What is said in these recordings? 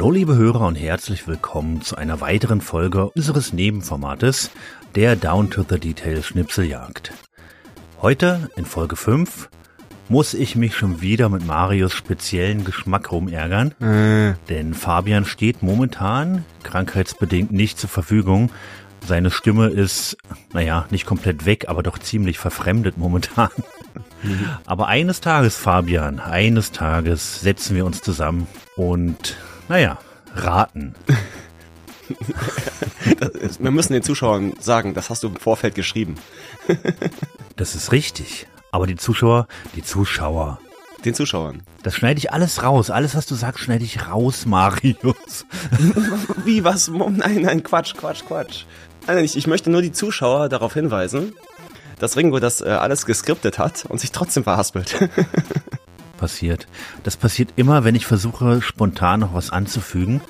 Hallo liebe Hörer und herzlich willkommen zu einer weiteren Folge unseres Nebenformates der Down to the Detail Schnipseljagd. Heute in Folge 5 muss ich mich schon wieder mit Marius speziellen Geschmack rumärgern, äh. denn Fabian steht momentan krankheitsbedingt nicht zur Verfügung. Seine Stimme ist, naja, nicht komplett weg, aber doch ziemlich verfremdet momentan. Mhm. Aber eines Tages, Fabian, eines Tages setzen wir uns zusammen und, naja, raten. Ist, wir müssen den Zuschauern sagen, das hast du im Vorfeld geschrieben. das ist richtig. Aber die Zuschauer, die Zuschauer. Den Zuschauern. Das schneide ich alles raus. Alles, was du sagst, schneide ich raus, Marius. Wie, was? Nein, nein, Quatsch, Quatsch, Quatsch. Nein, ich, ich möchte nur die Zuschauer darauf hinweisen, dass Ringo das äh, alles geskriptet hat und sich trotzdem verhaspelt. Passiert. Das passiert immer, wenn ich versuche, spontan noch was anzufügen.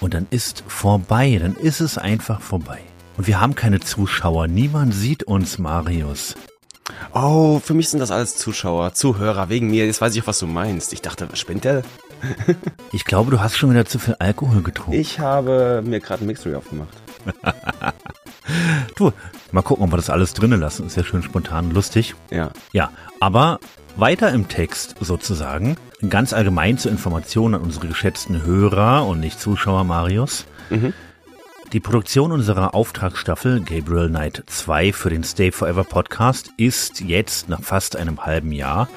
Und dann ist vorbei. Dann ist es einfach vorbei. Und wir haben keine Zuschauer. Niemand sieht uns, Marius. Oh, für mich sind das alles Zuschauer, Zuhörer, wegen mir. Jetzt weiß ich auch, was du meinst. Ich dachte, was spinnt der? ich glaube, du hast schon wieder zu viel Alkohol getrunken. Ich habe mir gerade ein Mixery aufgemacht. du, mal gucken, ob wir das alles drinnen lassen. Ist ja schön spontan lustig. Ja. Ja, aber weiter im Text sozusagen, ganz allgemein zur Information an unsere geschätzten Hörer und nicht Zuschauer Marius. Mhm. Die Produktion unserer Auftragsstaffel Gabriel Knight 2 für den Stay Forever Podcast ist jetzt nach fast einem halben Jahr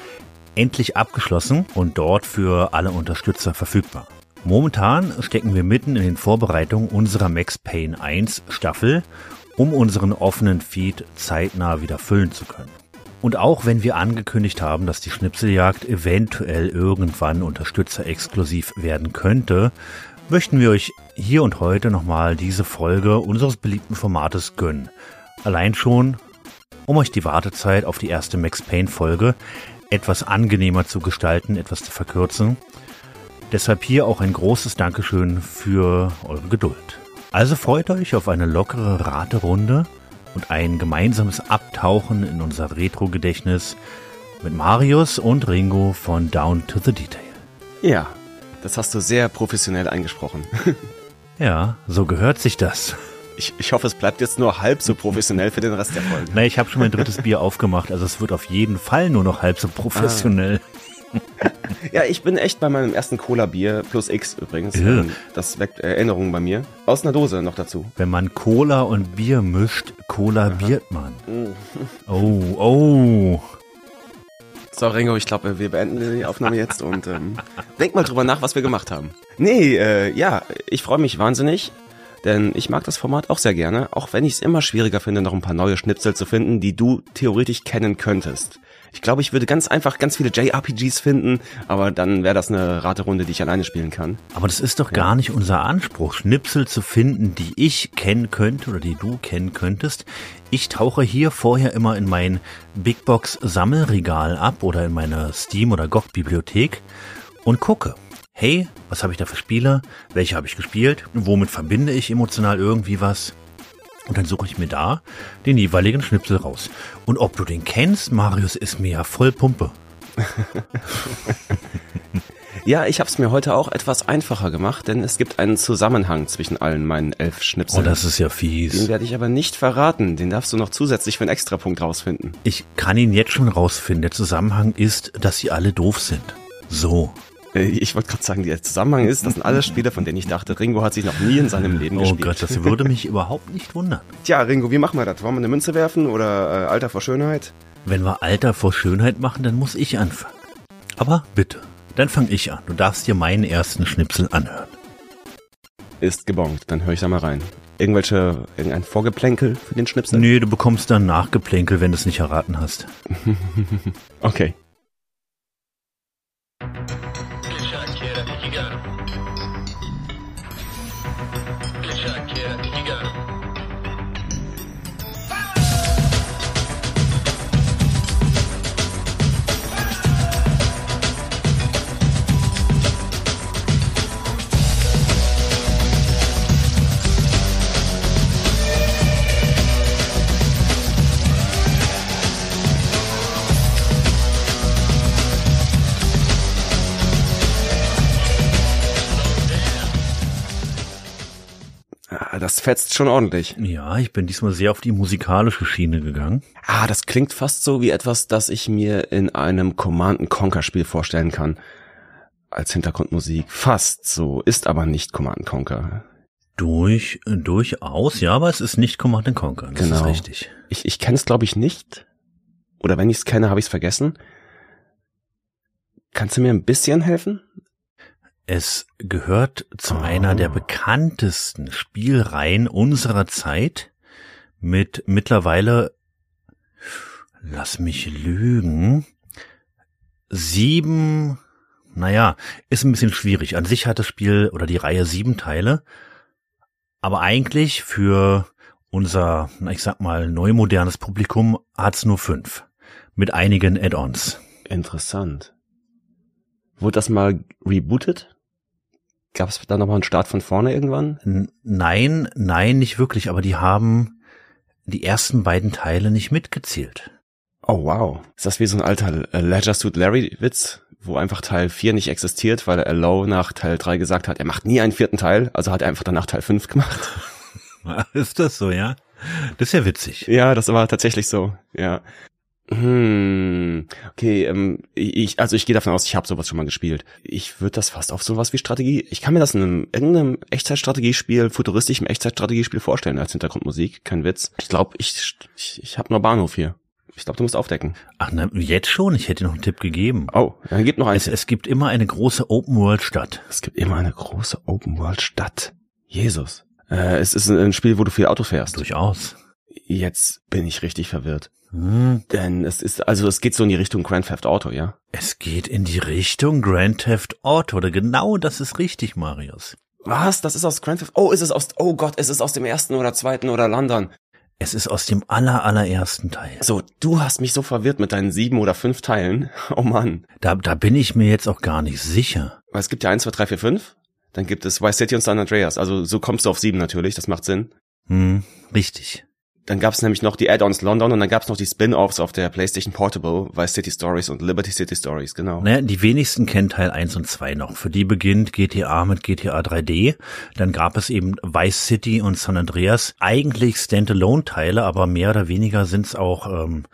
endlich abgeschlossen und dort für alle Unterstützer verfügbar. Momentan stecken wir mitten in den Vorbereitungen unserer Max Payne 1 Staffel, um unseren offenen Feed zeitnah wieder füllen zu können. Und auch wenn wir angekündigt haben, dass die Schnipseljagd eventuell irgendwann unterstützerexklusiv werden könnte, möchten wir euch hier und heute nochmal diese Folge unseres beliebten Formates gönnen. Allein schon, um euch die Wartezeit auf die erste Max Payne Folge etwas angenehmer zu gestalten, etwas zu verkürzen. Deshalb hier auch ein großes Dankeschön für eure Geduld. Also freut euch auf eine lockere Raterunde und ein gemeinsames Abtauchen in unser Retro-Gedächtnis mit Marius und Ringo von Down to the Detail. Ja, das hast du sehr professionell eingesprochen. ja, so gehört sich das. Ich, ich hoffe, es bleibt jetzt nur halb so professionell für den Rest der Folge. Na, ich habe schon mein drittes Bier aufgemacht, also es wird auf jeden Fall nur noch halb so professionell. Ah. ja, ich bin echt bei meinem ersten Cola-Bier plus X übrigens. Ja. Das weckt Erinnerungen bei mir. Aus einer Dose noch dazu. Wenn man Cola und Bier mischt, kollabiert man. Mm. Oh, oh. So, Ringo, ich glaube, wir beenden die Aufnahme jetzt und ähm, denk mal drüber nach, was wir gemacht haben. Nee, äh, ja, ich freue mich wahnsinnig, denn ich mag das Format auch sehr gerne, auch wenn ich es immer schwieriger finde, noch ein paar neue Schnipsel zu finden, die du theoretisch kennen könntest. Ich glaube, ich würde ganz einfach ganz viele JRPGs finden, aber dann wäre das eine Raterunde, die ich alleine spielen kann. Aber das ist doch ja. gar nicht unser Anspruch, Schnipsel zu finden, die ich kennen könnte oder die du kennen könntest. Ich tauche hier vorher immer in mein Big Box Sammelregal ab oder in meine Steam oder GOG Bibliothek und gucke. Hey, was habe ich da für Spiele? Welche habe ich gespielt? Womit verbinde ich emotional irgendwie was? Und dann suche ich mir da den jeweiligen Schnipsel raus. Und ob du den kennst, Marius, ist mir ja voll Pumpe. ja, ich habe es mir heute auch etwas einfacher gemacht, denn es gibt einen Zusammenhang zwischen allen meinen elf Schnipseln. Oh, das ist ja fies. Den werde ich aber nicht verraten. Den darfst du noch zusätzlich für einen Extrapunkt rausfinden. Ich kann ihn jetzt schon rausfinden. Der Zusammenhang ist, dass sie alle doof sind. So. Äh, ich wollte gerade sagen, der Zusammenhang ist, das sind alles Spiele, von denen ich dachte, Ringo hat sich noch nie in seinem Leben oh gespielt. Oh Gott, das würde mich überhaupt nicht wundern. Tja, Ringo, wie machen wir das? Wollen wir eine Münze werfen oder äh, Alter vor Schönheit? Wenn wir Alter vor Schönheit machen, dann muss ich anfangen. Aber bitte, dann fang ich an. Du darfst dir meinen ersten Schnipsel anhören. Ist gebongt, dann höre ich da mal rein. Irgendwelche, irgendein Vorgeplänkel für den Schnipsel? Nee, du bekommst dann Nachgeplänkel, wenn du es nicht erraten hast. okay. Das fetzt schon ordentlich. Ja, ich bin diesmal sehr auf die musikalische Schiene gegangen. Ah, das klingt fast so wie etwas, das ich mir in einem Command Conquer Spiel vorstellen kann. Als Hintergrundmusik. Fast so, ist aber nicht Command Conquer. Durch, durchaus, ja, aber es ist nicht Command Conquer. Das Genau. ist richtig. Ich, ich kenne es, glaube ich, nicht. Oder wenn ich es kenne, habe ich es vergessen. Kannst du mir ein bisschen helfen? Es gehört zu Oh. einer der bekanntesten Spielreihen unserer Zeit mit mittlerweile, lass mich lügen, sieben, naja, ist ein bisschen schwierig. An sich hat das Spiel oder die Reihe sieben Teile, aber eigentlich für unser, na, ich sag mal, neumodernes Publikum hat's nur fünf. Mit einigen Add-ons. Interessant. Wurde das mal rebootet? Gab es da nochmal einen Start von vorne irgendwann? Nein, nein, nicht wirklich, aber die haben die ersten beiden Teile nicht mitgezählt. Oh wow. Ist das wie so ein alter äh, Ledger Suit Larry Witz, wo einfach Teil 4 nicht existiert, weil er Low nach Teil 3 gesagt hat, er macht nie einen vierten Teil, also hat er einfach danach Teil 5 gemacht. Ist das so, ja? Das ist ja witzig. ja, das war tatsächlich so, ja. Hm, okay, ähm, ich, also ich gehe davon aus, ich habe sowas schon mal gespielt. Ich würde das fast auf sowas wie Strategie. Ich kann mir das in einem irgendeinem Echtzeitstrategiespiel, futuristischem Echtzeitstrategiespiel vorstellen als Hintergrundmusik. Kein Witz. Ich glaube, ich, ich, ich habe nur Bahnhof hier. Ich glaube, du musst aufdecken. Ach, na, jetzt schon? Ich hätte dir noch einen Tipp gegeben. Oh, dann gibt noch eins. Es, es gibt immer eine große Open-World-Stadt. Es gibt immer eine große Open-World-Stadt. Jesus. Äh, es ist ein Spiel, wo du viel Auto fährst. Durchaus. Jetzt bin ich richtig verwirrt. Hm, Denn es ist, also es geht so in die Richtung Grand Theft Auto, ja? es geht in die Richtung Grand Theft Auto. Oder genau das ist richtig, Marius. Was? Das ist aus Grand Theft? Oh, ist es aus, oh Gott, ist es aus dem ersten oder zweiten oder London? Es ist aus dem aller, allerersten Teil. So, du hast mich so verwirrt mit deinen sieben oder fünf Teilen. Oh Mann. Da, da bin ich mir jetzt auch gar nicht sicher. Weil es gibt ja eins, zwei, drei, vier, fünf. Dann gibt es Vice City und San Andreas. Also so kommst du auf sieben natürlich, das macht Sinn. Hm, richtig. Dann gab es nämlich noch die Add-ons London und dann gab es noch die Spin-offs auf der PlayStation Portable, Vice City Stories und Liberty City Stories, genau. Naja, die wenigsten kennen Teil 1 und 2 noch. Für die beginnt GTA mit GTA 3D. Dann gab es eben Vice City und San Andreas. Eigentlich Standalone-Teile, aber mehr oder weniger sind es auch ähm,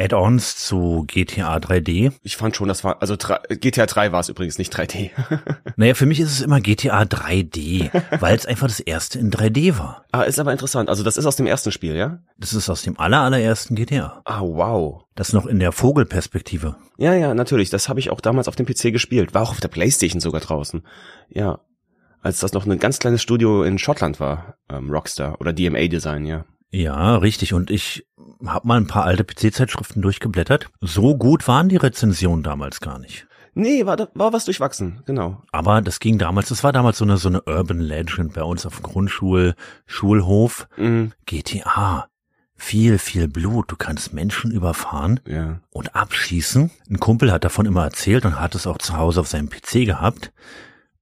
Add-ons zu GTA 3D. Ich fand schon, das war, also drei- GTA 3 war es übrigens, nicht 3D. Naja, für mich ist es immer GTA 3D, weil es einfach das erste in 3D war. ah, ist aber interessant. Also das ist aus dem ersten Spiel, ja? Das ist aus dem aller, allerersten GTA. Ah, wow. Das noch in der Vogelperspektive. Ja, ja, natürlich. Das habe ich auch damals auf dem PC gespielt. War auch auf der Playstation sogar draußen. Ja. Als das noch ein ganz kleines Studio in Schottland war. Ähm, Rockstar oder DMA Design, ja. Ja, richtig. Und ich habe mal ein paar alte PC-Zeitschriften durchgeblättert. So gut waren die Rezensionen damals gar nicht. Nee, war, war was durchwachsen, genau. Aber das ging damals, das war damals so eine, so eine Urban Legend bei uns auf dem Grundschul, Schulhof. Mhm, GTA. Viel, viel Blut. Du kannst Menschen überfahren ja. und abschießen. Ein Kumpel hat davon immer erzählt und hat es auch zu Hause auf seinem PC gehabt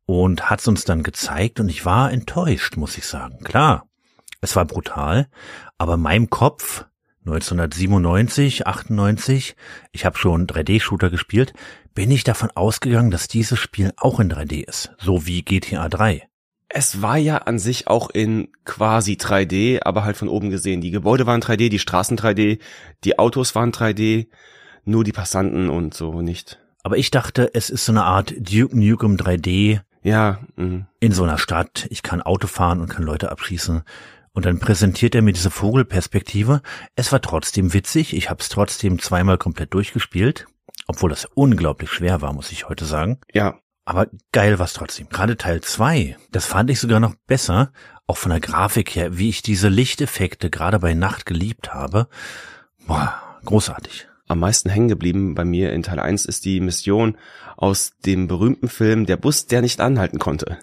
und hat es uns dann gezeigt und ich war enttäuscht, muss ich sagen. Klar, es war brutal, aber in meinem Kopf 1997, 98, ich habe schon 3D-Shooter gespielt, bin ich davon ausgegangen, dass dieses Spiel auch in 3D ist, so wie GTA 3. Es war ja an sich auch in quasi 3D, aber halt von oben gesehen. Die Gebäude waren 3D, die Straßen 3D, die Autos waren 3D, nur die Passanten und so nicht. Aber ich dachte, es ist so eine Art Duke Nukem 3D Ja, mhm. in so einer Stadt. Ich kann Auto fahren und kann Leute abschießen. Und dann präsentiert er mir diese Vogelperspektive. Es war trotzdem witzig. Ich habe es trotzdem zweimal komplett durchgespielt. Obwohl das unglaublich schwer war, muss ich heute sagen. ja, Aber geil war's trotzdem. Gerade Teil 2, das fand ich sogar noch besser. Auch von der Grafik her, wie ich diese Lichteffekte gerade bei Nacht geliebt habe. Boah, großartig. am meisten hängen geblieben bei mir in Teil 1 ist die Mission aus dem berühmten Film Der Bus, der nicht anhalten konnte,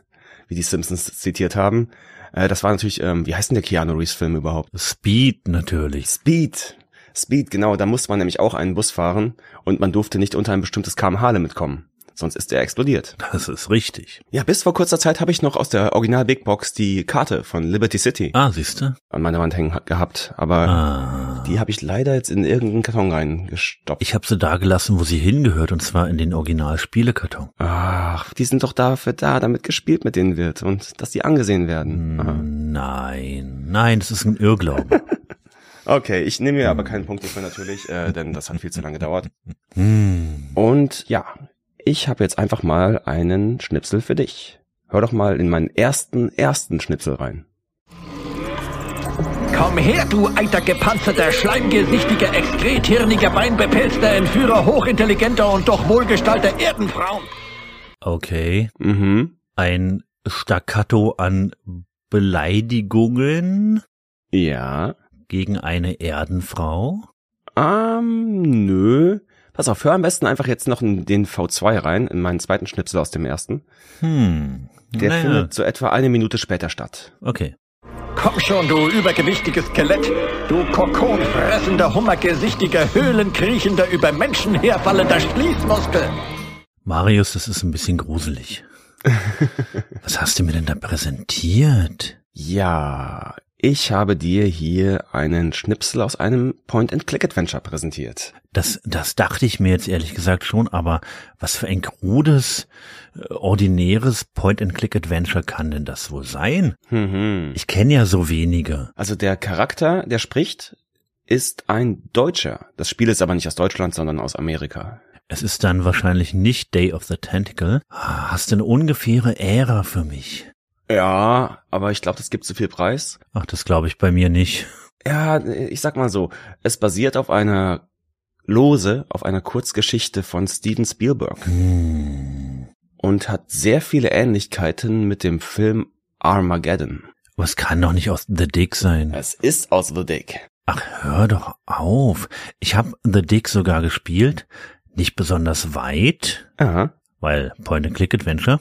wie die Simpsons zitiert haben. Äh, das war natürlich, ähm, wie heißt denn der Keanu Reeves Film überhaupt? Speed natürlich. Speed. Speed, genau, da musste man nämlich auch einen Bus fahren und man durfte nicht unter ein bestimmtes kmh-Limit kommen. Sonst ist er explodiert. Das ist richtig. Ja, bis vor kurzer Zeit habe ich noch aus der Original Big Box die Karte von Liberty City Ah, siehste? an meiner Wand hängen gehabt, aber Ah. die habe ich leider jetzt in irgendeinen Karton reingestopft. Ich habe sie da gelassen, wo sie hingehört, und zwar in den Original-Spielekarton. Ach, die sind doch dafür da, damit gespielt mit denen wird und dass die angesehen werden. Aha. Nein, nein, das ist ein Irrglaube. Okay, ich nehme mir aber keinen Punkt dafür natürlich, äh, denn das hat viel zu lange gedauert. Hm. Und ja, ich habe jetzt einfach mal einen Schnipsel für dich. Hör doch mal in meinen ersten, ersten Schnipsel rein. Komm her, du alter gepanzerter, schleimgesichtiger, exkrethirniger, beinbepelzter Entführer hochintelligenter und doch wohlgestalter Erdenfrauen. Okay. Mhm. Ein Staccato an Beleidigungen Ja. gegen eine Erdenfrau. Ähm, nö. Pass auf, hör am besten einfach jetzt noch in den V2 rein, in meinen zweiten Schnipsel aus dem ersten. Hm. Der naja, findet so etwa eine Minute später statt. Okay. Komm schon, du übergewichtiges Skelett. Du kokonfressender, hummergesichtiger, höhlenkriechender, über Menschen herfallender Schließmuskel. Marius, das ist ein bisschen gruselig. Was hast du mir denn da präsentiert? Ja, ich habe dir hier einen Schnipsel aus einem Point-and-Click-Adventure präsentiert. Das, das dachte ich mir jetzt ehrlich gesagt schon, aber was für ein krudes, äh, ordinäres Point-and-Click-Adventure kann denn das wohl sein? Mhm. Ich kenne ja so wenige. Also der Charakter, der spricht, ist ein Deutscher. Das Spiel ist aber nicht aus Deutschland, sondern aus Amerika. Es ist dann wahrscheinlich nicht Day of the Tentacle. Ah, Hast du eine ungefähre Ära für mich? Ja, aber ich glaube, das gibt zu viel Preis. Ach, das glaube ich bei mir nicht. Ja, ich sag mal so, es basiert auf einer Lose, auf einer Kurzgeschichte von Steven Spielberg Hm. und hat sehr viele Ähnlichkeiten mit dem Film Armageddon. Aber es kann doch nicht aus The Dick sein. Es ist aus The Dick. Ach, hör doch auf. Ich habe The Dick sogar gespielt. Nicht besonders weit, Aha. weil Point-and-Click-Adventure.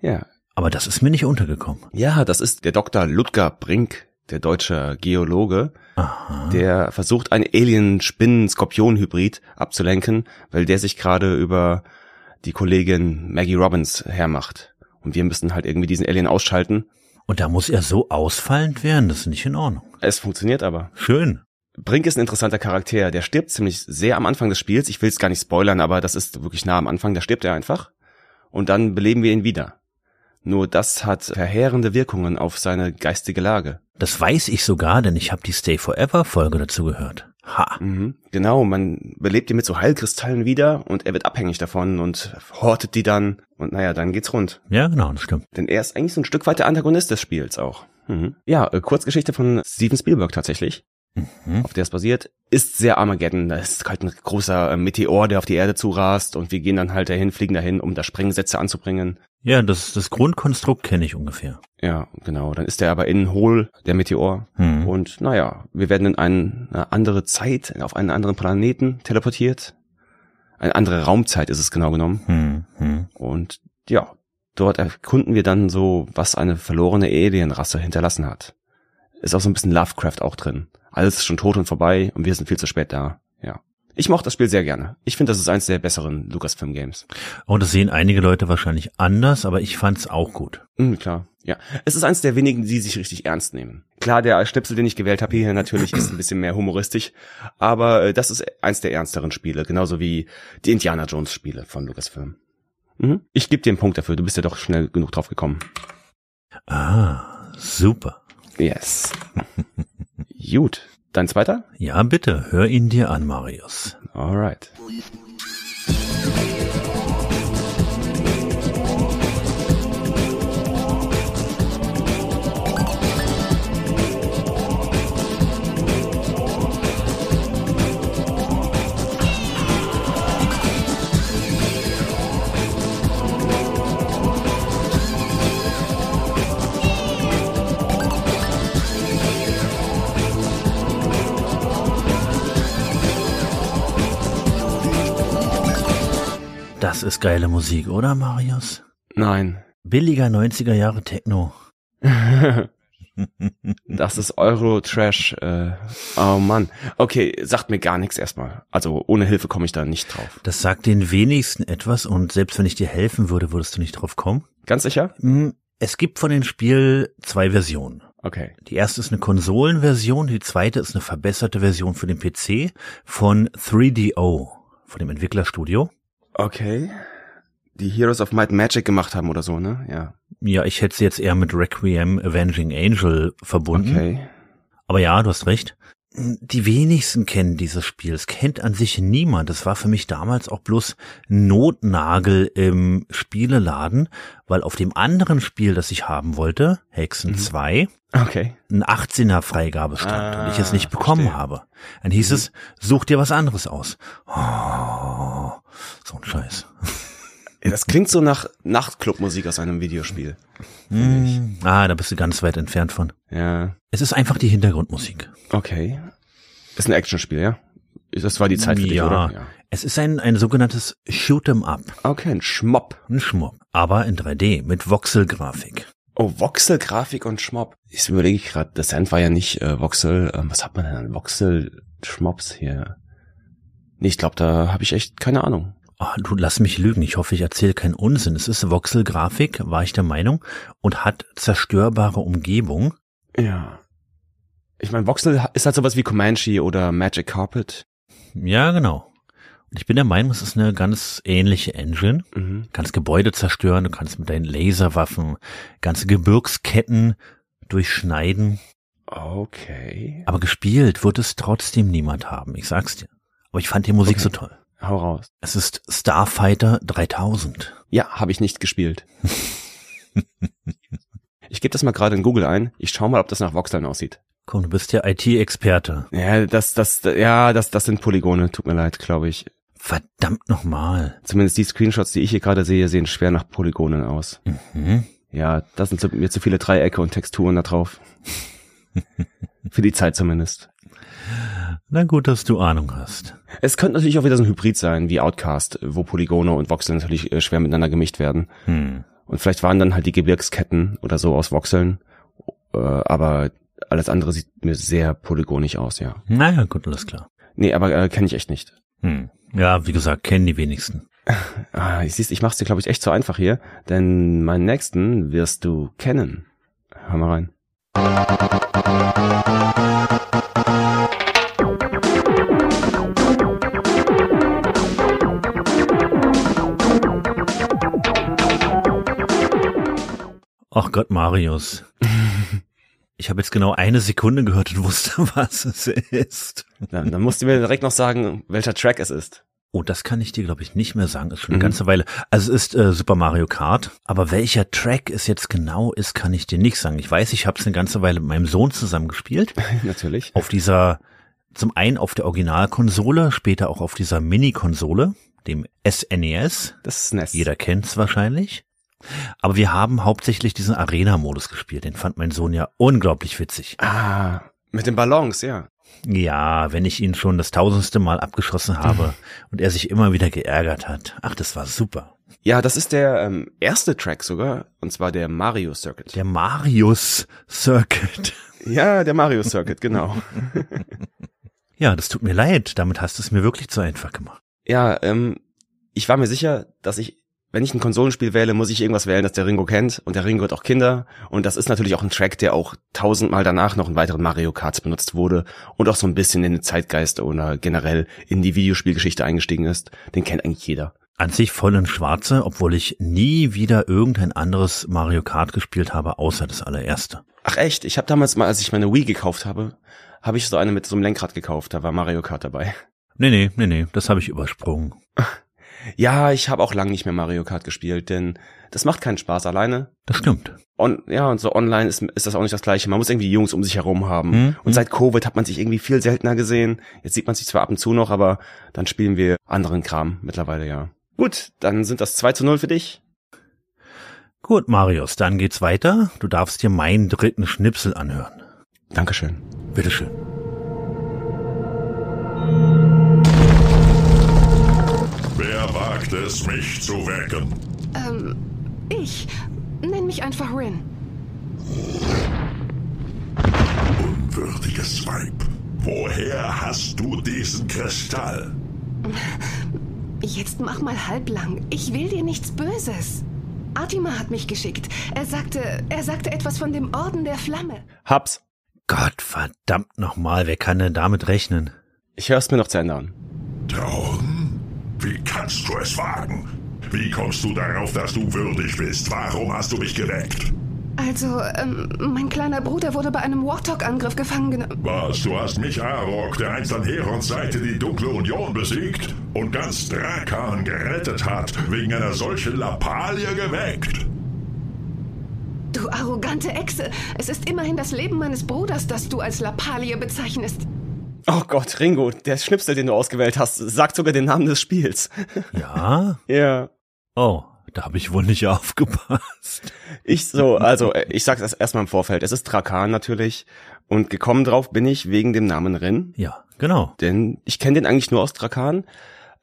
Ja. Aber das ist mir nicht untergekommen. Ja, das ist der Dr. Ludger Brink, der deutsche Geologe, Aha. der versucht, einen Alien-Spinnen-Skorpion-Hybrid abzulenken, weil der sich gerade über die Kollegin Maggie Robbins hermacht. Und wir müssen halt irgendwie diesen Alien ausschalten. Und da muss er so ausfallend werden, das ist nicht in Ordnung. Es funktioniert aber. Schön. Brink ist ein interessanter Charakter. Der stirbt ziemlich sehr am Anfang des Spiels. Ich will es gar nicht spoilern, aber das ist wirklich nah am Anfang. Da stirbt er einfach. Und dann beleben wir ihn wieder. Nur das hat verheerende Wirkungen auf seine geistige Lage. Das weiß ich sogar, denn ich habe die Stay Forever Folge dazu gehört. Ha. Mhm. Genau, man belebt ihn mit so Heilkristallen wieder und er wird abhängig davon und hortet die dann und naja, dann geht's rund. Ja, genau, das stimmt. Denn er ist eigentlich so ein Stück weit der Antagonist des Spiels auch. Mhm. Ja, äh, Kurzgeschichte von Steven Spielberg tatsächlich, Mhm. auf der es basiert, ist sehr Armageddon. Da ist halt ein großer äh, Meteor, der auf die Erde zurast und wir gehen dann halt dahin, fliegen dahin, um da Sprengsätze anzubringen. Ja, das, das Grundkonstrukt kenne ich ungefähr. Ja, genau. Dann ist er aber innen hohl, der Meteor. Hm. Und naja, wir werden in eine andere Zeit, auf einen anderen Planeten teleportiert. Eine andere Raumzeit ist es genau genommen. Hm, hm. Und ja, dort erkunden wir dann so, was eine verlorene Alienrasse hinterlassen hat. Ist auch so ein bisschen Lovecraft auch drin. Alles ist schon tot und vorbei und wir sind viel zu spät da. Ich mochte das Spiel sehr gerne. Ich finde, das ist eins der besseren Lucasfilm Games. Und das sehen einige Leute wahrscheinlich anders, aber ich fand's auch gut. Mhm, klar. Ja. Es ist eins der wenigen, die sich richtig ernst nehmen. Klar, der Schnipsel, den ich gewählt habe hier natürlich ist ein bisschen mehr humoristisch, aber äh, das ist eins der ernsteren Spiele, genauso wie die Indiana Jones Spiele von Lucasfilm. Mhm. Ich gebe dir einen Punkt dafür, du bist ja doch schnell genug drauf gekommen. Ah, super. Yes. Gut. Dein zweiter? Ja, bitte, hör ihn dir an, Marius. Alright. Ist geile Musik, oder, Marius? Nein. Billiger 90er Jahre Techno. Das ist Euro-Trash. Äh, oh Mann. Okay, sagt mir gar nichts erstmal. Also ohne Hilfe komme ich da nicht drauf. Das sagt den wenigsten etwas und selbst wenn ich dir helfen würde, würdest du nicht drauf kommen. Ganz sicher? Hm, Es gibt von dem Spiel zwei Versionen. Okay. Die erste ist eine Konsolenversion, die zweite ist eine verbesserte Version für den PC von 3DO, von dem Entwicklerstudio. Okay. Die Heroes of Might and Magic gemacht haben oder so, ne? Ja. Ja, ich hätte sie jetzt eher mit Requiem Avenging Angel verbunden. Okay. Aber ja, du hast recht. Die wenigsten kennen dieses Spiel. Es kennt an sich niemand. Das war für mich damals auch bloß Notnagel im Spieleladen, weil auf dem anderen Spiel, das ich haben wollte, Hexen 2, Okay. ein 18er Freigabe stand und ich es nicht Ah, bekommen verstehe. habe. Dann hieß es, such dir was anderes aus. Oh, so ein Scheiß. Das klingt so nach Nachtclubmusik aus einem Videospiel. Hm, ah, da bist du ganz weit entfernt von. Ja. Es ist einfach die Hintergrundmusik. Okay. Ist ein Actionspiel, ja? Das war die Zeit für dich, ja, oder? Ja. es ist ein, ein sogenanntes Shoot'em Up. Okay, ein Schmopp. Ein Schmuck. Aber in 3D mit Voxelgrafik. Oh, Voxel-Grafik und Schmopp. Ich überlege gerade, das Sand war ja nicht äh, Voxel. Ähm, was hat man denn an Voxel-Schmopps hier? Nee, ich glaube, da habe ich echt keine Ahnung. Oh, du lass mich lügen. Ich hoffe, ich erzähle keinen Unsinn. Es ist Voxelgrafik, war ich der Meinung, und hat zerstörbare Umgebung. Ja. Ich meine, Voxel ist halt sowas wie Comanche oder Magic Carpet. Ja, genau. Und ich bin der Meinung, es ist eine ganz ähnliche Engine. Mhm. Du kannst Gebäude zerstören, du kannst mit deinen Laserwaffen ganze Gebirgsketten durchschneiden. Okay. Aber gespielt wird es trotzdem niemand haben, ich sag's dir. Aber ich fand die Musik Okay. so toll. Hau raus. Es ist Starfighter 3000. Ja, habe ich nicht gespielt. ich gebe das mal gerade in Google ein. Ich schau mal, ob das nach Voxeln aussieht. Komm, du bist ja IT-Experte. Ja, das, das, ja, das, das sind Polygone. Tut mir leid, glaube ich. Verdammt nochmal. Zumindest die Screenshots, die ich hier gerade sehe, sehen schwer nach Polygonen aus. Mhm. Ja, da sind zu- mir zu viele Dreiecke und Texturen da drauf. Für die Zeit zumindest. Na gut, dass du Ahnung hast. Es könnte natürlich auch wieder so ein Hybrid sein, wie Outcast, wo Polygone und Voxel natürlich äh, schwer miteinander gemischt werden. Hm. Und vielleicht waren dann halt die Gebirgsketten oder so aus Voxeln. Äh, aber alles andere sieht mir sehr polygonig aus, ja. Naja, gut, alles klar. Nee, aber äh, kenne ich echt nicht. Hm. Ja, wie gesagt, kennen die wenigsten. Ah, ich siehst, ich mach's dir, glaube ich, echt zu einfach hier, denn meinen nächsten wirst du kennen. Hör mal rein. Ach Gott, Marius. Ich habe jetzt genau eine Sekunde gehört und wusste, was es ist. Dann, dann musst du mir direkt noch sagen, welcher Track es ist. Oh, das kann ich dir, glaube ich, nicht mehr sagen. Ist schon eine Mhm. ganze Weile. Also es ist äh, Super Mario Kart. Aber welcher Track es jetzt genau ist, kann ich dir nicht sagen. Ich weiß, ich habe es eine ganze Weile mit meinem Sohn zusammen gespielt. Natürlich. Auf dieser, zum einen auf der Originalkonsole, später auch auf dieser Mini-Konsole, dem SNES. Das ist NES. Jeder kennt's wahrscheinlich. Aber wir haben hauptsächlich diesen Arena-Modus gespielt. Den fand mein Sohn ja unglaublich witzig. Ah, mit den Ballons, ja. Ja, wenn ich ihn schon das tausendste Mal abgeschossen habe und er sich immer wieder geärgert hat. Ach, das war super. Ja, das ist der ähm, erste Track sogar, und zwar der Mario Circuit. Der Marius Circuit. Ja, der Mario Circuit, genau. Ja, das tut mir leid. Damit hast du es mir wirklich zu einfach gemacht. Ja, ähm, ich war mir sicher, dass ich, wenn ich ein Konsolenspiel wähle, muss ich irgendwas wählen, das der Ringo kennt. Und der Ringo hat auch Kinder. Und das ist natürlich auch ein Track, der auch tausendmal danach noch in weiteren Mario Karts benutzt wurde und auch so ein bisschen in den Zeitgeist oder generell in die Videospielgeschichte eingestiegen ist. Den kennt eigentlich jeder. An sich voll in Schwarze, obwohl ich nie wieder irgendein anderes Mario Kart gespielt habe, außer das allererste. Ach echt? Ich habe damals mal, als ich meine Wii gekauft habe, habe ich so eine mit so einem Lenkrad gekauft. Da war Mario Kart dabei. Nee, nee, nee, nee, das habe ich übersprungen. Ja, ich habe auch lang nicht mehr Mario Kart gespielt, denn das macht keinen Spaß alleine. Das stimmt. Und ja, und so online ist, ist das auch nicht das Gleiche. Man muss irgendwie Jungs um sich herum haben. Hm, Und seit Covid hat man sich irgendwie viel seltener gesehen. Jetzt sieht man sich zwar ab und zu noch, aber dann spielen wir anderen Kram mittlerweile, ja. Gut, dann sind das 2 zu 0 für dich. Gut, Marius, dann geht's weiter. Du darfst dir meinen dritten Schnipsel anhören. Dankeschön. Bitteschön. Es, mich zu wecken? Ähm, ich. Nenn mich einfach Rin. unwürdiges Weib. Woher hast du diesen Kristall? Jetzt mach mal halblang. Ich will dir nichts Böses. Artima hat mich geschickt. Er sagte, er sagte etwas von dem Orden der Flamme. Hab's. Gott verdammt nochmal, wer kann denn damit rechnen? Ich hör's mir noch zu Ende an. Der Orden? Wie kannst du es wagen? Wie kommst du darauf, dass du würdig bist? Warum hast du mich geweckt? Also, ähm, mein kleiner Bruder wurde bei einem Warthog-Angriff gefangen genommen. Was, du hast mich, Arok, der einst an Herons Seite die Dunkle Union besiegt und ganz Drakan gerettet hat, wegen einer solchen Lappalie geweckt? Du arrogante Echse! Es ist immerhin das Leben meines Bruders, das du als Lappalie bezeichnest. Oh Gott, Ringo, der Schnipsel, den du ausgewählt hast, sagt sogar den Namen des Spiels. Ja? ja. Oh, da habe ich wohl nicht aufgepasst. Ich so, also ich sag's erst erstmal im Vorfeld. Es ist Drakan natürlich und gekommen drauf bin ich wegen dem Namen Rin. Ja, genau. Denn ich kenne den eigentlich nur aus Drakan.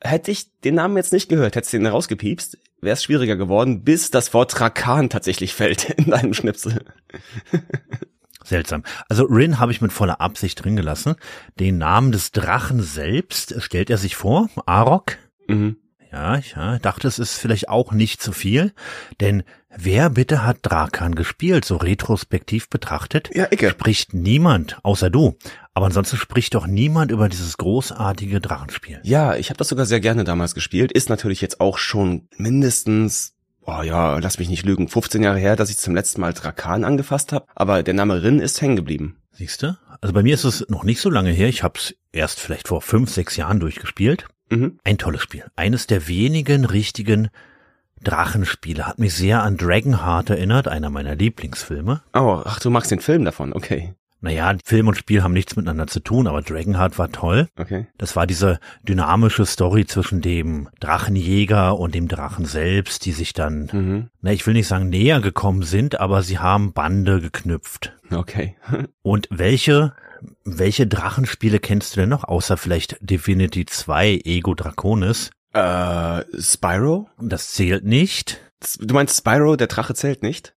Hätte ich den Namen jetzt nicht gehört, hättest du den rausgepiepst, wäre es schwieriger geworden, bis das Wort Drakan tatsächlich fällt in deinem Schnipsel. Seltsam. Also Rin habe ich mit voller Absicht drin gelassen. Den Namen des Drachen selbst stellt er sich vor, Arok. Mhm. Ja, ich ja, dachte, es ist vielleicht auch nicht zu viel, denn wer bitte hat Drakan gespielt, so retrospektiv betrachtet? Ja, Icke. Spricht niemand, außer du. Aber ansonsten spricht doch niemand über dieses großartige Drachenspiel. Ja, ich habe das sogar sehr gerne damals gespielt. Ist natürlich jetzt auch schon mindestens oh ja, lass mich nicht lügen, 15 Jahre her, dass ich zum letzten Mal Drakan angefasst habe, aber der Name Rin ist hängen geblieben. Siehste? Also bei mir ist es noch nicht so lange her. Ich habe es erst vielleicht vor fünf, sechs Jahren durchgespielt. Mhm. Ein tolles Spiel. Eines der wenigen richtigen Drachenspiele. Hat mich sehr an Dragonheart erinnert, einer meiner Lieblingsfilme. Oh, ach, du magst den Film davon, okay. Naja, Film und Spiel haben nichts miteinander zu tun, aber Dragonheart war toll. Okay. Das war diese dynamische Story zwischen dem Drachenjäger und dem Drachen selbst, die sich dann, Mhm. na, ich will nicht sagen näher gekommen sind, aber sie haben Bande geknüpft. Okay. Und welche, welche Drachenspiele kennst du denn noch, außer vielleicht Divinity 2 Ego Draconis? äh, Spyro? Das zählt nicht. Du meinst Spyro, der Drache zählt nicht?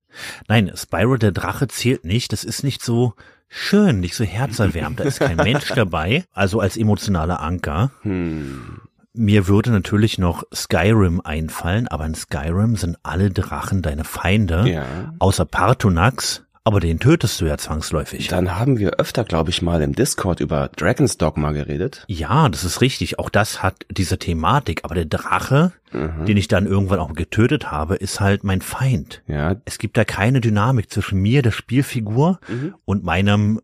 Nein, Spyro der Drache zählt nicht. Das ist nicht so schön, nicht so herzerwärmend. Da ist kein Mensch dabei, also als emotionaler Anker. Hm. Mir würde natürlich noch Skyrim einfallen, aber in Skyrim sind alle Drachen deine Feinde, Ja. außer Partunax, aber den tötest du ja zwangsläufig. Dann haben wir öfter, glaube ich, mal im Discord über Dragon's Dogma geredet. Ja, das ist richtig. Auch das hat diese Thematik. Aber der Drache, Mhm. den ich dann irgendwann auch getötet habe, ist halt mein Feind. Ja. Es gibt da keine Dynamik zwischen mir, der Spielfigur, Mhm. und meinem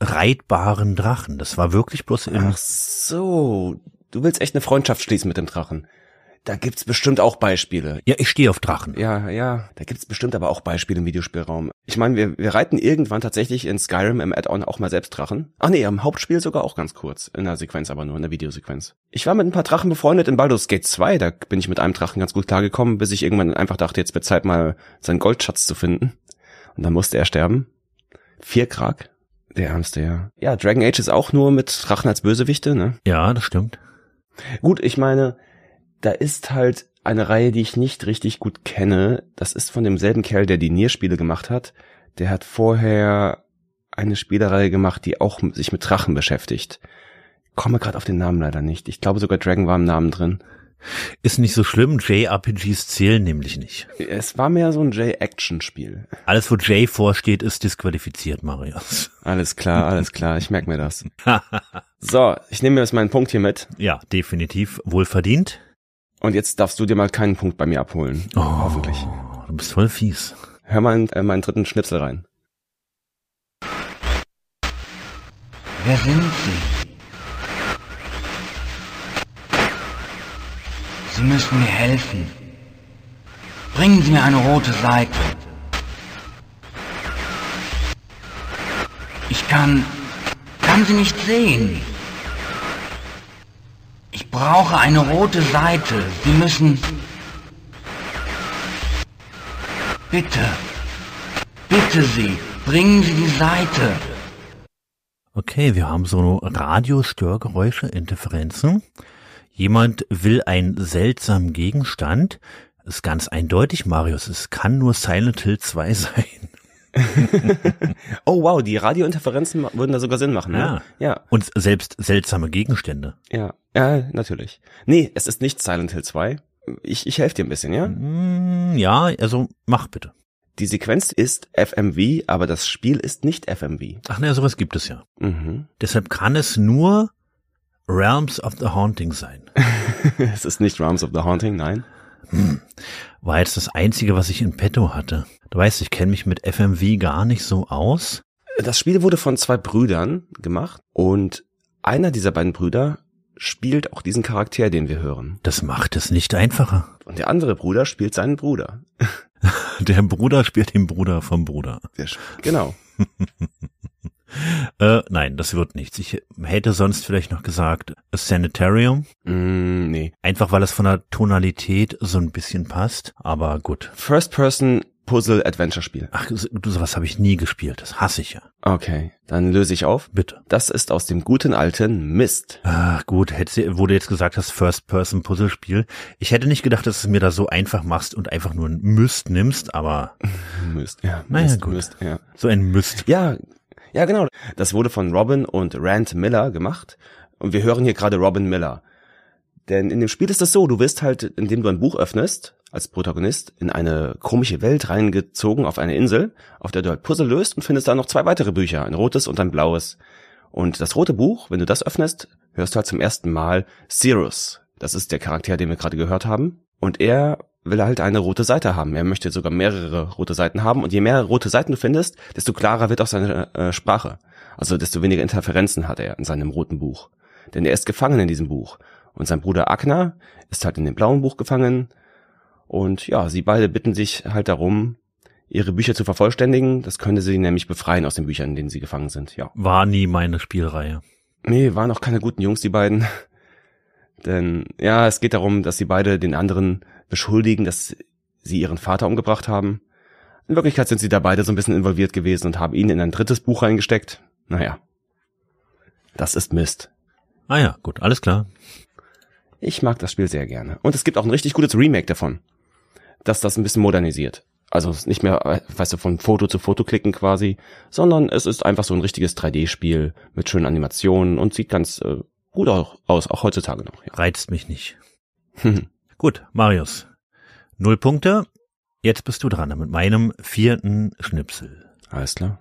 reitbaren Drachen. Das war wirklich bloß im Ach so. Du willst echt eine Freundschaft schließen mit dem Drachen. Da gibt's bestimmt auch Beispiele. Ja, ich stehe auf Drachen. Ja, ja, da gibt's bestimmt aber auch Beispiele im Videospielraum. Ich meine, wir, wir reiten irgendwann tatsächlich in Skyrim im Add-on auch mal selbst Drachen. Ach nee, im Hauptspiel sogar auch ganz kurz. In der Sequenz aber nur, in der Videosequenz. Ich war mit ein paar Drachen befreundet in Baldur's Gate 2, da bin ich mit einem Drachen ganz gut klargekommen, bis ich irgendwann einfach dachte, jetzt wird Zeit mal seinen Goldschatz zu finden. Und dann musste er sterben. Vier Krag. Der ärmste, ja. Ja, Dragon Age ist auch nur mit Drachen als Bösewichte, ne? Ja, das stimmt. Gut, ich meine, da ist halt eine Reihe, die ich nicht richtig gut kenne. Das ist von demselben Kerl, der die Nier-Spiele gemacht hat. Der hat vorher eine Spielereihe gemacht, die auch sich mit Drachen beschäftigt. Komme gerade auf den Namen leider nicht. Ich glaube sogar Dragon war im Namen drin. Ist nicht so schlimm. JRPGs zählen nämlich nicht. Es war mehr so ein J-Action-Spiel. Alles, wo J vorsteht, ist disqualifiziert, Marius. Alles klar, alles klar. Ich merke mir das. So, ich nehme mir jetzt meinen Punkt hier mit. ja, definitiv wohlverdient. Und jetzt darfst du dir mal keinen Punkt bei mir abholen. Oh. Hoffentlich. Du bist voll fies. Hör mal in äh, meinen dritten Schnipsel rein. Wer sind Sie? Sie müssen mir helfen. Bringen Sie mir eine rote Seite. Ich kann... kann sie nicht sehen. Ich brauche eine rote Seite. Sie müssen... Bitte. Bitte Sie. Bringen Sie die Seite. Okay, wir haben so Radiostörgeräusche, Interferenzen. Jemand will einen seltsamen Gegenstand. Ist ganz eindeutig, Marius. Es kann nur Silent Hill 2 sein. oh wow, die Radiointerferenzen würden da sogar Sinn machen. Ja. Ne? Ja, Und selbst seltsame Gegenstände. ja, ja, natürlich. Nee, es ist nicht Silent Hill 2. Ich, ich helfe dir ein bisschen, ja? Hm, ja, also mach bitte. Die Sequenz ist FMV, aber das Spiel ist nicht FMV. Ach naja, sowas gibt es ja. Mhm. Deshalb kann es nur Realms of the Haunting sein. es ist nicht Realms of the Haunting, nein. War jetzt das Einzige, was ich in petto hatte. Du weißt, ich kenne mich mit FMV gar nicht so aus. Das Spiel wurde von zwei Brüdern gemacht und einer dieser beiden Brüder spielt auch diesen Charakter, den wir hören. Das macht es nicht einfacher. Und der andere Bruder spielt seinen Bruder. Der Bruder spielt den Bruder vom Bruder. Der sch- genau. Äh, nein, das wird nichts. Ich hätte sonst vielleicht noch gesagt A Sanitarium. Mm, nee. Einfach weil es von der Tonalität so ein bisschen passt. Aber gut. First-Person-Puzzle-Adventure-Spiel. Ach, du, sowas habe ich nie gespielt. Das hasse ich ja. Okay, dann löse ich auf. Bitte. Das ist aus dem guten alten Mist. Ach, gut, hätte, du jetzt gesagt hast, First-Person-Puzzlespiel. Ich hätte nicht gedacht, dass du es mir da so einfach machst und einfach nur ein Myst nimmst, aber Mist, ja. Naja, Mist, gut. Mist, ja. so ein Myst. Ja, ja, genau. Das wurde von Robin und Rand Miller gemacht. Und wir hören hier gerade Robin Miller. Denn in dem Spiel ist es so, du wirst halt, indem du ein Buch öffnest, als Protagonist, in eine komische Welt reingezogen auf eine Insel, auf der du halt Puzzle löst und findest da noch zwei weitere Bücher, ein rotes und ein blaues. Und das rote Buch, wenn du das öffnest, hörst du halt zum ersten Mal Cyrus. Das ist der Charakter, den wir gerade gehört haben. Und er will halt eine rote Seite haben. Er möchte sogar mehrere rote Seiten haben. Und je mehr rote Seiten du findest, desto klarer wird auch seine äh, Sprache. Also desto weniger Interferenzen hat er in seinem roten Buch. Denn er ist gefangen in diesem Buch. Und sein Bruder Agner ist halt in dem blauen Buch gefangen. Und ja, sie beide bitten sich halt darum, ihre Bücher zu vervollständigen. Das könnte sie nämlich befreien aus den Büchern, in denen sie gefangen sind. Ja. War nie meine Spielreihe. Nee, waren auch keine guten Jungs, die beiden. Denn ja, es geht darum, dass sie beide den anderen beschuldigen, dass sie ihren Vater umgebracht haben. In Wirklichkeit sind sie da beide so ein bisschen involviert gewesen und haben ihn in ein drittes Buch reingesteckt. Naja. Das ist Mist. Ah ja, gut, alles klar. Ich mag das Spiel sehr gerne. Und es gibt auch ein richtig gutes Remake davon. Das das ein bisschen modernisiert. Also nicht mehr, weißt du, von Foto zu Foto klicken quasi, sondern es ist einfach so ein richtiges 3D-Spiel mit schönen Animationen und sieht ganz äh, gut auch, aus, auch heutzutage noch. Ja. Reizt mich nicht. Gut, Marius. Null Punkte. Jetzt bist du dran mit meinem vierten Schnipsel. Alles klar.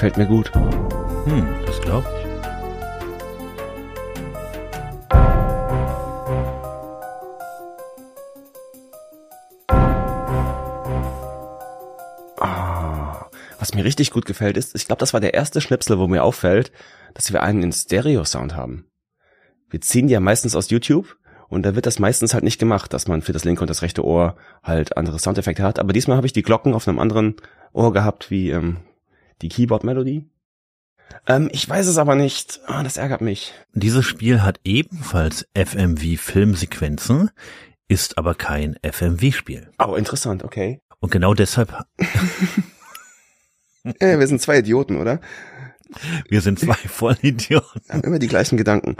Gefällt mir gut. Hm, das glaub ich. Ah, was mir richtig gut gefällt ist, ich glaube, das war der erste Schnipsel, wo mir auffällt, dass wir einen in Stereo-Sound haben. Wir ziehen die ja meistens aus YouTube und da wird das meistens halt nicht gemacht, dass man für das linke und das rechte Ohr halt andere Soundeffekte hat. Aber diesmal habe ich die Glocken auf einem anderen Ohr gehabt, wie ähm, die Keyboard-Melodie. Ähm, ich weiß es aber nicht. Ah, das ärgert mich. Dieses Spiel hat ebenfalls FMV-Filmsequenzen, ist aber kein FMV-Spiel. Oh, interessant, okay. Und genau deshalb, Äh, wir sind zwei Idioten, oder? wir sind zwei Vollidioten. haben immer die gleichen Gedanken.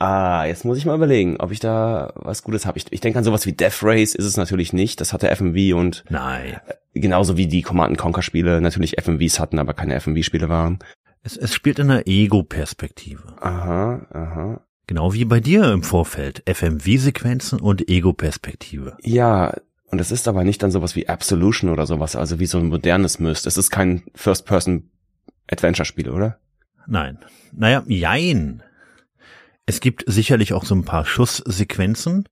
Ah, jetzt muss ich mal überlegen, ob ich da was Gutes habe. Ich, ich denke an sowas wie Death Race ist es natürlich nicht. Das hatte FMV und Nein. genauso wie die Command Conquer Spiele natürlich FMVs hatten, aber keine FMV Spiele waren. Es, es spielt in einer Ego-Perspektive. Aha, aha. Genau wie bei dir im Vorfeld. FMV-Sequenzen und Ego-Perspektive. Ja, und es ist aber nicht dann sowas wie Absolution oder sowas, also wie so ein modernes Myst. Es ist kein First-Person-Adventure-Spiel, oder? Nein. Naja, jein. Es gibt sicherlich auch so ein paar Schusssequenzen.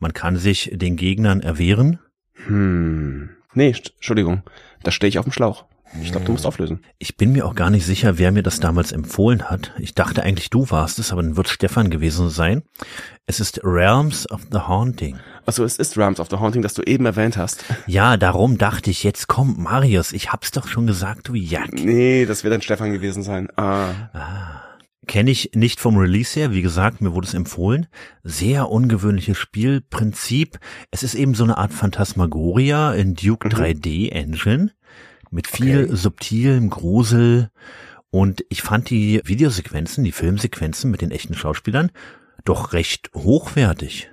Man kann sich den Gegnern erwehren. Hm. Nee, Entschuldigung. Da stehe ich auf dem Schlauch. Ich glaube, du musst auflösen. Ich bin mir auch gar nicht sicher, wer mir das damals empfohlen hat. Ich dachte eigentlich, du warst es, aber dann wird Stefan gewesen sein. Es ist Realms of the Haunting. Also es ist Realms of the Haunting, das du eben erwähnt hast. Ja, darum dachte ich, jetzt kommt Marius. Ich hab's doch schon gesagt, du Jack. Nee, das wird dann Stefan gewesen sein. Ah. Kenne ich nicht vom Release her, wie gesagt, mir wurde es empfohlen. Sehr ungewöhnliches Spielprinzip. Es ist eben so eine Art Phantasmagoria in Duke Mhm. 3D Engine mit viel Okay. subtilem Grusel. Und ich fand die Videosequenzen, die Filmsequenzen mit den echten Schauspielern doch recht hochwertig.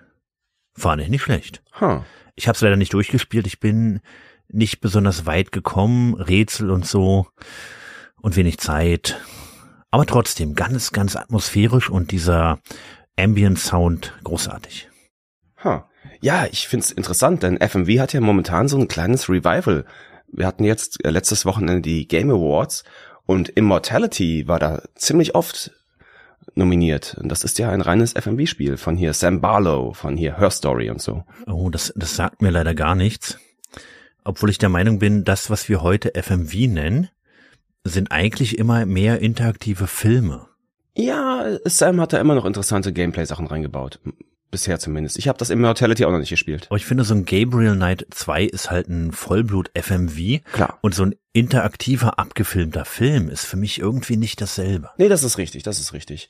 Fand ich nicht schlecht. Huh. Ich habe es leider nicht durchgespielt. Ich bin nicht besonders weit gekommen, Rätsel und so und wenig Zeit. Aber trotzdem ganz, ganz atmosphärisch und dieser Ambient Sound großartig. Huh. Ja, ich find's interessant, denn FMV hat ja momentan so ein kleines Revival. Wir hatten jetzt äh, letztes Wochenende die Game Awards und Immortality war da ziemlich oft nominiert. Und das ist ja ein reines FMV-Spiel von hier Sam Barlow, von hier Her Story und so. Oh, das, das sagt mir leider gar nichts. Obwohl ich der Meinung bin, das, was wir heute FMV nennen, sind eigentlich immer mehr interaktive Filme. Ja, Sam hat da immer noch interessante Gameplay-Sachen reingebaut. Bisher zumindest. Ich habe das Immortality auch noch nicht gespielt. Aber ich finde, so ein Gabriel Knight 2 ist halt ein Vollblut-FMV. Klar. Und so ein interaktiver, abgefilmter Film ist für mich irgendwie nicht dasselbe. Nee, das ist richtig, das ist richtig.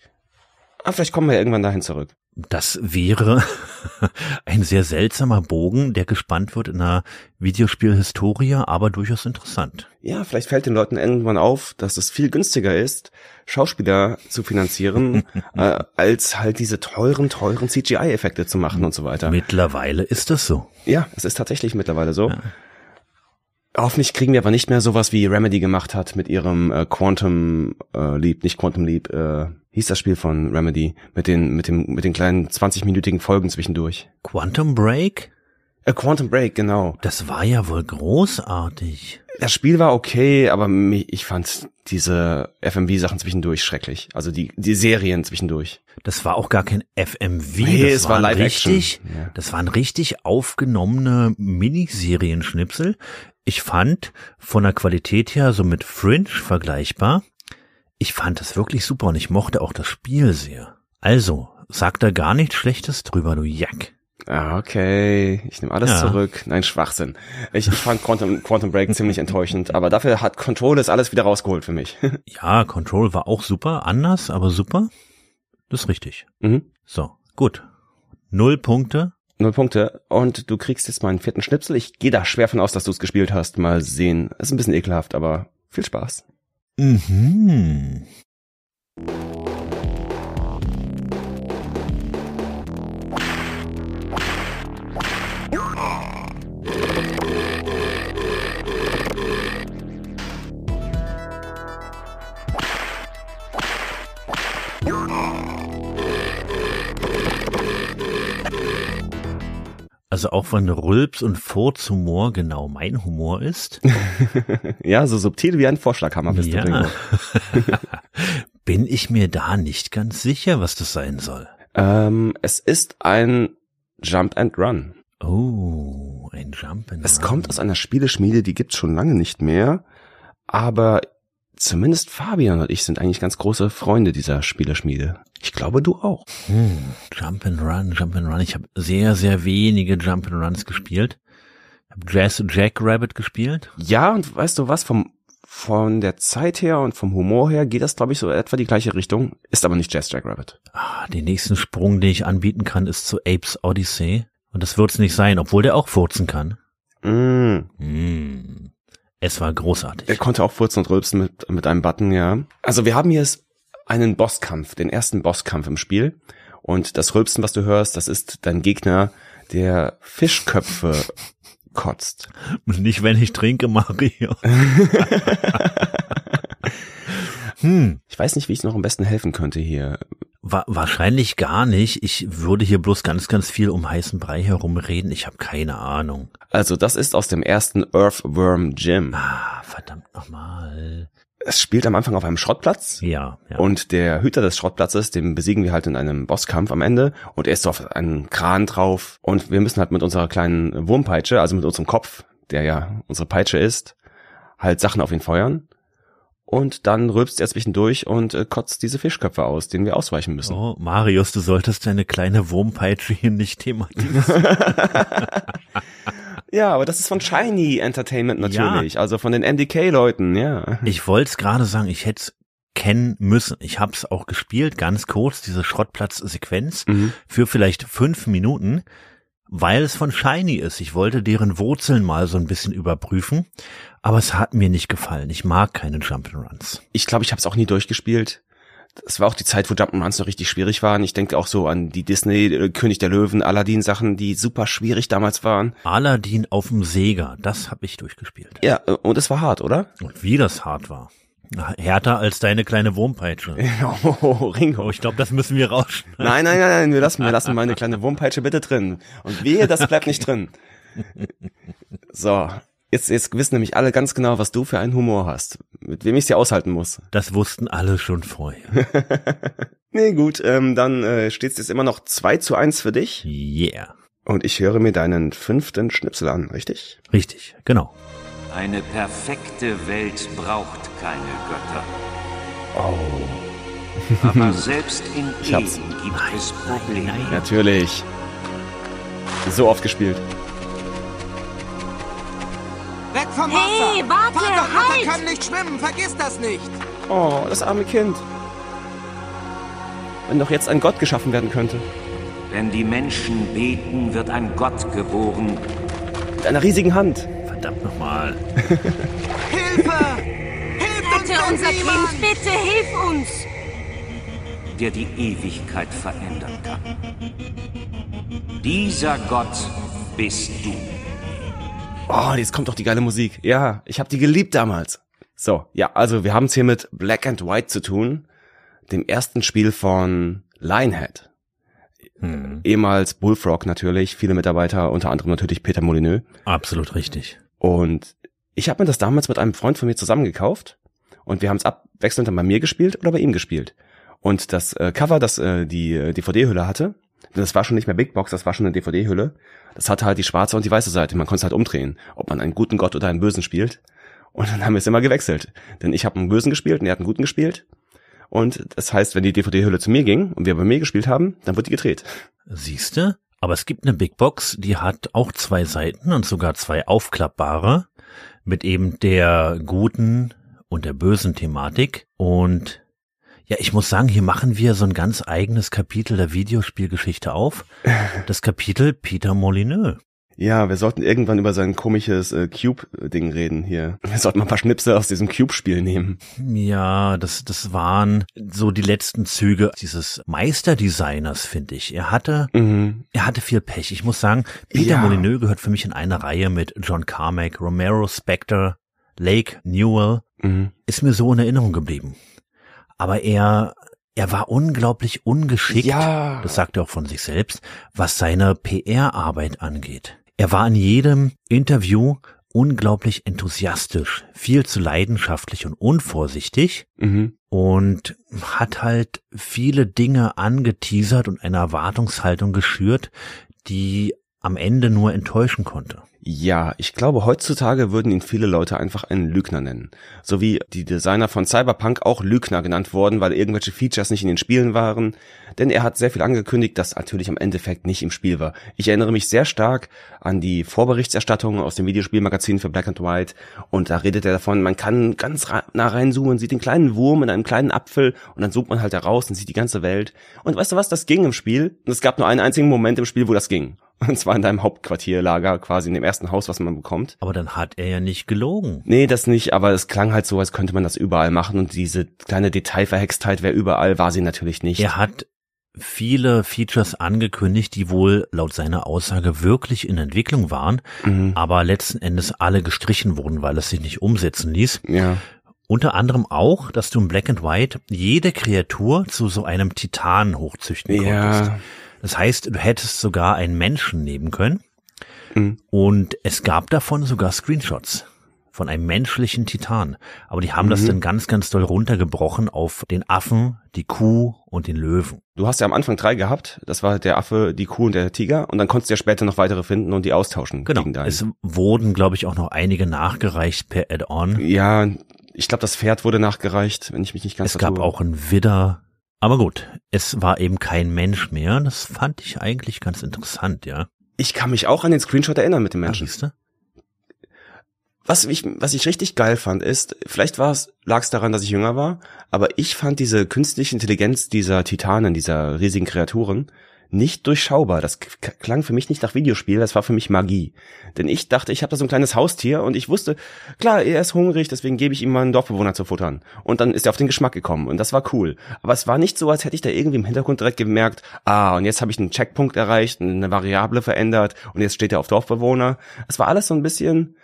Aber vielleicht kommen wir ja irgendwann dahin zurück. Das wäre ein sehr seltsamer Bogen, der gespannt wird in einer Videospielhistorie, aber durchaus interessant. Ja, vielleicht fällt den Leuten irgendwann auf, dass es viel günstiger ist, Schauspieler zu finanzieren, äh, als halt diese teuren, teuren CGI-Effekte zu machen und so weiter. Mittlerweile ist das so. Ja, es ist tatsächlich mittlerweile so. Hoffentlich kriegen wir aber nicht mehr sowas wie Remedy gemacht hat mit ihrem äh, Quantum äh, Leap, nicht Quantum Leap, äh, hieß das Spiel von Remedy mit den mit dem mit den kleinen 20-minütigen Folgen zwischendurch. Quantum Break? Äh, Quantum Break, genau. Das war ja wohl großartig. Das Spiel war okay, aber ich fand diese FMV-Sachen zwischendurch schrecklich. Also die die Serien zwischendurch. Das war auch gar kein FMV. Nee, das es war Live-Action. richtig, Ja. Das waren richtig aufgenommene Miniserienschnipsel. Ich fand von der Qualität her so mit Fringe vergleichbar. Ich fand das wirklich super und ich mochte auch das Spiel sehr. Also, sag da gar nichts Schlechtes drüber, du Jack. Ah, okay. Ich nehme alles Ja. zurück. Nein, Schwachsinn. Ich, ich fand Quantum, Quantum Break ziemlich enttäuschend, aber dafür hat Control das alles wieder rausgeholt für mich. Ja, Control war auch super, anders, aber super. Das ist richtig. mhm. So, gut. Null Punkte. Null Punkte. Und du kriegst jetzt meinen vierten Schnipsel. Ich gehe da schwer von aus, dass du es gespielt hast. Mal sehen. Ist ein bisschen ekelhaft, aber viel Spaß. Mhm. Also auch wenn Rülps und Furzhumor genau mein Humor ist, Ja, so subtil wie ein Vorschlaghammer bist du, Ja. Ringo. bin ich mir da nicht ganz sicher, was das sein soll. Ähm, es ist ein Jump and Run. Oh, ein Jump and Es Run. kommt aus einer Spieleschmiede, die gibt's schon lange nicht mehr. Aber zumindest Fabian und ich sind eigentlich ganz große Freunde dieser Spieleschmiede. Ich glaube, du auch. Hm, Jump and Run, Jump and Run. Ich habe sehr, sehr wenige Jump and Runs gespielt. Ich habe Jazz Jack Rabbit gespielt. Ja, und weißt du was, vom, von der Zeit her und vom Humor her geht das, glaube ich, so etwa die gleiche Richtung. Ist aber nicht Jazz Jackrabbit. Ah, den nächsten Sprung, den ich anbieten kann, ist zu Apes Odyssey. Und das wird's nicht sein, obwohl der auch furzen kann. Mm. Hm. Es war großartig. Er konnte auch furzen und rülpsen mit, mit einem Button, ja. Also wir haben hier s- einen Bosskampf, den ersten Bosskampf im Spiel. Und das Rülpsen, was du hörst, das ist dein Gegner, der Fischköpfe kotzt. Nicht, wenn ich trinke, Mario. hm. Ich weiß nicht, wie ich noch am besten helfen könnte hier. Wa wahrscheinlich gar nicht. Ich würde hier bloß ganz, ganz viel um heißen Brei herumreden. Ich habe keine Ahnung. Also das ist aus dem ersten Earthworm Gym. Ah, verdammt nochmal. Es spielt am Anfang auf einem Schrottplatz. Ja, ja. Und der Hüter des Schrottplatzes, den besiegen wir halt in einem Bosskampf am Ende. Und er ist so auf einen Kran drauf. Und wir müssen halt mit unserer kleinen Wurmpeitsche, also mit unserem Kopf, der ja unsere Peitsche ist, halt Sachen auf ihn feuern. Und dann rülpst er zwischendurch und äh, kotzt diese Fischköpfe aus, denen wir ausweichen müssen. Oh, Marius, du solltest deine kleine Wurmpeitsche hier nicht thematisieren. Ja, aber das ist von Shiny Entertainment natürlich. Also von den MDK-Leuten, ja. ich wollte es gerade sagen, ich hätte kennen müssen. Ich habe es auch gespielt, ganz kurz, diese Schrottplatz-Sequenz für vielleicht fünf Minuten, weil es von Shiny ist. Ich wollte deren Wurzeln mal so ein bisschen überprüfen, aber es hat mir nicht gefallen. Ich mag keine Jump'n'Runs. Ich glaube, ich habe es auch nie durchgespielt. Es war auch die Zeit, wo Jump'n'Runs noch richtig schwierig waren. Ich denke auch so an die Disney, äh, König der Löwen, Aladdin-Sachen, die super schwierig damals waren. Aladdin auf dem Sega, das habe ich durchgespielt. Ja, äh, und es war hart, oder? Und wie das hart war. Härter als deine kleine Wurmpeitsche. Oh, Ringo. Oh, ich glaube, das müssen wir rauschen. Nein, nein, nein, nein, wir lassen, wir lassen meine kleine Wurmpeitsche bitte drin. Und wehe, das bleibt nicht drin. So, jetzt, jetzt wissen nämlich alle ganz genau, was du für einen Humor hast. Mit wem ich sie aushalten muss. Das wussten alle schon vorher. Nee, gut, ähm, dann äh, steht es jetzt immer noch 2 zu 1 für dich. Yeah. Und ich höre mir deinen fünften Schnipsel an, richtig? Richtig, genau. Eine perfekte Welt braucht keine Götter. Oh. Aber selbst in. Ehen gibt es Probleme. Natürlich. So oft gespielt. Vom Wasser! Hey, warte, Vatergötter halt! können nicht schwimmen, vergiss das nicht! Oh, das arme Kind. Wenn doch jetzt ein Gott geschaffen werden könnte. Wenn die Menschen beten, wird ein Gott geboren, Mit einer riesigen Hand. Verdammt nochmal. Hilfe! Hilf uns, Bitte, unser niemand! Kind, bitte hilf uns! der die Ewigkeit verändern kann. Dieser Gott bist du. Oh, jetzt kommt doch die geile Musik. Ja, ich habe die geliebt damals. So, ja, also wir haben es hier mit Black and White zu tun, dem ersten Spiel von Lionhead. Ehemals Bullfrog natürlich, viele Mitarbeiter, unter anderem natürlich Peter Molyneux. Absolut richtig. Und ich habe mir das damals mit einem Freund von mir zusammen gekauft und wir haben es abwechselnd dann bei mir gespielt oder bei ihm gespielt. Und das äh, Cover, das äh, die äh, DVD-Hülle hatte, das war schon nicht mehr Big Box, das war schon eine DVD-Hülle. Das hatte halt die schwarze und die weiße Seite. Man konnte es halt umdrehen, ob man einen guten Gott oder einen bösen spielt. Und dann haben wir es immer gewechselt. Denn ich habe einen bösen gespielt und er hat einen guten gespielt. Und das heißt, wenn die DVD-Hülle zu mir ging und wir bei mir gespielt haben, dann wird die gedreht. Siehste? Aber es gibt eine Big Box, die hat auch zwei Seiten und sogar zwei aufklappbare mit eben der guten und der bösen Thematik. Und ja, ich muss sagen, hier machen wir so ein ganz eigenes Kapitel der Videospielgeschichte auf. Das Kapitel Peter Molyneux. Ja, wir sollten irgendwann über sein komisches äh, Cube-Ding reden hier. Wir sollten mal ein paar Schnipsel aus diesem Cube-Spiel nehmen. Ja, das, das waren so die letzten Züge dieses Meisterdesigners, finde ich. Er hatte, er hatte viel Pech. Ich muss sagen, Peter Ja. Molyneux gehört für mich in eine Reihe mit John Carmack, Romero, Spector, Lake, Newell. Mhm. Ist mir so in Erinnerung geblieben. Aber er, er war unglaublich ungeschickt. Ja. Das sagt er auch von sich selbst, was seine PR-Arbeit angeht. Er war in jedem Interview unglaublich enthusiastisch, viel zu leidenschaftlich und unvorsichtig Mhm. und hat halt viele Dinge angeteasert und eine Erwartungshaltung geschürt, die am Ende nur enttäuschen konnte. Ja, ich glaube, heutzutage würden ihn viele Leute einfach einen Lügner nennen. So wie die Designer von Cyberpunk auch Lügner genannt wurden, weil irgendwelche Features nicht in den Spielen waren. Denn er hat sehr viel angekündigt, das natürlich am Endeffekt nicht im Spiel war. Ich erinnere mich sehr stark an die Vorberichterstattung aus dem Videospielmagazin für Black and White. Und da redet er davon, man kann ganz nah reinzoomen, sieht den kleinen Wurm in einem kleinen Apfel und dann zoomt man halt da raus und sieht die ganze Welt. Und weißt du was, das ging im Spiel. Und es gab nur einen einzigen Moment im Spiel, wo das ging. Und zwar in deinem Hauptquartierlager, quasi in dem ersten Haus, was man bekommt. Aber dann hat er ja nicht gelogen. Nee, das nicht, aber es klang halt so, als könnte man das überall machen und diese kleine Detailverhextheit wäre überall, war sie natürlich nicht. Er hat viele Features angekündigt, die wohl laut seiner Aussage wirklich in Entwicklung waren, aber letzten Endes alle gestrichen wurden, weil es sich nicht umsetzen ließ. Ja. Unter anderem auch, dass du in Black and White jede Kreatur zu so einem Titan hochzüchten konntest. Das heißt, du hättest sogar einen Menschen nehmen können. Mhm. Und es gab davon sogar Screenshots von einem menschlichen Titan. Aber die haben das Mhm. dann ganz, ganz doll runtergebrochen auf den Affen, die Kuh und den Löwen. Du hast ja am Anfang drei gehabt. Das war der Affe, die Kuh und der Tiger. Und dann konntest du ja später noch weitere finden und die austauschen Genau. gegen deinen. Es wurden, glaube ich, auch noch einige nachgereicht per Add-on. ja, ich glaube, das Pferd wurde nachgereicht, wenn ich mich nicht ganz Es gab vertue. auch einen Widder. Aber gut, es war eben kein Mensch mehr. Das fand ich eigentlich ganz interessant, ja. Ich kann mich auch an den Screenshot erinnern mit dem Menschen. siehste? Was ich, was ich richtig geil fand, ist, vielleicht war es, lag es daran, dass ich jünger war, aber ich fand diese künstliche Intelligenz dieser Titanen, dieser riesigen Kreaturen, nicht durchschaubar. Das klang für mich nicht nach Videospiel, das war für mich Magie. Denn ich dachte, ich habe da so ein kleines Haustier und ich wusste, klar, er ist hungrig, deswegen gebe ich ihm mal einen Dorfbewohner zu futtern. Und dann ist er auf den Geschmack gekommen und das war cool. Aber es war nicht so, als hätte ich da irgendwie im Hintergrund direkt gemerkt, ah, und jetzt habe ich einen Checkpunkt erreicht, eine Variable verändert und jetzt steht er auf Dorfbewohner. Es war alles so ein bisschen,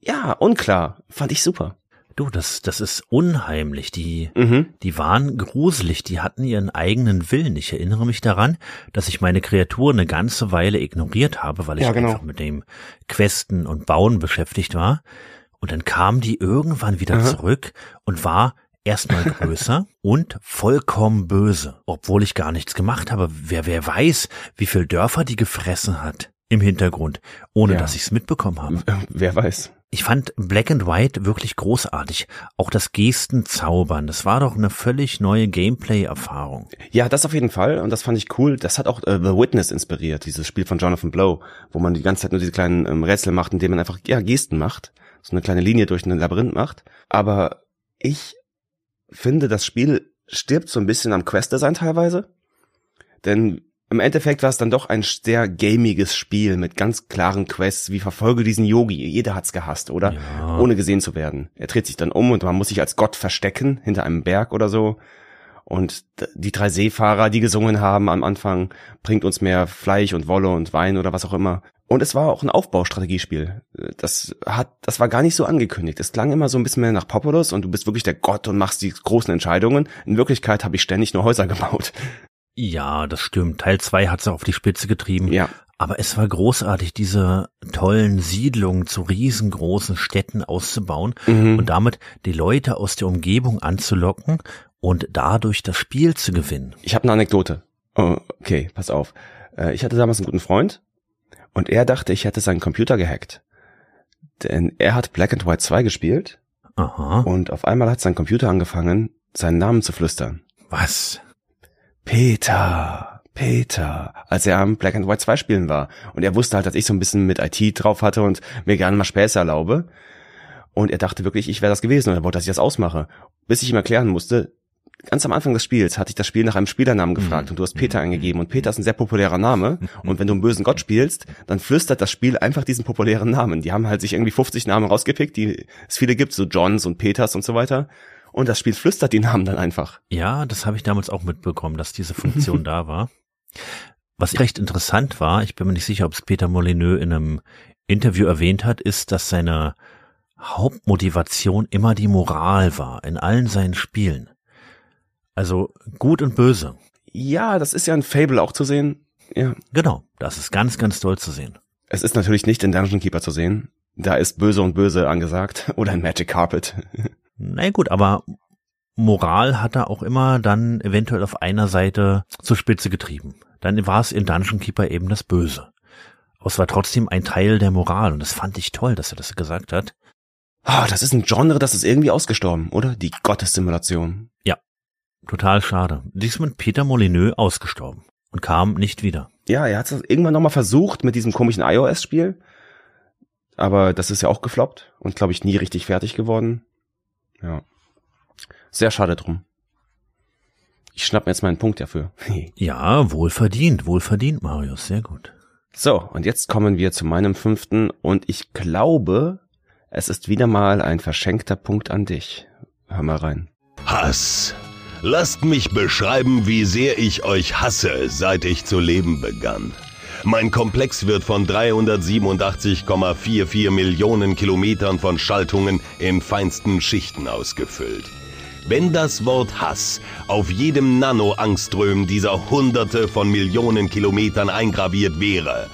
ja, unklar. Fand ich super. Du, das, das ist unheimlich. Die, Mhm. die waren gruselig. Die hatten ihren eigenen Willen. Ich erinnere mich daran, dass ich meine Kreatur eine ganze Weile ignoriert habe, weil ich Ja, genau. einfach mit dem Questen und Bauen beschäftigt war. Und dann kam die irgendwann wieder Aha. zurück und war erstmal größer und vollkommen böse, obwohl ich gar nichts gemacht habe. Wer, wer weiß, wie viel Dörfer die gefressen hat im Hintergrund, ohne Ja. dass ich es mitbekommen habe. Wer weiß. Ich fand Black and White wirklich großartig. Auch das Gestenzaubern, das war doch eine völlig neue Gameplay-Erfahrung. Ja, das auf jeden Fall und das fand ich cool. Das hat auch äh, The Witness inspiriert, dieses Spiel von Jonathan Blow, wo man die ganze Zeit nur diese kleinen ähm, Rätsel macht, indem man einfach ja Gesten macht, so eine kleine Linie durch ein Labyrinth macht. Aber ich finde, das Spiel stirbt so ein bisschen am Quest-Design teilweise, denn im Endeffekt war es dann doch ein sehr gamiges Spiel mit ganz klaren Quests, wie verfolge diesen Yogi. Jeder hat's gehasst, oder? Ja. Ohne gesehen zu werden. Er dreht sich dann um und man muss sich als Gott verstecken hinter einem Berg oder so. Und die drei Seefahrer, die gesungen haben am Anfang, bringt uns mehr Fleisch und Wolle und Wein oder was auch immer. Und es war auch ein Aufbaustrategiespiel. Das hat, das war gar nicht so angekündigt. Es klang immer so ein bisschen mehr nach Populous und du bist wirklich der Gott und machst die großen Entscheidungen. In Wirklichkeit habe ich ständig nur Häuser gebaut. Ja, das stimmt. Teil 2 hat's auch auf die Spitze getrieben. Ja. Aber es war großartig, diese tollen Siedlungen zu riesengroßen Städten auszubauen Mhm. und damit die Leute aus der Umgebung anzulocken und dadurch das Spiel zu gewinnen. Ich habe eine Anekdote. Oh, okay, pass auf. Äh, Ich hatte damals einen guten Freund und er dachte, ich hätte seinen Computer gehackt. Denn er hat Black and White 2 gespielt Aha. und auf einmal hat sein Computer angefangen, seinen Namen zu flüstern. Was? Peter, Peter, als er am Black and White 2 spielen war. Und er wusste halt, dass ich so ein bisschen mit IT drauf hatte und mir gerne mal Späße erlaube. Und er dachte wirklich, ich wäre das gewesen und er wollte, dass ich das ausmache. Bis ich ihm erklären musste, ganz am Anfang des Spiels hatte ich das Spiel nach einem Spielernamen gefragt und du hast Peter eingegeben und Peter ist ein sehr populärer Name und wenn du einen bösen Gott spielst, dann flüstert das Spiel einfach diesen populären Namen. Die haben halt sich irgendwie 50 Namen rausgepickt, die es viele gibt, so Johns und Peters und so weiter. Und das Spiel flüstert die Namen dann einfach. Ja, das habe ich damals auch mitbekommen, dass diese Funktion da war. Was recht interessant war, ich bin mir nicht sicher, ob es Peter Molyneux in einem Interview erwähnt hat, ist, dass seine Hauptmotivation immer die Moral war in allen seinen Spielen. Also gut und böse. Ja, das ist ja ein Fable auch zu sehen. Ja. Genau, das ist ganz, ganz toll zu sehen. Es ist natürlich nicht in Dungeon Keeper zu sehen. Da ist böse und böse angesagt. Oder ein Magic Carpet. Na gut, aber Moral hat er auch immer dann eventuell auf einer Seite zur Spitze getrieben. Dann war es in Dungeon Keeper eben das Böse. Aber es war trotzdem ein Teil der Moral und das fand ich toll, dass er das gesagt hat. Ah, das ist ein Genre, das ist irgendwie ausgestorben, oder? Die Gottessimulation. Total schade. Diesmal Peter Molyneux ausgestorben und kam nicht wieder. Ja, er hat es irgendwann nochmal versucht mit diesem komischen iOS-Spiel. Aber das ist ja auch gefloppt und glaube ich nie richtig fertig geworden. Ja. Sehr schade drum. Ich schnapp mir jetzt meinen Punkt dafür. Ja, wohlverdient, wohlverdient, Marius, sehr gut. So, und jetzt kommen wir zu meinem fünften und ich glaube, es ist wieder mal ein verschenkter Punkt an dich. Hör mal rein. Hass. Lasst mich beschreiben, wie sehr ich euch hasse, seit ich zu leben begann. Mein Komplex wird von 387,44 Millionen Kilometern von Schaltungen in feinsten Schichten ausgefüllt. Wenn das Wort Hass auf jedem Nano-Angström dieser Hunderte von Millionen Kilometern eingraviert wäre,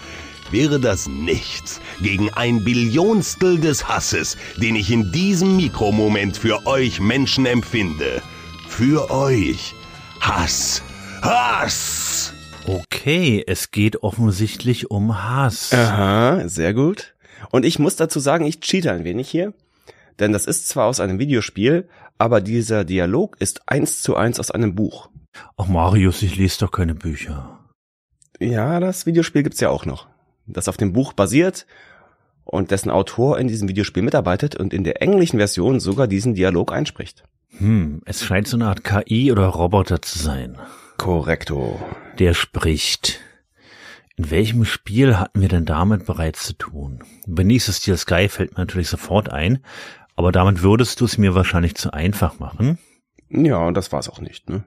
wäre das nichts gegen ein Billionstel des Hasses, den ich in diesem Mikromoment für euch Menschen empfinde. Für euch. Hass. Hass. Okay, es geht offensichtlich um Hass. Aha, sehr gut. Und ich muss dazu sagen, ich cheate ein wenig hier. Denn das ist zwar aus einem Videospiel, aber dieser Dialog ist eins zu eins aus einem Buch. Ach Marius, ich lese doch keine Bücher. Ja, das Videospiel gibt's ja auch noch. Das auf dem Buch basiert. und dessen Autor in diesem Videospiel mitarbeitet und in der englischen Version sogar diesen Dialog einspricht. Hm, es scheint so eine Art KI oder Roboter zu sein. Korrekto. Der spricht. In welchem Spiel hatten wir denn damit bereits zu tun? Beneath the Steel Sky fällt mir natürlich sofort ein, aber damit würdest du es mir wahrscheinlich zu einfach machen. Ja, und das war's auch nicht, ne?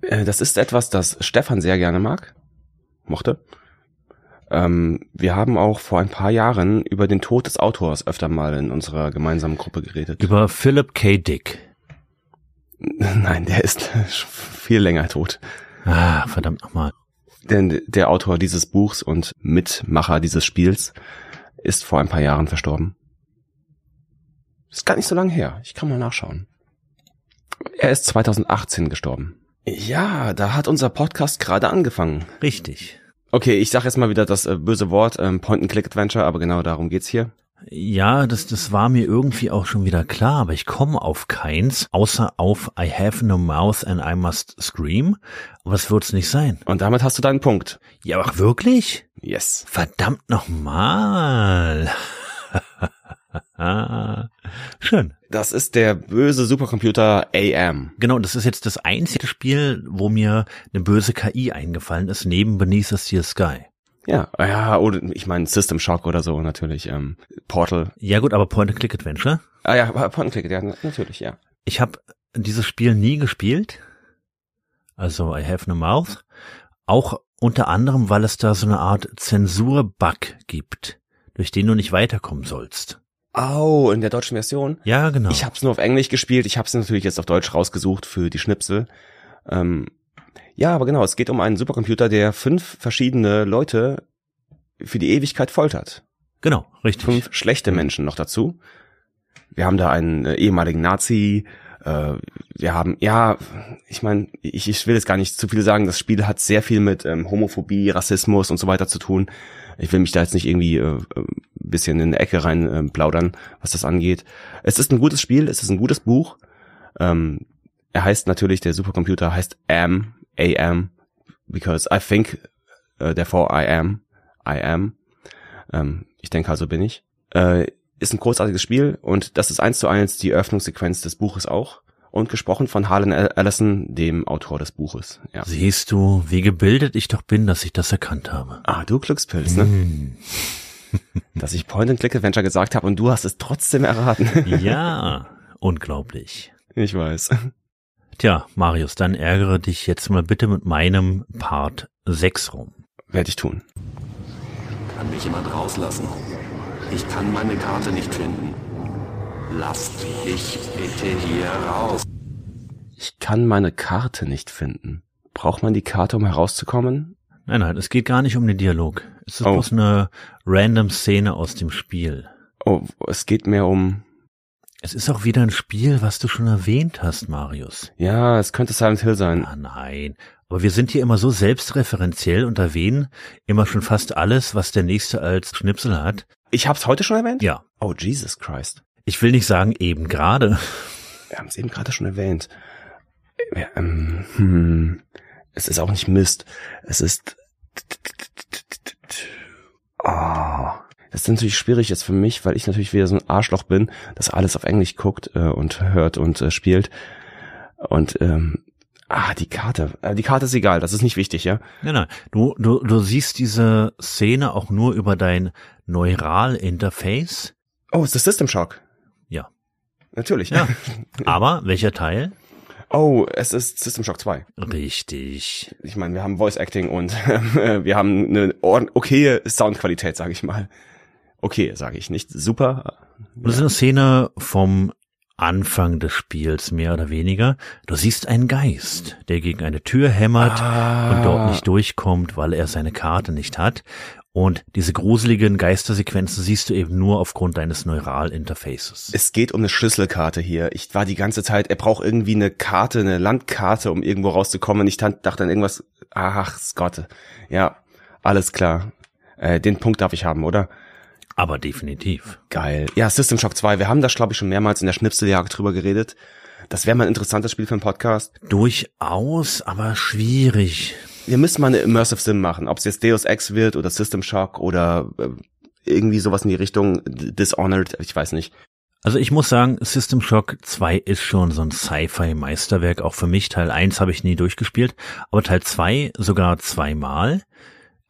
Äh, Das ist etwas, das Stefan sehr gerne mag. Mochte. Ähm, wir haben auch vor ein paar Jahren über den Tod des Autors öfter mal in unserer gemeinsamen Gruppe geredet. Über Philip K. Dick. Nein, der ist viel länger tot. Ah, verdammt nochmal. Denn der Autor dieses Buchs und Mitmacher dieses Spiels ist vor ein paar Jahren verstorben. Ist gar nicht so lange her. Ich kann mal nachschauen. Er ist 2018 gestorben. Ja, da hat unser Podcast gerade angefangen. Richtig. Okay, ich sag jetzt mal wieder das äh, böse Wort ähm, Point-and-Click-Adventure, aber genau darum geht's hier. Ja, das, das war mir irgendwie auch schon wieder klar, aber ich komme auf keins, außer auf I have no mouth and I must scream. Aber es wird's nicht sein. Und damit hast du deinen Punkt. Ja, ach wirklich? Yes. Verdammt nochmal. Schön. Das ist der böse Supercomputer AM. Genau, das ist jetzt das einzige Spiel, wo mir eine böse KI eingefallen ist, neben Beneath the Sky. Ja, ja, oder ich meine System Shock oder so natürlich. Ähm, Portal. Ja gut, aber Point-and-Click-Adventure? Ah ja, Point-and-Click, ja, natürlich, ja. Ich habe dieses Spiel nie gespielt. Also I have no mouth. Auch unter anderem, weil es da so eine Art Zensur-Bug gibt, durch den du nicht weiterkommen sollst. Oh, in der deutschen Version? Ja, genau. Ich habe es nur auf Englisch gespielt. Ich habe es natürlich jetzt auf Deutsch rausgesucht für die Schnipsel. Ähm, ja, aber genau, es geht um einen Supercomputer, der fünf verschiedene Leute für die Ewigkeit foltert. Genau, richtig. Fünf schlechte Menschen noch dazu. Wir haben da einen äh, ehemaligen Nazi. Äh, wir haben, ja, ich meine, ich, ich will jetzt gar nicht zu viel sagen. Das Spiel hat sehr viel mit ähm, Homophobie, Rassismus und so weiter zu tun. Ich will mich da jetzt nicht irgendwie äh, ein bisschen in eine Ecke rein äh, plaudern, was das angeht. Es ist ein gutes Spiel, es ist ein gutes Buch. Ähm, er heißt natürlich, der Supercomputer heißt AM, AM, because I think, uh, therefore I am, I am. Ähm, ich denke also bin ich. Äh, ist ein großartiges Spiel und das ist eins zu eins die Eröffnungssequenz des Buches auch. Und gesprochen von Harlan Ellison, dem Autor des Buches. Ja. Siehst du, wie gebildet ich doch bin, dass ich das erkannt habe. Ah, du Glückspilz, ne? Mm. dass ich Point-and-Click-Adventure gesagt habe und du hast es trotzdem erraten. ja, unglaublich. Ich weiß. Tja, Marius, dann ärgere dich jetzt mal bitte mit meinem Part 6 rum. Werde ich tun. Kann mich jemand rauslassen? Ich kann meine Karte nicht finden. Lasst mich bitte hier raus. Ich kann meine Karte nicht finden. Braucht man die Karte, um herauszukommen? Nein, nein, es geht gar nicht um den Dialog. Es ist Oh. bloß eine random Szene aus dem Spiel. Oh, es geht mehr um. Es ist auch wieder ein Spiel, was du schon erwähnt hast, Marius. Ja, es könnte Silent Hill sein. Ah, nein. Aber wir sind hier immer so selbstreferenziell und erwähnen immer schon fast alles, was der nächste als Schnipsel hat. Ich hab's heute schon erwähnt? Ja. Oh, Jesus Christ. Ich will nicht sagen eben gerade. Wir haben es eben gerade schon erwähnt. Ja, ähm, hm, es ist auch nicht Mist. Es ist. Ah, das ist natürlich schwierig jetzt für mich, weil ich natürlich wieder so ein Arschloch bin, das alles auf Englisch guckt äh, und hört und äh, spielt. Und ähm, ah, die Karte. Äh, die Karte ist egal, das ist nicht wichtig, ja. Nein, nein. Du, du, du siehst diese Szene auch nur über dein Neural-Interface. Oh, ist das System Shock? Ja. Natürlich. Ja. Aber welcher Teil? Oh, es ist System Shock 2. Richtig. Ich meine, wir haben Voice Acting und äh, wir haben eine okaye Soundqualität, sage ich mal. Okay, sage ich nicht. Super. Das ist eine Szene vom Anfang des Spiels, mehr oder weniger. Du siehst einen Geist, der gegen eine Tür hämmert Ah. und dort nicht durchkommt, weil er seine Karte nicht hat. Und diese gruseligen Geistersequenzen siehst du eben nur aufgrund deines Neural-Interfaces. Es geht um eine Schlüsselkarte hier. Ich war die ganze Zeit, er braucht irgendwie eine Karte, eine Landkarte, um irgendwo rauszukommen. Und ich dachte an irgendwas, ach Gott. Ja, alles klar. Äh, den Punkt darf ich haben, oder? Aber definitiv. Geil. Ja, System Shock 2. Wir haben da, glaube ich, schon mehrmals in der Schnipseljagd drüber geredet. Das wäre mal ein interessantes Spiel für einen Podcast. Durchaus, aber schwierig. Wir müssen mal eine Immersive Sim machen. Ob es jetzt Deus Ex wird oder System Shock oder äh, irgendwie sowas in die Richtung Dishonored, ich weiß nicht. Also ich muss sagen, System Shock 2 ist schon so ein Sci-Fi-Meisterwerk. Auch für mich Teil 1 habe ich nie durchgespielt, aber Teil 2 sogar zweimal,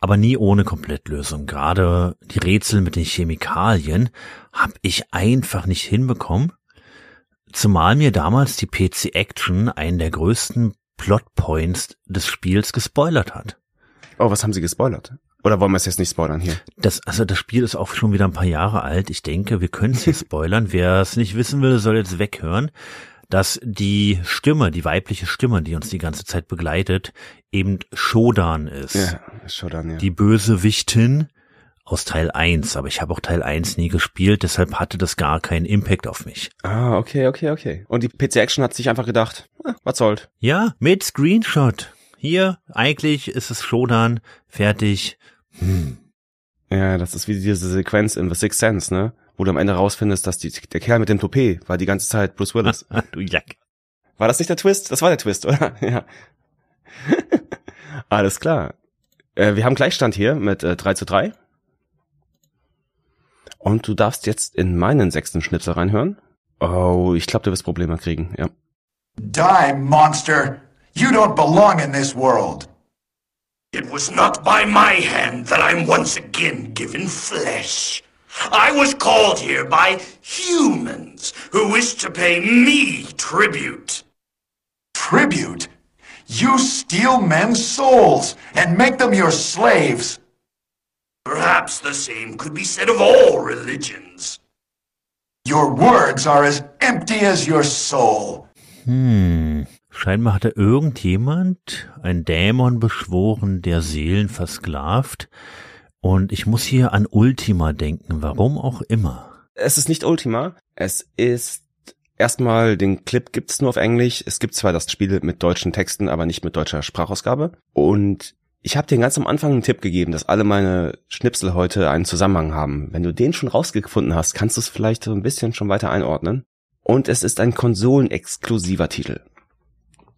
aber nie ohne Komplettlösung. Gerade die Rätsel mit den Chemikalien habe ich einfach nicht hinbekommen. Zumal mir damals die PC Action einen der größten Plotpoints des Spiels gespoilert hat. Oh, was haben sie gespoilert? Oder wollen wir es jetzt nicht spoilern hier? Das, also das Spiel ist auch schon wieder ein paar Jahre alt. Ich denke, wir können es hier spoilern. Wer es nicht wissen will, soll jetzt weghören, dass die Stimme, die weibliche Stimme, die uns die ganze Zeit begleitet, eben Shodan ist. Ja, Shodan, ja. Die Bösewichtin aus Teil 1, aber ich habe auch Teil 1 nie gespielt, deshalb hatte das gar keinen Impact auf mich. Ah, okay, okay, okay. Und die PC Action hat sich einfach gedacht, ah, was soll's? Ja, mit Screenshot. Hier, eigentlich ist es Shodan, fertig. Hm. Ja, das ist wie diese Sequenz in The Sixth Sense, ne? Wo du am Ende rausfindest, dass die, der Kerl mit dem Toupet war die ganze Zeit Bruce Willis. du Jack. War das nicht der Twist? Das war der Twist, oder? ja. Alles klar. Äh, wir haben Gleichstand hier mit äh, 3 zu 3. Und du darfst jetzt in meinen sechsten Schnipsel reinhören. Oh, ich glaube, du wirst Probleme kriegen, ja. Die, monster! You don't belong in this world! It was not by my hand that I'm once again given flesh. I was called here by humans who wish to pay me tribute. Tribute? You steal men's souls and make them your slaves. Perhaps the same could be said of all religions. Your words are as empty as your soul. Hm. Scheinbar hatte irgendjemand einen Dämon beschworen, der Seelen versklavt. Und ich muss hier an Ultima denken, warum auch immer. Es ist nicht Ultima, es ist erstmal, den Clip gibt's nur auf Englisch. Es gibt zwar das Spiel mit deutschen Texten, aber nicht mit deutscher Sprachausgabe. Und ich habe dir ganz am Anfang einen Tipp gegeben, dass alle meine Schnipsel heute einen Zusammenhang haben. Wenn du den schon rausgefunden hast, kannst du es vielleicht so ein bisschen schon weiter einordnen. Und es ist ein konsolenexklusiver Titel.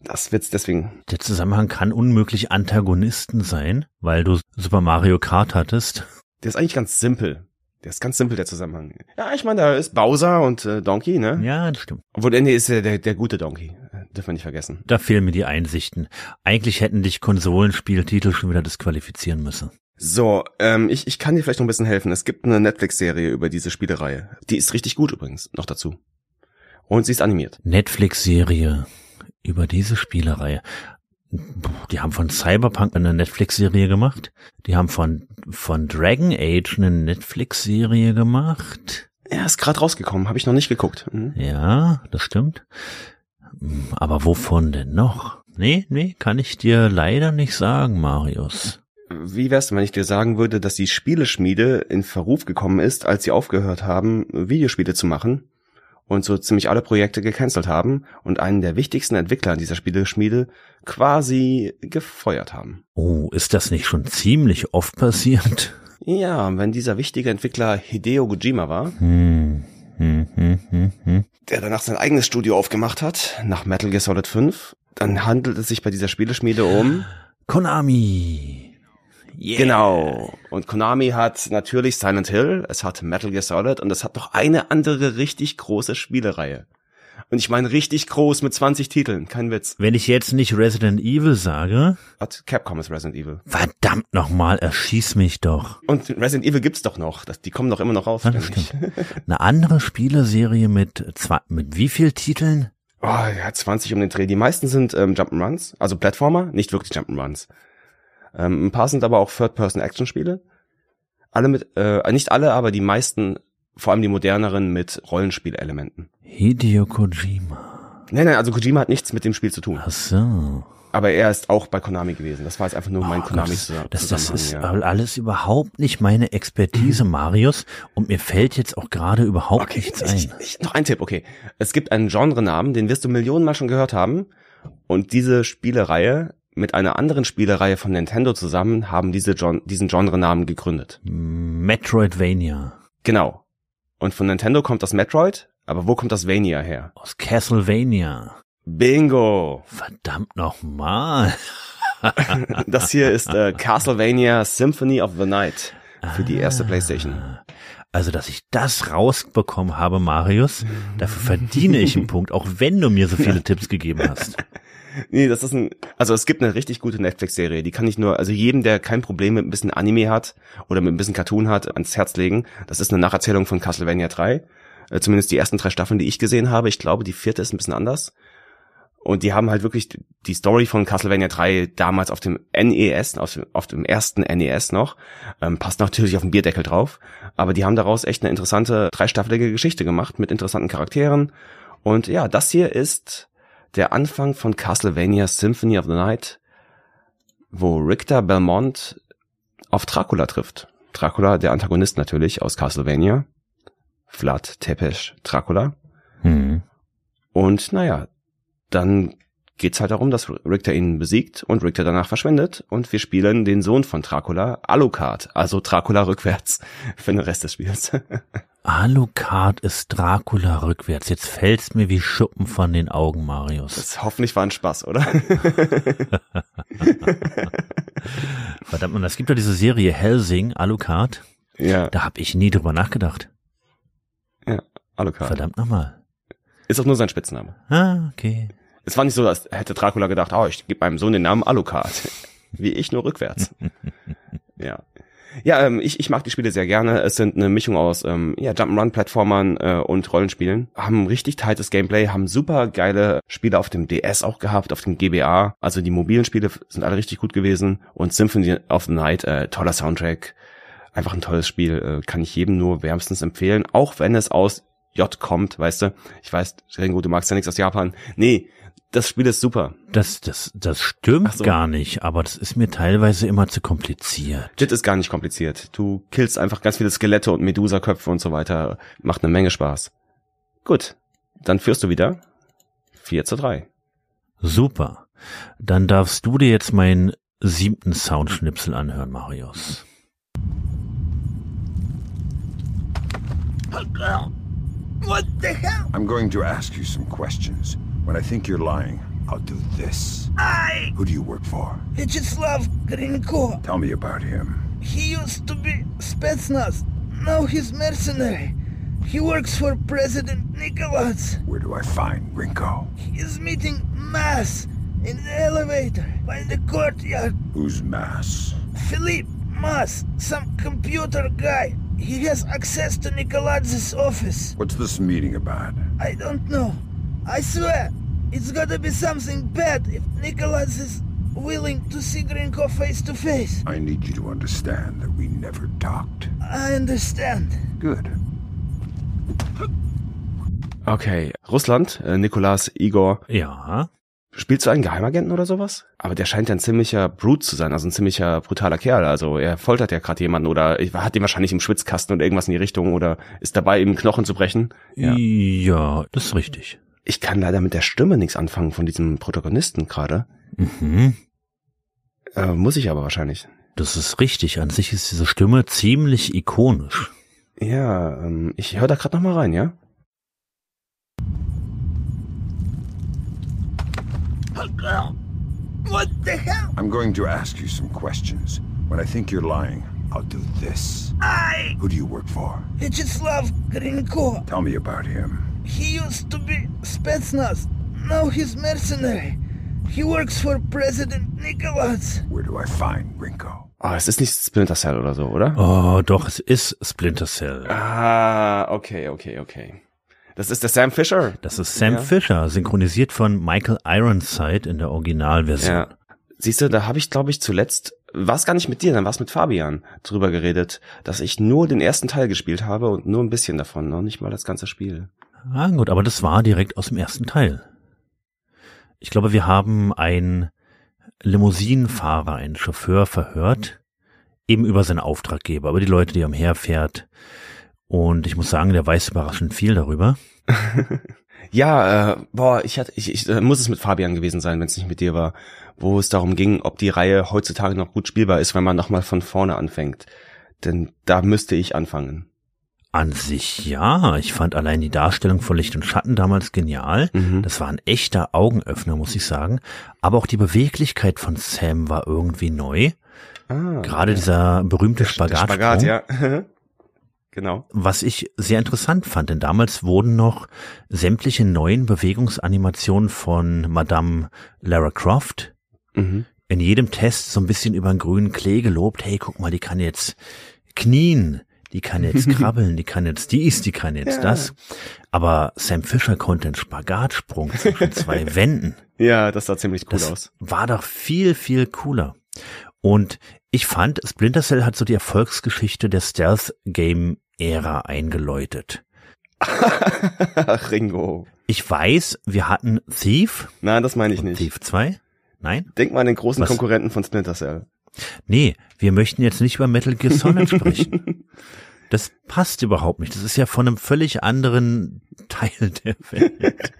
Das wird's deswegen. Der Zusammenhang kann unmöglich Antagonisten sein, weil du Super Mario Kart hattest. Der ist eigentlich ganz simpel. Der ist ganz simpel, der Zusammenhang. Ja, ich meine, da ist Bowser und äh, Donkey, ne? Ja, das stimmt. Obwohl, nee, ist ja der, der gute Donkey. Äh, dürfen wir nicht vergessen. Da fehlen mir die Einsichten. Eigentlich hätten dich Konsolenspieltitel schon wieder disqualifizieren müssen. So, ähm, ich, ich kann dir vielleicht noch ein bisschen helfen. Es gibt eine Netflix-Serie über diese Spielereihe. Die ist richtig gut übrigens, noch dazu. Und sie ist animiert. Netflix-Serie über diese Spielereihe. Die haben von Cyberpunk eine Netflix-Serie gemacht. Die haben von, von Dragon Age eine Netflix-Serie gemacht. Ja, ist gerade rausgekommen, habe ich noch nicht geguckt. Mhm. Ja, das stimmt. Aber wovon denn noch? Nee, nee, kann ich dir leider nicht sagen, Marius. Wie wär's, wenn ich dir sagen würde, dass die Spieleschmiede in Verruf gekommen ist, als sie aufgehört haben, Videospiele zu machen und so ziemlich alle Projekte gecancelt haben und einen der wichtigsten Entwickler dieser Spieleschmiede quasi gefeuert haben. Oh, ist das nicht schon ziemlich oft passiert? Ja, wenn dieser wichtige Entwickler Hideo Kojima war, hm, hm, hm, hm, hm. der danach sein eigenes Studio aufgemacht hat, nach Metal Gear Solid 5, dann handelt es sich bei dieser Spieleschmiede um Konami. Yeah. Genau. Und Konami hat natürlich Silent Hill, es hat Metal Gear Solid und es hat noch eine andere richtig große Spielereihe. Und ich meine richtig groß mit 20 Titeln, kein Witz. Wenn ich jetzt nicht Resident Evil sage. Hat Capcom ist Resident Evil. Verdammt nochmal, erschieß mich doch. Und Resident Evil gibt's doch noch. Die kommen doch immer noch raus. Ja, Eine andere Spieleserie mit zwei, mit wie viel Titeln? Oh, ja, 20 um den Dreh. Die meisten sind ähm, Jump'n'Runs, also Plattformer, nicht wirklich Jump'n'Runs. Ähm, ein paar sind aber auch Third-Person-Action-Spiele. Alle mit, äh, nicht alle, aber die meisten, vor allem die moderneren mit Rollenspielelementen. Hideo Kojima. Nein, nein, also Kojima hat nichts mit dem Spiel zu tun. Ach so. Aber er ist auch bei Konami gewesen. Das war jetzt einfach nur mein Oh Konami Gott, das, das ist ja. alles überhaupt nicht meine Expertise, Marius. Und mir fällt jetzt auch gerade überhaupt okay, nichts ich, ein. Ich, noch ein Tipp, okay. Es gibt einen Genrenamen, den wirst du Millionenmal schon gehört haben. Und diese Spielereihe mit einer anderen Spielereihe von Nintendo zusammen haben diese Gen diesen Genrenamen gegründet. Metroidvania. Genau. Und von Nintendo kommt das Metroid, aber wo kommt das Vania her? Aus Castlevania. Bingo! Verdammt nochmal. das hier ist äh, Castlevania Symphony of the Night für die erste Playstation. Also, dass ich das rausbekommen habe, Marius, dafür verdiene ich einen Punkt, auch wenn du mir so viele Tipps gegeben hast. Nee, das ist ein, also es gibt eine richtig gute Netflix-Serie, die kann ich nur, also jedem, der kein Problem mit ein bisschen Anime hat oder mit ein bisschen Cartoon hat, ans Herz legen. Das ist eine Nacherzählung von Castlevania 3. Äh, zumindest die ersten drei Staffeln, die ich gesehen habe. Ich glaube, die vierte ist ein bisschen anders. Und die haben halt wirklich die Story von Castlevania 3 damals auf dem NES, auf dem, auf dem ersten NES noch, ähm, passt natürlich auf den Bierdeckel drauf, aber die haben daraus echt eine interessante dreistaffelige Geschichte gemacht mit interessanten Charakteren. Und ja, das hier ist der Anfang von Castlevania Symphony of the Night, wo Richter Belmont auf Dracula trifft. Dracula, der Antagonist natürlich aus Castlevania. Vlad Tepes Dracula. Hm. Und naja, dann geht's halt darum, dass Richter ihn besiegt und Richter danach verschwindet und wir spielen den Sohn von Dracula, Alucard, also Dracula rückwärts für den Rest des Spiels. Alucard ist Dracula rückwärts. Jetzt fällt's mir wie Schuppen von den Augen, Marius. Das hoffentlich war ein Spaß, oder? Verdammt, man, es gibt doch diese Serie Helsing, Alucard. Ja. Da habe ich nie drüber nachgedacht. Ja, Alucard. Verdammt nochmal. Ist auch nur sein Spitzname. Ah, okay. Es war nicht so, als hätte Dracula gedacht, oh, ich gebe meinem Sohn den Namen Alucard. Wie ich, nur rückwärts. ja. Ja, ähm, ich, ich mag die Spiele sehr gerne. Es sind eine Mischung aus ähm, ja, Jump'n'Run-Plattformern äh, und Rollenspielen. Haben richtig tightes Gameplay, haben super geile Spiele auf dem DS auch gehabt, auf dem GBA. Also die mobilen Spiele sind alle richtig gut gewesen. Und Symphony of the Night, äh, toller Soundtrack. Einfach ein tolles Spiel, äh, kann ich jedem nur wärmstens empfehlen. Auch wenn es aus J kommt, weißt du. Ich weiß, Ringo, du magst ja nichts aus Japan. Nee, das Spiel ist super. Das, das, das stimmt so. gar nicht, aber das ist mir teilweise immer zu kompliziert. JIT ist gar nicht kompliziert. Du killst einfach ganz viele Skelette und Medusa-Köpfe und so weiter. Macht eine Menge Spaß. Gut, dann führst du wieder 4 zu 3. Super. Dann darfst du dir jetzt meinen siebten Soundschnipsel anhören, Marius. What the hell? I'm going to ask you some questions. When I think you're lying, I'll do this. I... Who do you work for? Vyacheslav Grinko. Tell me about him. He used to be Spetsnaz. Now he's mercenary. He works for President Nikolaz. Where do I find Grinko? He is meeting Mass in the elevator by the courtyard. Who's Mass? Philippe Mass, some computer guy. He has access to Nikolaz's office. What's this meeting about? I don't know. I swear, it's gotta be something bad if Nikolaz is willing to see Grinko face to face. I need you to understand that we never talked. I understand. Good. Okay, Russland, äh, Nikolas Igor. Ja. Spielst du einen Geheimagenten oder sowas? Aber der scheint ein ziemlicher Brute zu sein, also ein ziemlicher brutaler Kerl. Also er foltert ja gerade jemanden oder hat den wahrscheinlich im Schwitzkasten oder irgendwas in die Richtung oder ist dabei, ihm Knochen zu brechen. Ja, ja das ist richtig. Ich kann leider mit der Stimme nichts anfangen von diesem Protagonisten gerade. Mhm. Äh, muss ich aber wahrscheinlich. Das ist richtig. An sich ist diese Stimme ziemlich ikonisch. Ja, ähm, ich höre da gerade noch mal rein, ja? What the hell? I'm going to ask you some questions. When I think you're lying, I'll do this. I... Who do you work for? Vyacheslav Grinko. Tell me about him. He used to be Spetsnaz. Now he's mercenary. He works for President Nikolaz. Where do I find Grinko? Oh, es ist nicht Splinter Cell oder so, oder? Oh, doch, es ist Splinter Cell. Ah, okay, okay, okay. Das ist der Sam Fisher. Das ist Sam ja. Fisher, synchronisiert von Michael Ironside in der Originalversion. Ja. Siehst du, da habe ich, glaube ich, zuletzt, war es gar nicht mit dir, dann war es mit Fabian drüber geredet, dass ich nur den ersten Teil gespielt habe und nur ein bisschen davon, noch nicht mal das ganze Spiel. Ah, gut, aber das war direkt aus dem ersten Teil. Ich glaube, wir haben einen Limousinenfahrer, einen Chauffeur verhört, eben über seinen Auftraggeber, über die Leute, die er umherfährt. Und ich muss sagen, der weiß überraschend viel darüber. ja, äh, boah, ich hatte, ich, ich äh, muss es mit Fabian gewesen sein, wenn es nicht mit dir war, wo es darum ging, ob die Reihe heutzutage noch gut spielbar ist, wenn man nochmal von vorne anfängt. Denn da müsste ich anfangen. An sich ja. Ich fand allein die Darstellung von Licht und Schatten damals genial. Mhm. Das war ein echter Augenöffner, muss ich sagen. Aber auch die Beweglichkeit von Sam war irgendwie neu. Ah, Gerade dieser berühmte Spagat. Spagat, ja. Genau. Was ich sehr interessant fand, denn damals wurden noch sämtliche neuen Bewegungsanimationen von Madame Lara Croft Mhm. in jedem Test so ein bisschen über den grünen Klee gelobt. Hey, guck mal, die kann jetzt knien, die kann jetzt krabbeln, die kann jetzt dies, die kann jetzt Ja. das. Aber Sam Fisher konnte einen Spagatsprung zwischen zwei Wänden. Ja, das sah ziemlich cool Das aus. war doch viel, viel cooler. Und ich fand, Splinter Cell hat so die Erfolgsgeschichte der Stealth-Game-Ära eingeläutet. Ach, Ringo. Ich weiß, wir hatten Thief. Nein, das meine ich nicht. Thief 2? Nein? Denk mal an den großen Was? Konkurrenten von Splinter Cell. Nee, wir möchten jetzt nicht über Metal Gear Solid sprechen. Das passt überhaupt nicht. Das ist ja von einem völlig anderen Teil der Welt.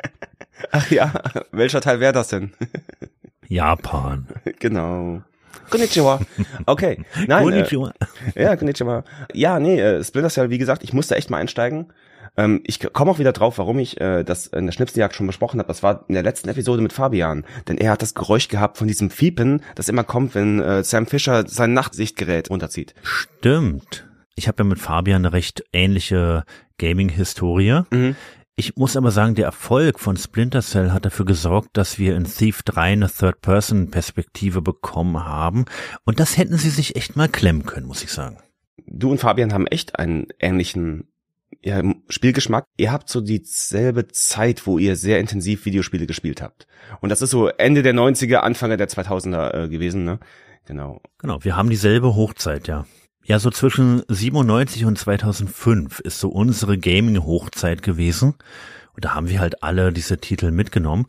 Ach ja, welcher Teil wäre das denn? Japan. genau. Konnichiwa. Okay. Nein, Konnichiwa. Äh, ja, konnichiwa. Ja, nee, äh, Splinter Cell, wie gesagt, ich musste echt mal einsteigen. Ähm, ich komme auch wieder drauf, warum ich äh, das in der Schnipseljagd schon besprochen habe. Das war in der letzten Episode mit Fabian. Denn er hat das Geräusch gehabt von diesem Fiepen, das immer kommt, wenn äh, Sam Fisher sein Nachtsichtgerät runterzieht. Stimmt. Ich habe ja mit Fabian eine recht ähnliche Gaming-Historie. Mhm. Ich muss aber sagen, der Erfolg von Splinter Cell hat dafür gesorgt, dass wir in Thief 3 eine Third-Person-Perspektive bekommen haben. Und das hätten sie sich echt mal klemmen können, muss ich sagen. Du und Fabian haben echt einen ähnlichen ja, Spielgeschmack. Ihr habt so dieselbe Zeit, wo ihr sehr intensiv Videospiele gespielt habt. Und das ist so Ende der 90er, Anfang der 2000er äh, gewesen, ne? Genau. Genau, wir haben dieselbe Hochzeit, ja. Ja, so zwischen 97 und 2005 ist so unsere Gaming-Hochzeit gewesen. Und da haben wir halt alle diese Titel mitgenommen.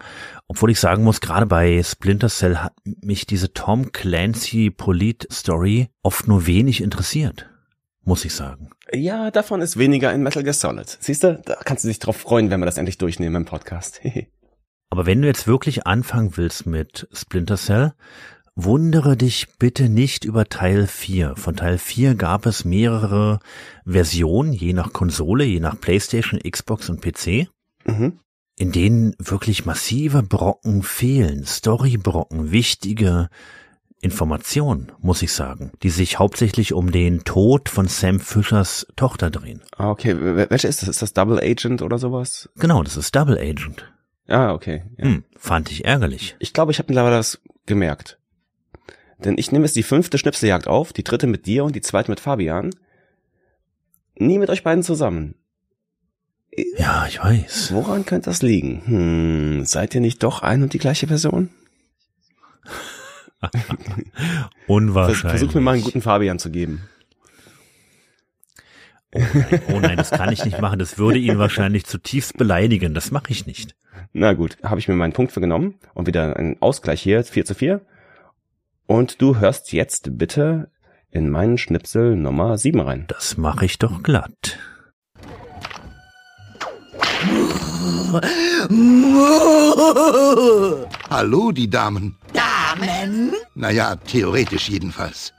Obwohl ich sagen muss, gerade bei Splinter Cell hat mich diese Tom Clancy Polit-Story oft nur wenig interessiert. Muss ich sagen. Ja, davon ist weniger in Metal Gear Solid. Siehst du, da kannst du dich drauf freuen, wenn wir das endlich durchnehmen im Podcast. Aber wenn du jetzt wirklich anfangen willst mit Splinter Cell, wundere dich bitte nicht über Teil 4. Von Teil 4 gab es mehrere Versionen, je nach Konsole, je nach PlayStation, Xbox und PC, mhm. in denen wirklich massive Brocken fehlen, Storybrocken, wichtige Informationen, muss ich sagen, die sich hauptsächlich um den Tod von Sam Fischers Tochter drehen. Ah, okay. Wel- Welche ist das? Ist das Double Agent oder sowas? Genau, das ist Double Agent. Ah, okay. Ja. Hm, fand ich ärgerlich. Ich glaube, ich habe mittlerweile das gemerkt. Denn ich nehme jetzt die fünfte Schnipseljagd auf, die dritte mit dir und die zweite mit Fabian. Nie mit euch beiden zusammen. Ja, ich weiß. Woran könnte das liegen? Hm, seid ihr nicht doch ein und die gleiche Person? Unwahrscheinlich. Versuch mir mal einen guten Fabian zu geben. Oh nein, oh nein, das kann ich nicht machen. Das würde ihn wahrscheinlich zutiefst beleidigen. Das mache ich nicht. Na gut, habe ich mir meinen Punkt für genommen und wieder einen Ausgleich hier, 4 zu 4. Und du hörst jetzt bitte in meinen Schnipsel Nummer 7 rein. Das mache ich doch glatt. Hallo, die Damen. Damen? Naja, theoretisch jedenfalls.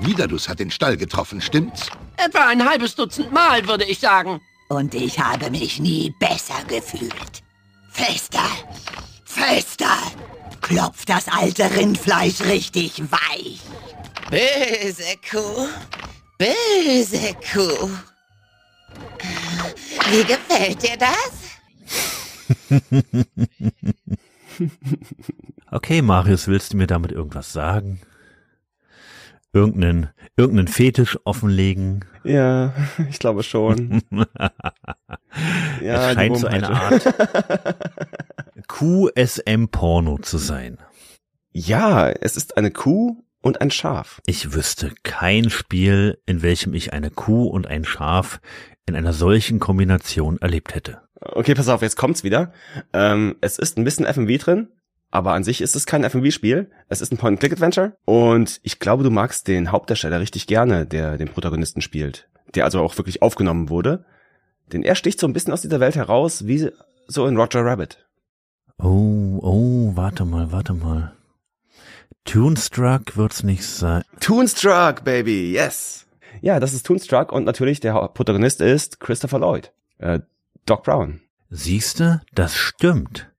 Nidadus hat den Stall getroffen, stimmt's? Etwa ein halbes Dutzend Mal, würde ich sagen. Und ich habe mich nie besser gefühlt. Fester, fester, klopft das alte Rindfleisch richtig weich. Böse Kuh, böse Kuh. Wie gefällt dir das? Okay, Marius, willst du mir damit irgendwas sagen? Irgendeinen, irgendeinen Fetisch offenlegen? Ja, ich glaube schon. es scheint so eine Art QSM-Porno zu sein. Ja, es ist eine Kuh und ein Schaf. Ich wüsste kein Spiel, in welchem ich eine Kuh und ein Schaf in einer solchen Kombination erlebt hätte. Okay, pass auf, jetzt kommt's wieder. Ähm, es ist ein bisschen FMV drin, aber an sich ist es kein FMV-Spiel. Es ist ein Point-and-Click-Adventure. Und ich glaube, du magst den Hauptdarsteller richtig gerne, der den Protagonisten spielt. Der also auch wirklich aufgenommen wurde. Denn er sticht so ein bisschen aus dieser Welt heraus, wie so in Roger Rabbit. Oh, oh, warte mal, warte mal. Toonstruck wird's nicht sein. Toonstruck, baby, yes! Ja, das ist Toonstruck und natürlich der Protagonist ist Christopher Lloyd. Äh, Doc Brown. Siehste, das stimmt.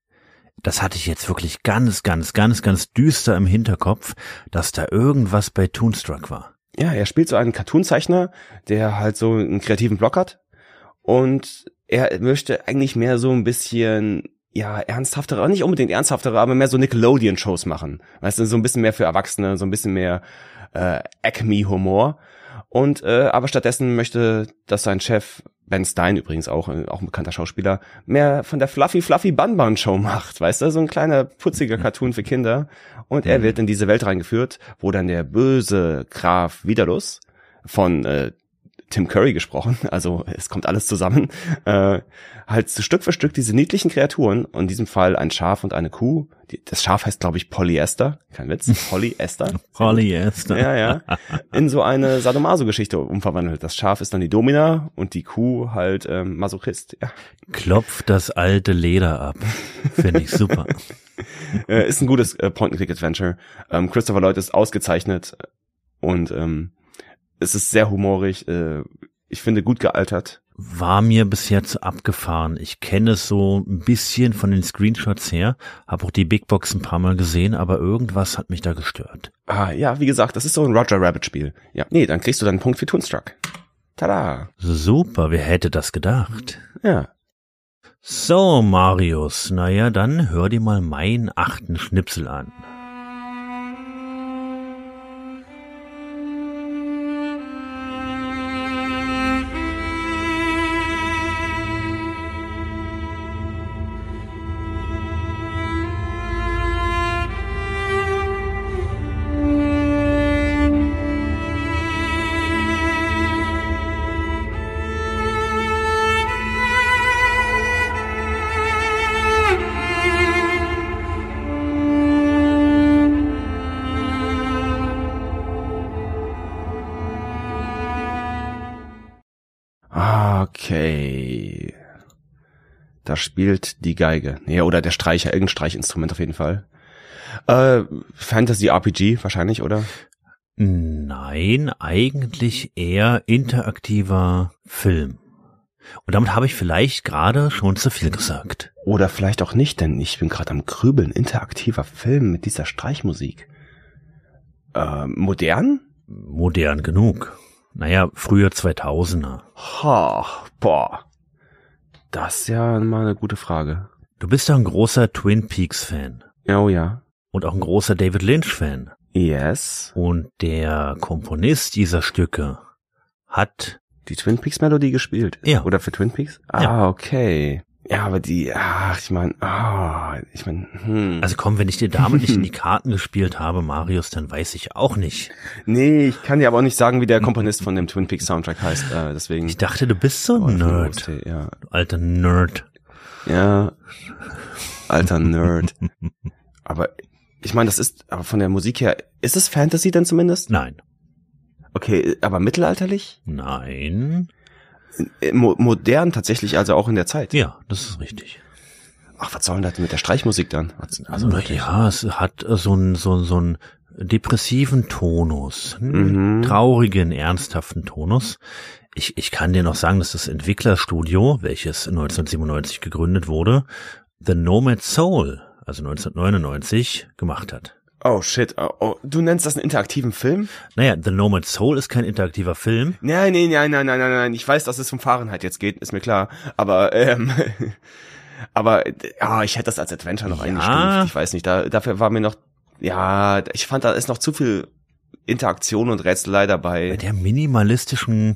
Das hatte ich jetzt wirklich ganz, ganz, ganz, ganz düster im Hinterkopf, dass da irgendwas bei Toonstruck war. ja, er spielt so einen Cartoonzeichner, der halt so einen kreativen Block hat und er möchte eigentlich mehr so ein bisschen ja, ernsthaftere, nicht unbedingt ernsthaftere, aber mehr so Nickelodeon-Shows machen. Weißt du, so ein bisschen mehr für Erwachsene, so ein bisschen mehr äh, Acme-Humor. Und äh, aber stattdessen möchte, dass sein Chef, Ben Stein übrigens auch, äh, auch ein bekannter Schauspieler, mehr von der Fluffy Fluffy Bun Bun Show macht, weißt du, so ein kleiner putziger Cartoon für Kinder. Und er wird in diese Welt reingeführt, wo dann der böse Graf Vidalus von äh, Tim Curry gesprochen, also es kommt alles zusammen, äh, halt Stück für Stück diese niedlichen Kreaturen, in diesem Fall ein Schaf und eine Kuh, die, das Schaf heißt glaube ich Polyester, kein Witz, Polyester. Polyester. Ja, ja, in so eine Sadomaso-Geschichte umverwandelt. Das Schaf ist dann die Domina und die Kuh halt ähm, Masochist. Ja. Klopft das alte Leder ab, finde ich super. äh, ist ein gutes äh, Point-and-Click-Adventure. Ähm, Christopher Lloyd ist ausgezeichnet und ähm, es ist sehr humorig, äh, ich finde gut gealtert. War mir bisher zu abgefahren. Ich kenne es so ein bisschen von den Screenshots her, habe auch die Big Box ein paar Mal gesehen, aber irgendwas hat mich da gestört. Ah, ja, wie gesagt, das ist so ein Roger Rabbit Spiel. Ja, nee, dann kriegst du deinen Punkt für Toonstruck. Tada. Super, wer hätte das gedacht? Ja. So, Marius, naja, dann hör dir mal meinen achten Schnipsel an. Da spielt die Geige. Ja, oder der Streicher, irgendein Streichinstrument auf jeden Fall. Äh, Fantasy RPG wahrscheinlich, oder? Nein, eigentlich eher interaktiver Film. Und damit habe ich vielleicht gerade schon zu viel gesagt. Oder vielleicht auch nicht, denn ich bin gerade am Grübeln. Interaktiver Film mit dieser Streichmusik. Äh, modern? Modern genug. Naja, früher 2000er. Ha, boah. Das ist ja mal eine gute Frage. Du bist ja ein großer Twin Peaks Fan. Oh ja. Und auch ein großer David Lynch Fan. Yes. Und der Komponist dieser Stücke hat die Twin Peaks Melodie gespielt. Ja. Oder für Twin Peaks? Ah, Ja. okay. Ja, aber die, ach, ich meine, ah, ich meine, hm. Also komm, wenn ich dir damit nicht in die Karten gespielt habe, Marius, dann weiß ich auch nicht. Nee, ich kann dir aber auch nicht sagen, wie der Komponist von dem Twin Peaks Soundtrack heißt, äh, deswegen. Ich dachte, du bist so ein Nerd. Ja. Du Alter Nerd. Ja. Alter Nerd. aber ich meine, das ist, aber von der Musik her, ist es Fantasy denn zumindest? Nein. Okay, aber mittelalterlich? Nein. Äh, Mo modern tatsächlich, also auch in der Zeit. Ja, das ist richtig. Ach, was soll denn das mit der Streichmusik dann? Was- Also ja, es hat äh, so einen so, so depressiven Tonus, einen Mhm. traurigen, ernsthaften Tonus. Ich, ich kann dir noch sagen, dass das Entwicklerstudio, welches 1997 gegründet wurde, The Nomad Soul, also 1999, gemacht hat. Oh shit, oh, oh, du nennst das einen interaktiven Film? Naja, The Nomad Soul ist kein interaktiver Film. Nein, nein, nein, nein, nein, nein, nein. Ich weiß, dass es um Fahrenheit jetzt geht, ist mir klar. Aber, ähm, aber, ja, ich hätte das als Adventure noch Ja. eingestuft. Ich weiß nicht, da, dafür war mir noch, ja, ich fand, da ist noch zu viel Interaktion und Rätselei Bei dabei. der minimalistischen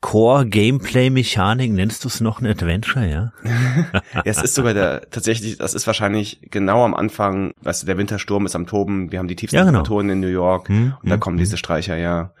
Core-Gameplay-Mechanik nennst du es noch ein Adventure, ja? Ja, es ist sogar der, tatsächlich, das ist wahrscheinlich genau am Anfang, weißt du, der Wintersturm ist am Toben, wir haben die tiefsten Ja, genau. Temperaturen in New York Hm, und da hm, kommen hm. diese Streicher, ja.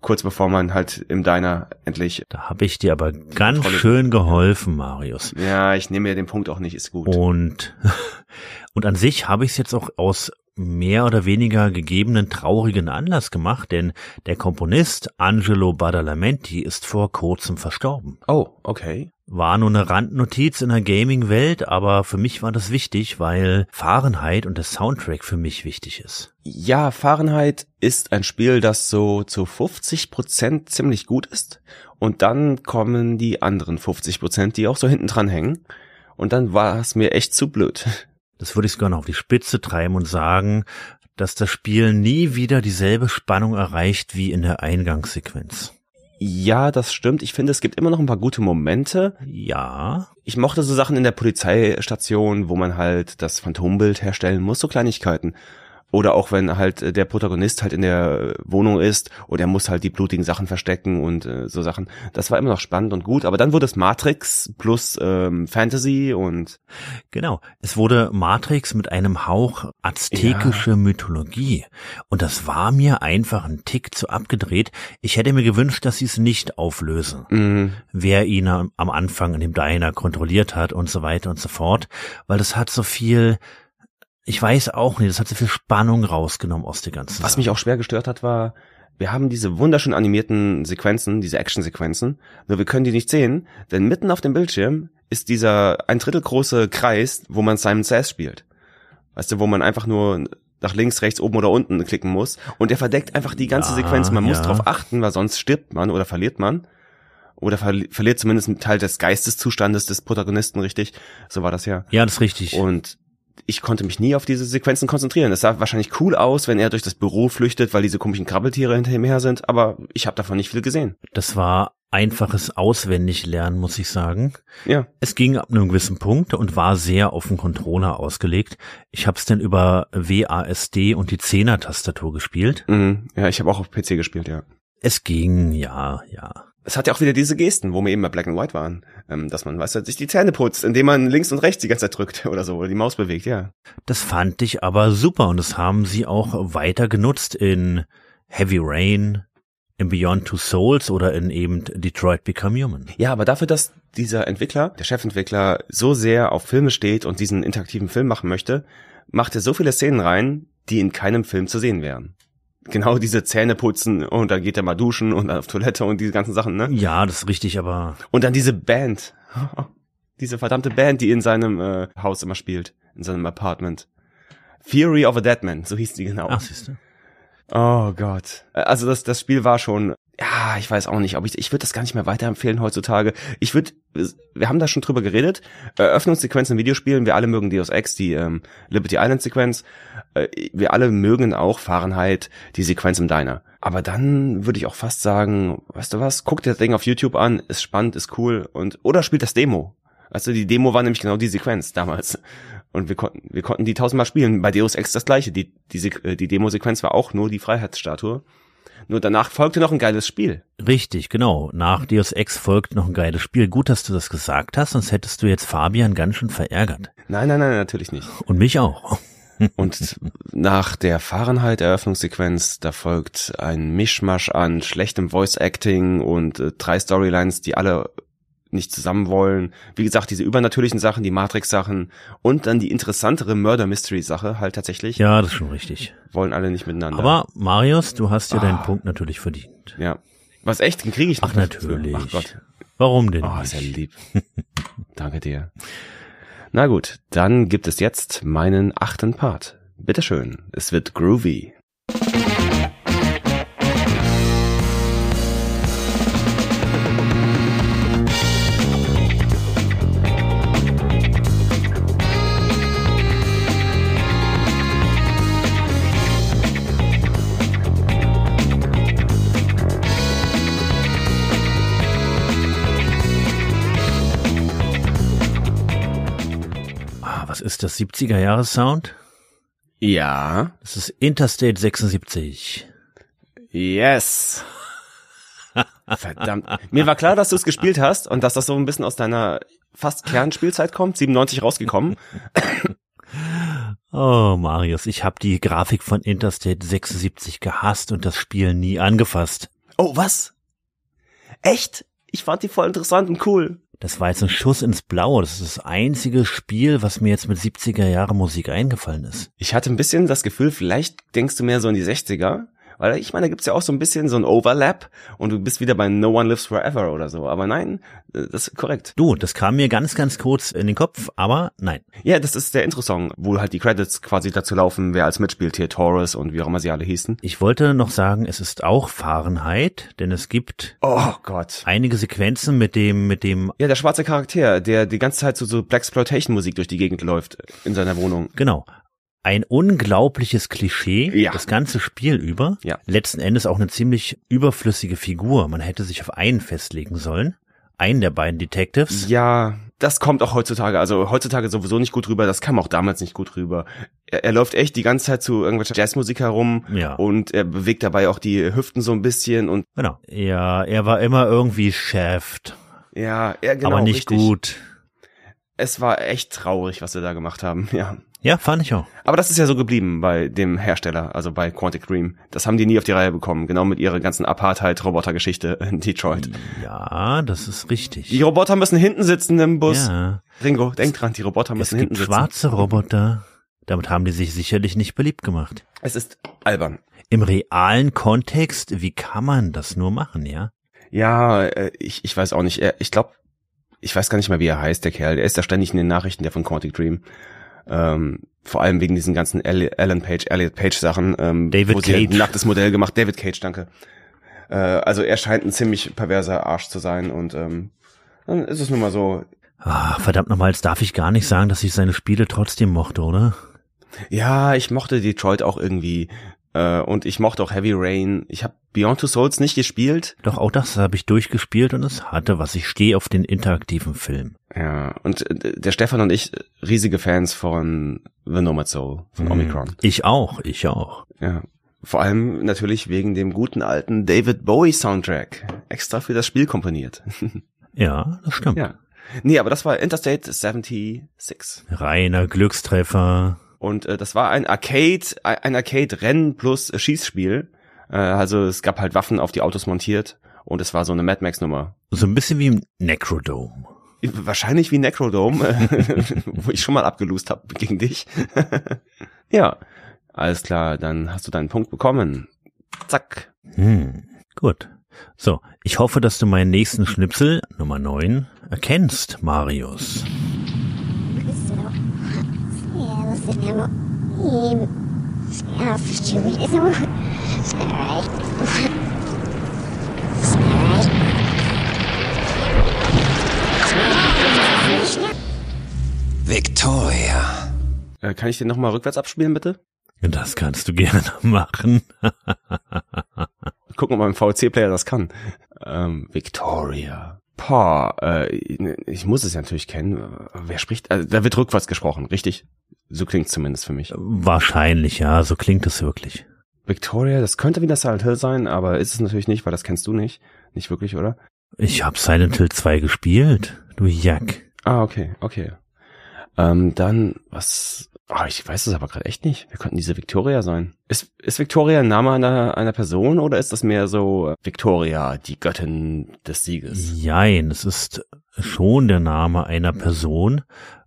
Kurz bevor man halt im Diner endlich, Da habe ich dir aber ganz Tolle- schön geholfen, Marius. ja, ich nehme mir den Punkt auch nicht, ist gut. Und, und an sich habe ich es jetzt auch aus mehr oder weniger gegebenen traurigen Anlass gemacht, denn der Komponist Angelo Badalamenti ist vor kurzem verstorben. Oh, okay. War nur eine Randnotiz in der Gaming-Welt, aber für mich war das wichtig, weil Fahrenheit und der Soundtrack für mich wichtig ist. Ja, Fahrenheit ist ein Spiel, das so zu 50 Prozent ziemlich gut ist. Und dann kommen die anderen 50 Prozent, die auch so hinten dran hängen. Und dann war es mir echt zu blöd. Das würde ich sogar noch auf die Spitze treiben und sagen, dass das Spiel nie wieder dieselbe Spannung erreicht wie in der Eingangssequenz. Ja, das stimmt. Ich finde, es gibt immer noch ein paar gute Momente. Ja. Ich mochte so Sachen in der Polizeistation, wo man halt das Phantombild herstellen muss, so Kleinigkeiten. Oder auch wenn halt äh, der Protagonist halt in der Wohnung ist und er muss halt die blutigen Sachen verstecken und äh, so Sachen. Das war immer noch spannend und gut. Aber dann wurde es Matrix plus ähm, Fantasy und genau. Es wurde Matrix mit einem Hauch aztekische ja. Mythologie und das war mir einfach ein Tick zu abgedreht. Ich hätte mir gewünscht, dass sie es nicht auflösen. Mhm. Wer ihn am Anfang in dem Diner kontrolliert hat und so weiter und so fort, weil das hat so viel ich weiß auch nicht, das hat so viel Spannung rausgenommen aus der ganzen Was Sache. mich auch schwer gestört hat, war, wir haben diese wunderschön animierten Sequenzen, diese Action-Sequenzen, nur wir können die nicht sehen, denn mitten auf dem Bildschirm ist dieser ein Drittel große Kreis, wo man Simon Says spielt. Weißt du, wo man einfach nur nach links, rechts, oben oder unten klicken muss und der verdeckt einfach die ganze ja, Sequenz. Man ja. muss darauf achten, weil sonst stirbt man oder verliert man oder verli verliert zumindest einen Teil des Geisteszustandes des Protagonisten, richtig? So war das ja. Ja, das ist richtig. Und ich konnte mich nie auf diese Sequenzen konzentrieren. Es sah wahrscheinlich cool aus, wenn er durch das Büro flüchtet, weil diese komischen Krabbeltiere hinter ihm her sind, aber ich habe davon nicht viel gesehen. Das war einfaches Auswendiglernen, muss ich sagen. Ja. Es ging ab einem gewissen Punkt und war sehr auf den Controller ausgelegt. Ich habe es dann über WASD und die Zehner-Tastatur gespielt. Mhm. Ja, ich habe auch auf PC gespielt, ja. Es ging, ja, ja es hat ja auch wieder diese Gesten, wo wir eben bei Black and White waren, ähm, dass man, weißt du, sich die Zähne putzt, indem man links und rechts die ganze Zeit drückt oder so, oder die Maus bewegt, ja. Das fand ich aber super und das haben sie auch weiter genutzt in Heavy Rain, in Beyond Two Souls oder in eben Detroit Become Human. Ja, aber dafür, dass dieser Entwickler, der Chefentwickler, so sehr auf Filme steht und diesen interaktiven Film machen möchte, macht er so viele Szenen rein, die in keinem Film zu sehen wären genau diese Zähne putzen und dann geht er mal duschen und dann auf Toilette und diese ganzen Sachen, ne? Ja, das ist richtig, aber. Und dann diese Band. diese verdammte Band, die in seinem äh, Haus immer spielt, in seinem Apartment. Fury of a Deadman, so hieß die genau. Ach, siehst du. Oh Gott. Also das, das Spiel war schon ja, ich weiß auch nicht, ob ich, ich würde das gar nicht mehr weiterempfehlen heutzutage. Ich würde, wir haben da schon drüber geredet. Eröffnungssequenzen in Videospielen, wir alle mögen Deus Ex, die ähm, Liberty Island Sequenz. Äh, wir alle mögen auch Fahrenheit, die Sequenz im Diner. Aber dann würde ich auch fast sagen, weißt du was, guck dir das Ding auf YouTube an, ist spannend, ist cool und oder spielt das Demo. Du, die Demo war nämlich genau die Sequenz damals. Und wir konnten, wir konnten die tausendmal spielen. Bei Deus Ex das gleiche. Die, die, äh, die Demo-Sequenz war auch nur die Freiheitsstatue. Nur danach folgte noch ein geiles Spiel. Richtig, genau. Nach Deus Ex folgt noch ein geiles Spiel. Gut, dass du das gesagt hast, sonst hättest du jetzt Fabian ganz schön verärgert. Nein, nein, nein, natürlich nicht. Und mich auch. Und nach der Fahrenheit-Eröffnungssequenz, da folgt ein Mischmasch an schlechtem Voice-Acting und äh, drei Storylines, die alle nicht zusammen wollen. Wie gesagt, diese übernatürlichen Sachen, die Matrix-Sachen und dann die interessantere Murder-Mystery-Sache halt tatsächlich. Ja, das ist schon richtig. Wollen alle nicht miteinander. Aber Marius, du hast ja ah. deinen Punkt natürlich verdient. Ja. Was echt? Den kriege ich noch. Ach, natürlich. Ach Gott. Warum denn? Oh, ist ja lieb. Danke dir. Na gut, dann gibt es jetzt meinen achten Part. Bitteschön. Es wird groovy. Das 70er Jahres Sound? Ja. Das ist Interstate 76. Yes. Verdammt. Mir war klar, dass du es gespielt hast und dass das so ein bisschen aus deiner fast Kernspielzeit kommt, 97 rausgekommen. Oh, Marius, ich habe die Grafik von Interstate 76 gehasst und das Spiel nie angefasst. Oh, was? Echt? Ich fand die voll interessant und cool. Das war jetzt ein Schuss ins Blaue. Das ist das einzige Spiel, was mir jetzt mit 70er Jahre Musik eingefallen ist. Ich hatte ein bisschen das Gefühl, vielleicht denkst du mehr so in die 60er. Weil ich meine, da gibt's ja auch so ein bisschen so ein Overlap und du bist wieder bei No One Lives Forever oder so. Aber nein, das ist korrekt. Du, das kam mir ganz, ganz kurz in den Kopf, aber nein. Ja, das ist der Intro-Song, wo halt die Credits quasi dazu laufen, wer als mitspielt hier, Taurus und wie auch immer sie alle hießen. Ich wollte noch sagen, es ist auch Fahrenheit, denn es gibt oh Gott. einige Sequenzen mit dem, mit dem. Ja, der schwarze Charakter, der die ganze Zeit so, so Blaxploitation-Musik durch die Gegend läuft in seiner Wohnung. Genau. Ein unglaubliches Klischee, Ja. das ganze Spiel über. Ja. Letzten Endes auch eine ziemlich überflüssige Figur. Man hätte sich auf einen festlegen sollen. Einen der beiden Detectives. Ja, das kommt auch heutzutage, also heutzutage sowieso nicht gut rüber, das kam auch damals nicht gut rüber. Er, er läuft echt die ganze Zeit zu irgendwelcher Jazzmusik herum Ja. und er bewegt dabei auch die Hüften so ein bisschen und Genau. Ja, er war immer irgendwie Chef. ja, er genau aber nicht richtig. gut. Es war echt traurig, was sie da gemacht haben, ja. Ja, fand ich auch. Aber das ist ja so geblieben bei dem Hersteller, also bei Quantic Dream. Das haben die nie auf die Reihe bekommen, genau mit ihrer ganzen Apartheid-Roboter-Geschichte in Detroit. Ja, das ist richtig. Die Roboter müssen hinten sitzen im Bus. Ja. Ringo, denk dran, die Roboter Es müssen gibt hinten sitzen. schwarze Roboter. Damit haben die sich sicherlich nicht beliebt gemacht. Es ist albern. Im realen Kontext, wie kann man das nur machen, ja? Ja, äh, ich, ich weiß auch nicht. Er- Ich glaube, ich weiß gar nicht mehr, wie er heißt, der Kerl. Der ist ja ständig in den Nachrichten, der von Quantic Dream. Ähm, vor allem wegen diesen ganzen Alan Page, Elliot Page Sachen. Ähm, David wo sie Cage. ein nacktes Modell gemacht. David Cage, danke. Äh, also er scheint ein ziemlich perverser Arsch zu sein und ähm, dann ist es nun mal so. Ah, verdammt nochmal, jetzt darf ich gar nicht sagen, dass ich seine Spiele trotzdem mochte, oder? Ja, ich mochte Detroit auch irgendwie. Äh, und ich mochte auch Heavy Rain. Ich habe Beyond Two Souls nicht gespielt. Doch auch das habe ich durchgespielt und es hatte was. Ich stehe auf den interaktiven Film. Ja, und äh, der Stefan und ich, riesige Fans von The Nomad Soul, von Omicron. Ich auch, ich auch. Ja. Vor allem natürlich wegen dem guten alten David Bowie Soundtrack. Extra für das Spiel komponiert. Ja, das stimmt. ja. Nee, aber das war Interstate 76. Reiner Glückstreffer. Und äh, das war ein Arcade, ein Arcade-Rennen plus äh, Schießspiel. Äh, also es gab halt Waffen auf die Autos montiert und es war so eine Mad Max-Nummer. So ein bisschen wie im Necrodome. Wahrscheinlich wie Necrodome, äh, wo ich schon mal abgelust habe gegen dich. ja, alles klar, dann hast du deinen Punkt bekommen. Zack. Hm, gut. So, ich hoffe, dass du meinen nächsten Schnipsel, Nummer 9, erkennst, Marius. Victoria. Äh, kann ich den nochmal rückwärts abspielen, bitte? Das kannst du gerne machen. Gucken, ob mein VC-Player das kann. Ähm, Victoria. Pah, äh, ich muss es ja natürlich kennen. Wer spricht? Also, da wird rückwärts gesprochen, richtig? So klingt's zumindest für mich. Wahrscheinlich, ja, so klingt es wirklich. Victoria, das könnte wieder Silent Hill sein, aber ist es natürlich nicht, weil das kennst du nicht. Nicht wirklich, oder? Ich hab Silent Hill 2 gespielt, du Jack. Ah, okay, okay. Ähm, dann, was, ah, ich weiß es aber gerade echt nicht. Wer könnten diese Victoria sein? Ist, ist Victoria ein Name einer, einer Person oder ist das mehr so äh, Victoria, die Göttin des Sieges? Jein, es ist schon der Name einer Person,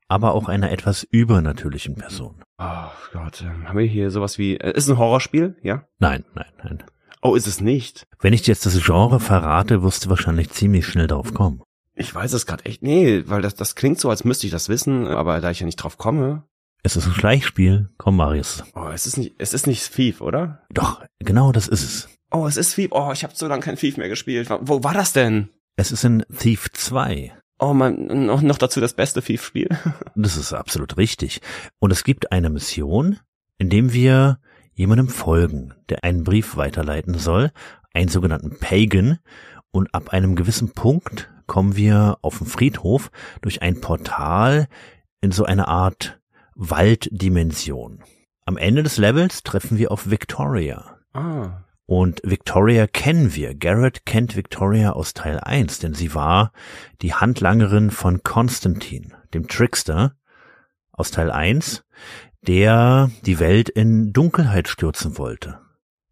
aber auch einer etwas übernatürlichen Person. Oh Gott, ähm, haben wir hier sowas wie, äh, ist ein Horrorspiel, ja? Nein, nein, nein. Oh, ist es nicht? Wenn ich dir jetzt das Genre verrate, wirst du wahrscheinlich ziemlich schnell drauf kommen. Ich weiß es gerade echt, nee, weil das, das klingt so, als müsste ich das wissen, aber da ich ja nicht drauf komme. Es ist ein Schleichspiel. Komm, Marius. Oh, es ist nicht, es ist nicht Thief, oder? Doch, genau das ist es. Oh, es ist Thief. Oh, ich habe so lange kein Thief mehr gespielt. Wo war das denn? Es ist in Thief 2. Oh man, noch, dazu das beste Thief-Spiel. Das ist absolut richtig. Und es gibt eine Mission, in dem wir jemandem folgen, der einen Brief weiterleiten soll, einen sogenannten Pagan. Und ab einem gewissen Punkt kommen wir auf den Friedhof durch ein Portal in so eine Art Walddimension. Am Ende des Levels treffen wir auf Victoria. Ah. Und Victoria kennen wir. Garrett kennt Victoria aus Teil 1, denn sie war die Handlangerin von Konstantin, dem Trickster aus Teil 1, der die Welt in Dunkelheit stürzen wollte.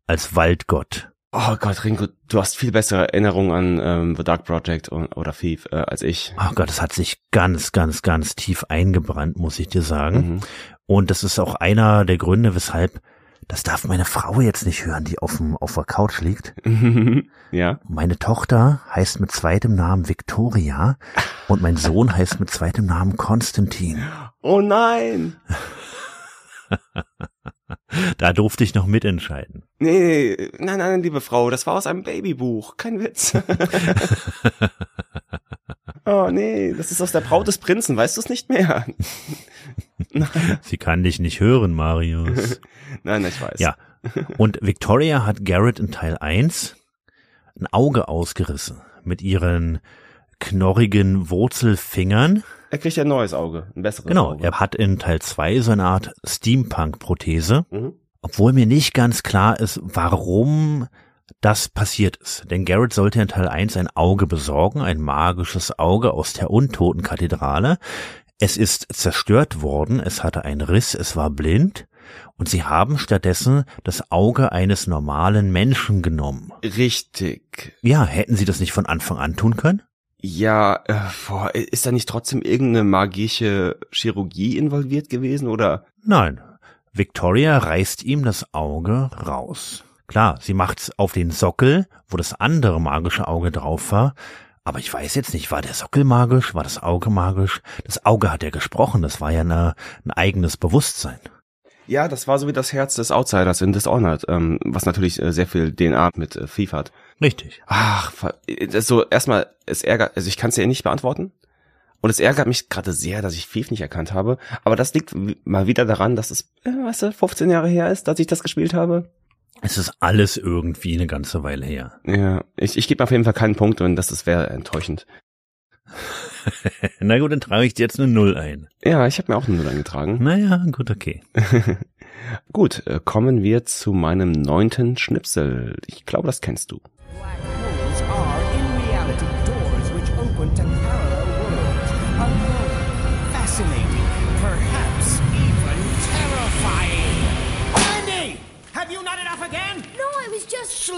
Als Waldgott. Oh Gott, Ringo, du hast viel bessere Erinnerungen an ähm, The Dark Project und, oder Thief äh, als ich. Oh Gott, das hat sich ganz, ganz, ganz tief eingebrannt, muss ich dir sagen. Mhm. Und das ist auch einer der Gründe, weshalb das darf meine Frau jetzt nicht hören, die auf, dem, auf der Couch liegt. ja. Meine Tochter heißt mit zweitem Namen Victoria und mein Sohn heißt mit zweitem Namen Konstantin. Oh nein! Da durfte ich noch mitentscheiden. Nee, nein, nein, liebe Frau, das war aus einem Babybuch, kein Witz. oh nee, das ist aus der Braut des Prinzen, weißt du es nicht mehr? Sie kann dich nicht hören, Marius. Nein, ich weiß. Ja. Und Victoria hat Garrett in Teil 1 ein Auge ausgerissen mit ihren knorrigen Wurzelfingern. Er kriegt ja ein neues Auge, ein besseres Genau, Auge. er hat in Teil 2 so eine Art Steampunk-Prothese. Mhm. Obwohl mir nicht ganz klar ist, warum das passiert ist. Denn Garrett sollte in Teil 1 ein Auge besorgen, ein magisches Auge aus der Untotenkathedrale. Es ist zerstört worden, es hatte einen Riss, es war blind. Und sie haben stattdessen das Auge eines normalen Menschen genommen. Richtig. Ja, hätten sie das nicht von Anfang an tun können? Ja, äh, boah, ist da nicht trotzdem irgendeine magische Chirurgie involviert gewesen oder? Nein. Victoria reißt ihm das Auge raus. Klar, sie macht's auf den Sockel, wo das andere magische Auge drauf war. Aber ich weiß jetzt nicht, war der Sockel magisch, war das Auge magisch? Das Auge hat ja gesprochen, das war ja eine, ein eigenes Bewusstsein. Ja, das war so wie das Herz des Outsiders in Dishonored, ähm, was natürlich äh, sehr viel DNA mit äh, Thief hat. Richtig. Ach, das so erstmal, es ärgert, also ich kann es ja nicht beantworten. Und es ärgert mich gerade sehr, dass ich Thief nicht erkannt habe. Aber das liegt mal wieder daran, dass es, äh, weißt du, 15 Jahre her ist, dass ich das gespielt habe. Es ist alles irgendwie eine ganze Weile her. Ja, ich, ich gebe auf jeden Fall keinen Punkt und das, das wäre enttäuschend. Na gut, dann trage ich dir jetzt eine Null ein. Ja, ich habe mir auch eine Null eingetragen. Naja, gut, okay. Gut, äh, kommen wir zu meinem neunten Schnipsel. Ich glaube, das kennst du. Holes are in reality doors which open to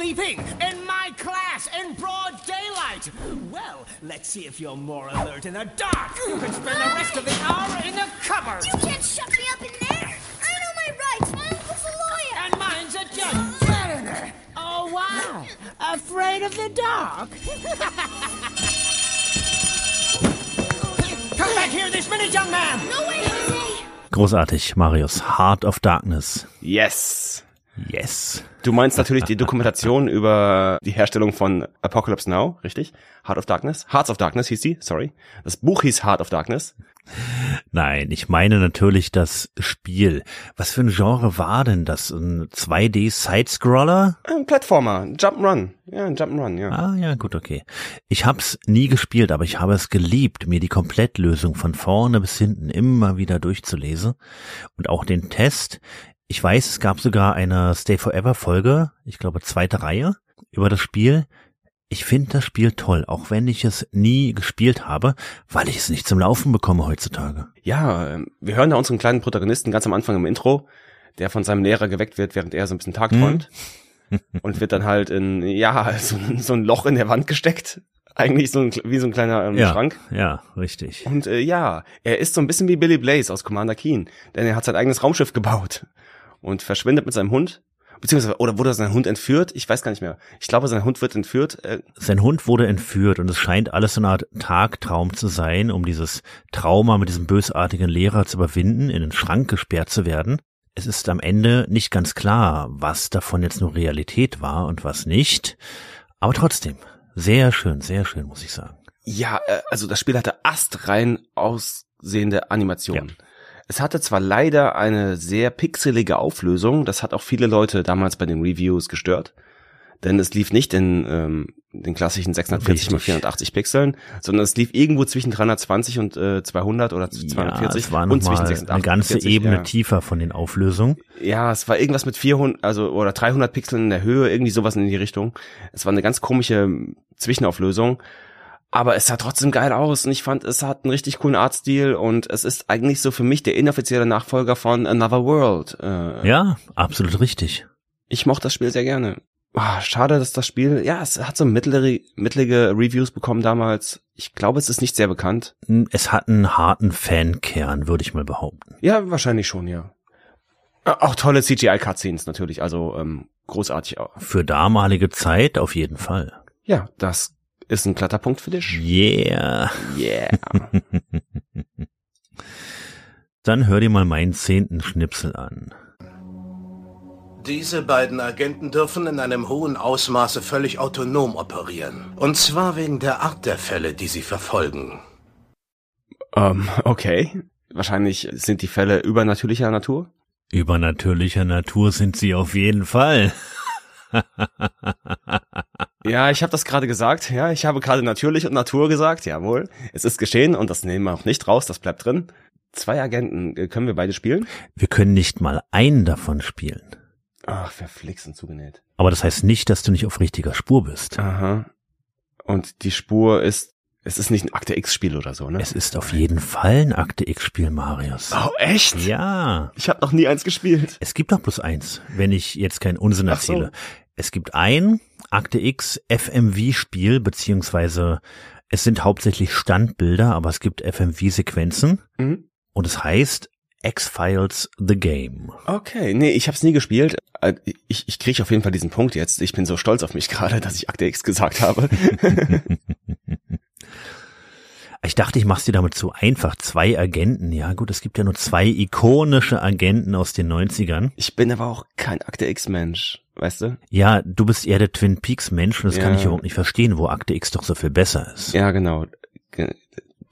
sleeping in my class in broad daylight. Well, let's see if you're more alert in the dark. You can spend the rest of the hour in the cupboard. You can't shut me up in there. I know my rights. My uncle's a lawyer. And mine's a judge. Get in there. Oh, wow. Afraid of the dark? Come back here this minute, young man. No way, Jose. Großartig, Marius. Heart of Darkness. Yes. Yes. Du meinst natürlich die Dokumentation über die Herstellung von Apocalypse Now, richtig? Heart of Darkness? Hearts of Darkness hieß die, sorry. Das Buch hieß Heart of Darkness. Nein, ich meine natürlich das Spiel. Was für ein Genre war denn das? Ein 2D-Sidescroller? Ein Plattformer, Jump'n'Run. Ja, ein Jump'n'Run, ja. Ah ja, gut, okay. Ich hab's nie gespielt, aber ich habe es geliebt, mir die Komplettlösung von vorne bis hinten immer wieder durchzulesen. Und auch den Test. Ich weiß, es gab sogar eine Stay Forever Folge, ich glaube zweite Reihe, über das Spiel. Ich finde das Spiel toll, auch wenn ich es nie gespielt habe, weil ich es nicht zum Laufen bekomme heutzutage. Ja, ähm, wir hören da unseren kleinen Protagonisten ganz am Anfang im Intro, der von seinem Lehrer geweckt wird, während er so ein bisschen tagträumt. und wird dann halt in, ja, so, ein- so ein Loch in der Wand gesteckt. Eigentlich so ein, wie so ein kleiner ähm, ja, Schrank. ja, richtig. Und äh, ja, er ist so ein bisschen wie Billy Blaze aus Commander Keen, denn er hat sein eigenes Raumschiff gebaut und verschwindet mit seinem Hund. Beziehungsweise, oder wurde sein Hund entführt? Ich weiß gar nicht mehr. Ich glaube, sein Hund wird entführt. Äh, Sein Hund wurde entführt und es scheint alles so eine Art Tagtraum zu sein, um dieses Trauma mit diesem bösartigen Lehrer zu überwinden, in den Schrank gesperrt zu werden. Es ist am Ende nicht ganz klar, was davon jetzt nur Realität war und was nicht. Aber trotzdem, sehr schön, sehr schön, muss ich sagen. Ja, äh, also das Spiel hatte astrein aussehende Animationen. Es hatte zwar leider eine sehr pixelige Auflösung, das hat auch viele Leute damals bei den Reviews gestört, denn es lief nicht in ähm, den klassischen 640 x Richtig. 480 Pixeln, sondern es lief irgendwo zwischen 320 und äh, 200 oder 240 ja, es war und zwischen mal 86 eine ganze 40, Ebene ja. tiefer von den Auflösungen. Ja, es war irgendwas mit 400, also oder 300 Pixeln in der Höhe, irgendwie sowas in die Richtung. Es war eine ganz komische ähm, Zwischenauflösung, aber es sah trotzdem geil aus und ich fand, es hat einen richtig coolen Artstil und es ist eigentlich so für mich der inoffizielle Nachfolger von Another World. Äh, Ja, absolut richtig. Ich mochte das Spiel sehr gerne. Ah, schade, dass das Spiel, ja, es hat so mittlere, mittlere Reviews bekommen damals. Ich glaube, es ist nicht sehr bekannt. Es hat einen harten Fankern, würde ich mal behaupten. Ja, wahrscheinlich schon, ja. Auch tolle CGI-Cutscenes natürlich, also ähm, großartig auch. Für damalige Zeit auf jeden Fall. Ja, das ist ein glatter Punkt für dich. Yeah. Yeah. Dann hör dir mal meinen zehnten Schnipsel an. Diese beiden Agenten dürfen in einem hohen Ausmaße völlig autonom operieren. Und zwar wegen der Art der Fälle, die sie verfolgen. Ähm, okay. Wahrscheinlich sind die Fälle übernatürlicher Natur. Übernatürlicher Natur sind sie auf jeden Fall. Ja, ich habe das gerade gesagt. Ja, ich habe gerade natürlich und Natur gesagt. Jawohl. Es ist geschehen und das nehmen wir auch nicht raus. Das bleibt drin. Zwei Agenten. Äh, Können wir beide spielen? Wir können nicht mal einen davon spielen. Ach, verflixt und zugenäht. Aber das heißt nicht, dass du nicht auf richtiger Spur bist. Aha. Und die Spur ist, es ist nicht ein Akte X-Spiel oder so, ne? Es ist auf jeden Fall ein Akte X-Spiel, Marius. Oh, echt? Ja. Ich habe noch nie eins gespielt. Es gibt doch bloß eins, wenn ich jetzt keinen Unsinn Ach so. erzähle. Es gibt ein Akte X FMV-Spiel, beziehungsweise es sind hauptsächlich Standbilder, aber es gibt FMV-Sequenzen. Mhm. Und es heißt X-Files The Game. Okay, nee, ich habe es nie gespielt. Äh, Ich, ich kriege auf jeden Fall diesen Punkt jetzt. Ich bin so stolz auf mich gerade, dass ich Akte X gesagt habe. Ich dachte, ich mach's dir damit zu einfach. Zwei Agenten. Ja gut, es gibt ja nur zwei ikonische Agenten aus den 90ern. Ich bin aber auch kein Akte X-Mensch, weißt du? Ja, du bist eher der Twin Peaks Mensch und das kann Ja. ich überhaupt nicht verstehen, wo Akte X doch so viel besser ist. Ja, genau. Ge-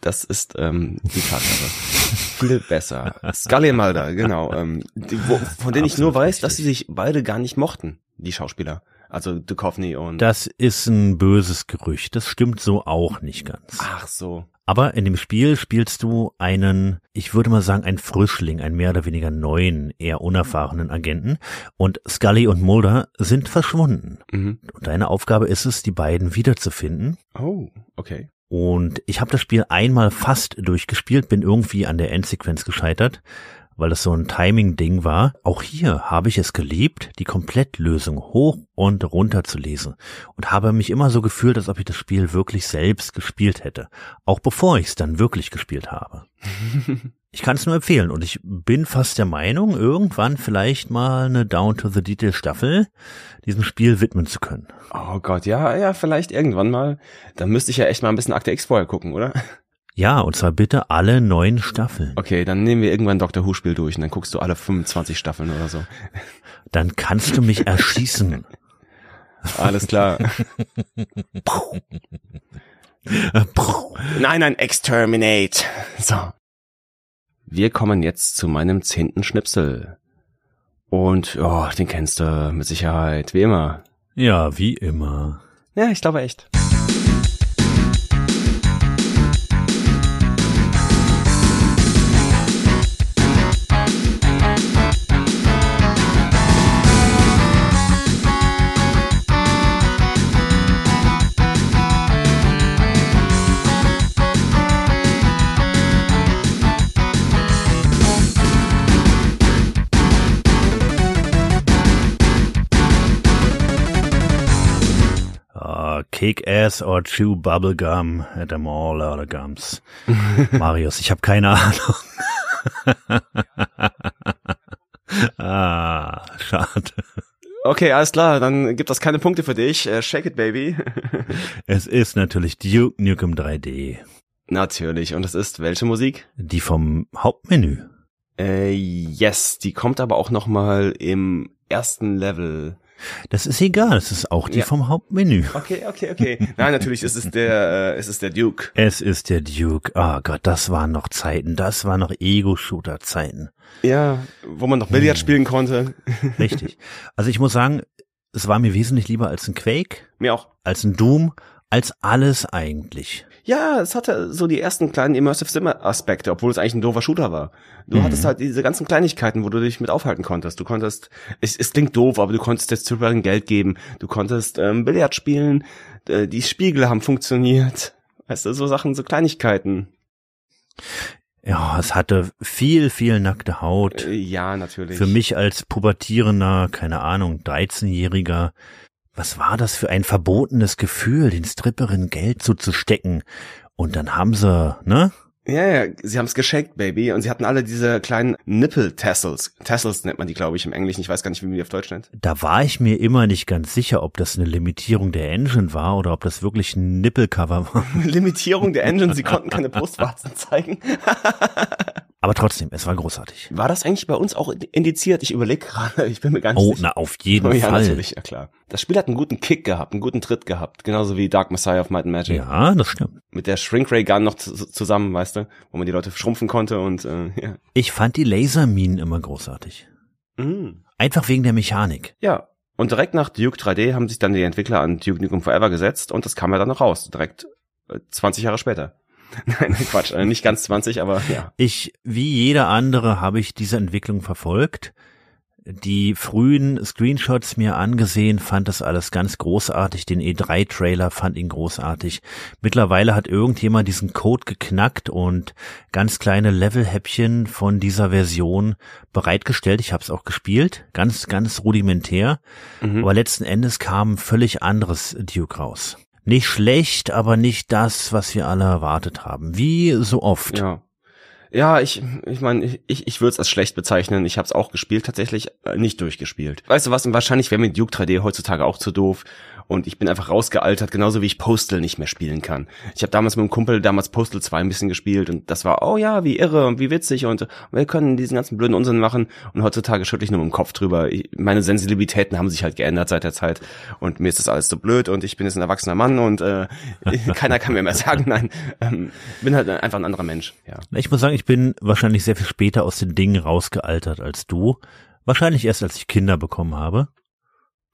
Das ist ähm, die Tatsache. Viel besser. Scully Mulder, genau. Ähm, die, wo, von denen ich nur weiß, dass sie sich beide gar nicht mochten, die Schauspieler. Also Duchovny und... Das ist ein böses Gerücht. Das stimmt so auch nicht ganz. Ach so. Aber in dem Spiel spielst du einen, ich würde mal sagen, einen Frischling, einen mehr oder weniger neuen, eher unerfahrenen Agenten. Und Scully und Mulder sind verschwunden. Mhm. Und deine Aufgabe ist es, die beiden wiederzufinden. Oh, okay. Und ich habe das Spiel einmal fast durchgespielt, bin irgendwie an der Endsequenz gescheitert, weil das so ein Timing-Ding war. Auch hier habe ich es geliebt, die Komplettlösung hoch und runter zu lesen und habe mich immer so gefühlt, als ob ich das Spiel wirklich selbst gespielt hätte, auch bevor ich es dann wirklich gespielt habe. Ich kann es nur empfehlen und ich bin fast der Meinung, irgendwann vielleicht mal eine Down-to-the-Detail-Staffel diesem Spiel widmen zu können. Oh Gott, ja, ja, vielleicht irgendwann mal. Dann müsste ich ja echt mal ein bisschen Akte X vorher gucken, oder? Ja, und zwar bitte alle neun Staffeln. Okay, dann nehmen wir irgendwann Dr. Who-Spiel durch und dann guckst du alle 25 Staffeln oder so. Dann kannst du mich erschießen. Alles klar. nein, nein, Exterminate. So. Wir kommen jetzt zu meinem zehnten Schnipsel. Und, oh, den kennst du mit Sicherheit, wie immer. Ja, wie immer. Ja, ich glaube echt. Kick ass or chew bubble gum at them all out of gums. Marius, ich habe keine Ahnung. ah, schade. Okay, alles klar, dann gibt das keine Punkte für dich. Äh, shake it, baby. Es ist natürlich Duke Nukem 3D. Natürlich. Und es ist welche Musik? Die vom Hauptmenü. Äh, yes, die kommt aber auch noch mal im ersten Level. Das ist egal, es ist auch die Ja. vom Hauptmenü. Okay, okay, okay. Nein, natürlich, es ist der, äh, es ist der Duke. Es ist der Duke. Ah Gott, das waren noch Zeiten. Das waren noch Ego-Shooter-Zeiten. Ja, wo man noch Billard spielen konnte. Richtig. Also ich muss sagen, es war mir wesentlich lieber als ein Quake, Mir auch. als ein Doom, als alles eigentlich. Ja, es hatte so die ersten kleinen Immersive Sim Aspekte, obwohl es eigentlich ein doofer Shooter war. Du Mhm. hattest halt diese ganzen Kleinigkeiten, wo du dich mit aufhalten konntest. Du konntest, es, es klingt doof, aber du konntest jetzt Strippern Geld geben. Du konntest ähm, Billard spielen. Äh, die Spiegel haben funktioniert. Weißt du, so Sachen, so Kleinigkeiten. Ja, es hatte viel, viel nackte Haut. Äh, ja, natürlich. Für mich als pubertierender, keine Ahnung, 13-Jähriger, was war das für ein verbotenes Gefühl, den Stripperinnen Geld zuzustecken? Und dann haben sie, ne? Ja, ja, sie haben es geschenkt, Baby. Und sie hatten alle diese kleinen Nipple-Tassels. Tassels nennt man die, glaube ich, im Englischen. Ich weiß gar nicht, wie man die auf Deutsch nennt. Da war ich mir immer nicht ganz sicher, ob das eine Limitierung der Engine war oder ob das wirklich ein Nippelcover war. Limitierung der Engine, sie konnten keine Brustwarzen zeigen. Aber trotzdem, es war großartig. War das eigentlich bei uns auch indiziert? Ich überlege gerade, ich bin mir gar nicht Oh, sicher. na, auf jeden oh, ja, Fall. natürlich, ja klar. Das Spiel hat einen guten Kick gehabt, einen guten Tritt gehabt, genauso wie Dark Messiah of Might and Magic. Ja, das stimmt. Mit der Shrink Ray Gun noch zu- zusammen, weißt du, wo man die Leute schrumpfen konnte und äh, ja. Ich fand die Laserminen immer großartig. Mhm. Einfach wegen der Mechanik. Ja. Und direkt nach Duke 3D haben sich dann die Entwickler an Duke Nukem Forever gesetzt und das kam ja dann noch raus, direkt äh, 20 Jahre später. Nein, Quatsch, äh, nicht ganz 20, aber ja. Ich, wie jeder andere, habe ich diese Entwicklung verfolgt. Die frühen Screenshots mir angesehen, fand das alles ganz großartig. Den E3-Trailer fand ihn großartig. Mittlerweile hat irgendjemand diesen Code geknackt und ganz kleine Levelhäppchen von dieser Version bereitgestellt. Ich habe es auch gespielt, ganz, ganz rudimentär. Aber letzten Endes kam völlig anderes Duke raus. Nicht schlecht, aber nicht das, was wir alle erwartet haben. Wie so oft. Ja. Ja, ich, ich meine, ich, ich, würde es als schlecht bezeichnen. Ich habe es auch gespielt, tatsächlich äh, nicht durchgespielt. Weißt du was? Wahrscheinlich wäre mir Duke 3D heutzutage auch zu doof. Und ich bin einfach rausgealtert, genauso wie ich Postal nicht mehr spielen kann. Ich habe damals mit einem Kumpel damals Postal 2 ein bisschen gespielt und das war, oh ja, wie irre und wie witzig und wir können diesen ganzen blöden Unsinn machen. Und heutzutage schüttle ich nur mit dem Kopf drüber. Ich, meine Sensibilitäten haben sich halt geändert seit der Zeit und mir ist das alles so blöd und ich bin jetzt ein erwachsener Mann und äh, keiner kann mir mehr sagen, nein, ähm, bin halt einfach ein anderer Mensch. Ja. Ich muss sagen, ich bin wahrscheinlich sehr viel später aus den Dingen rausgealtert als du. Wahrscheinlich erst, als ich Kinder bekommen habe.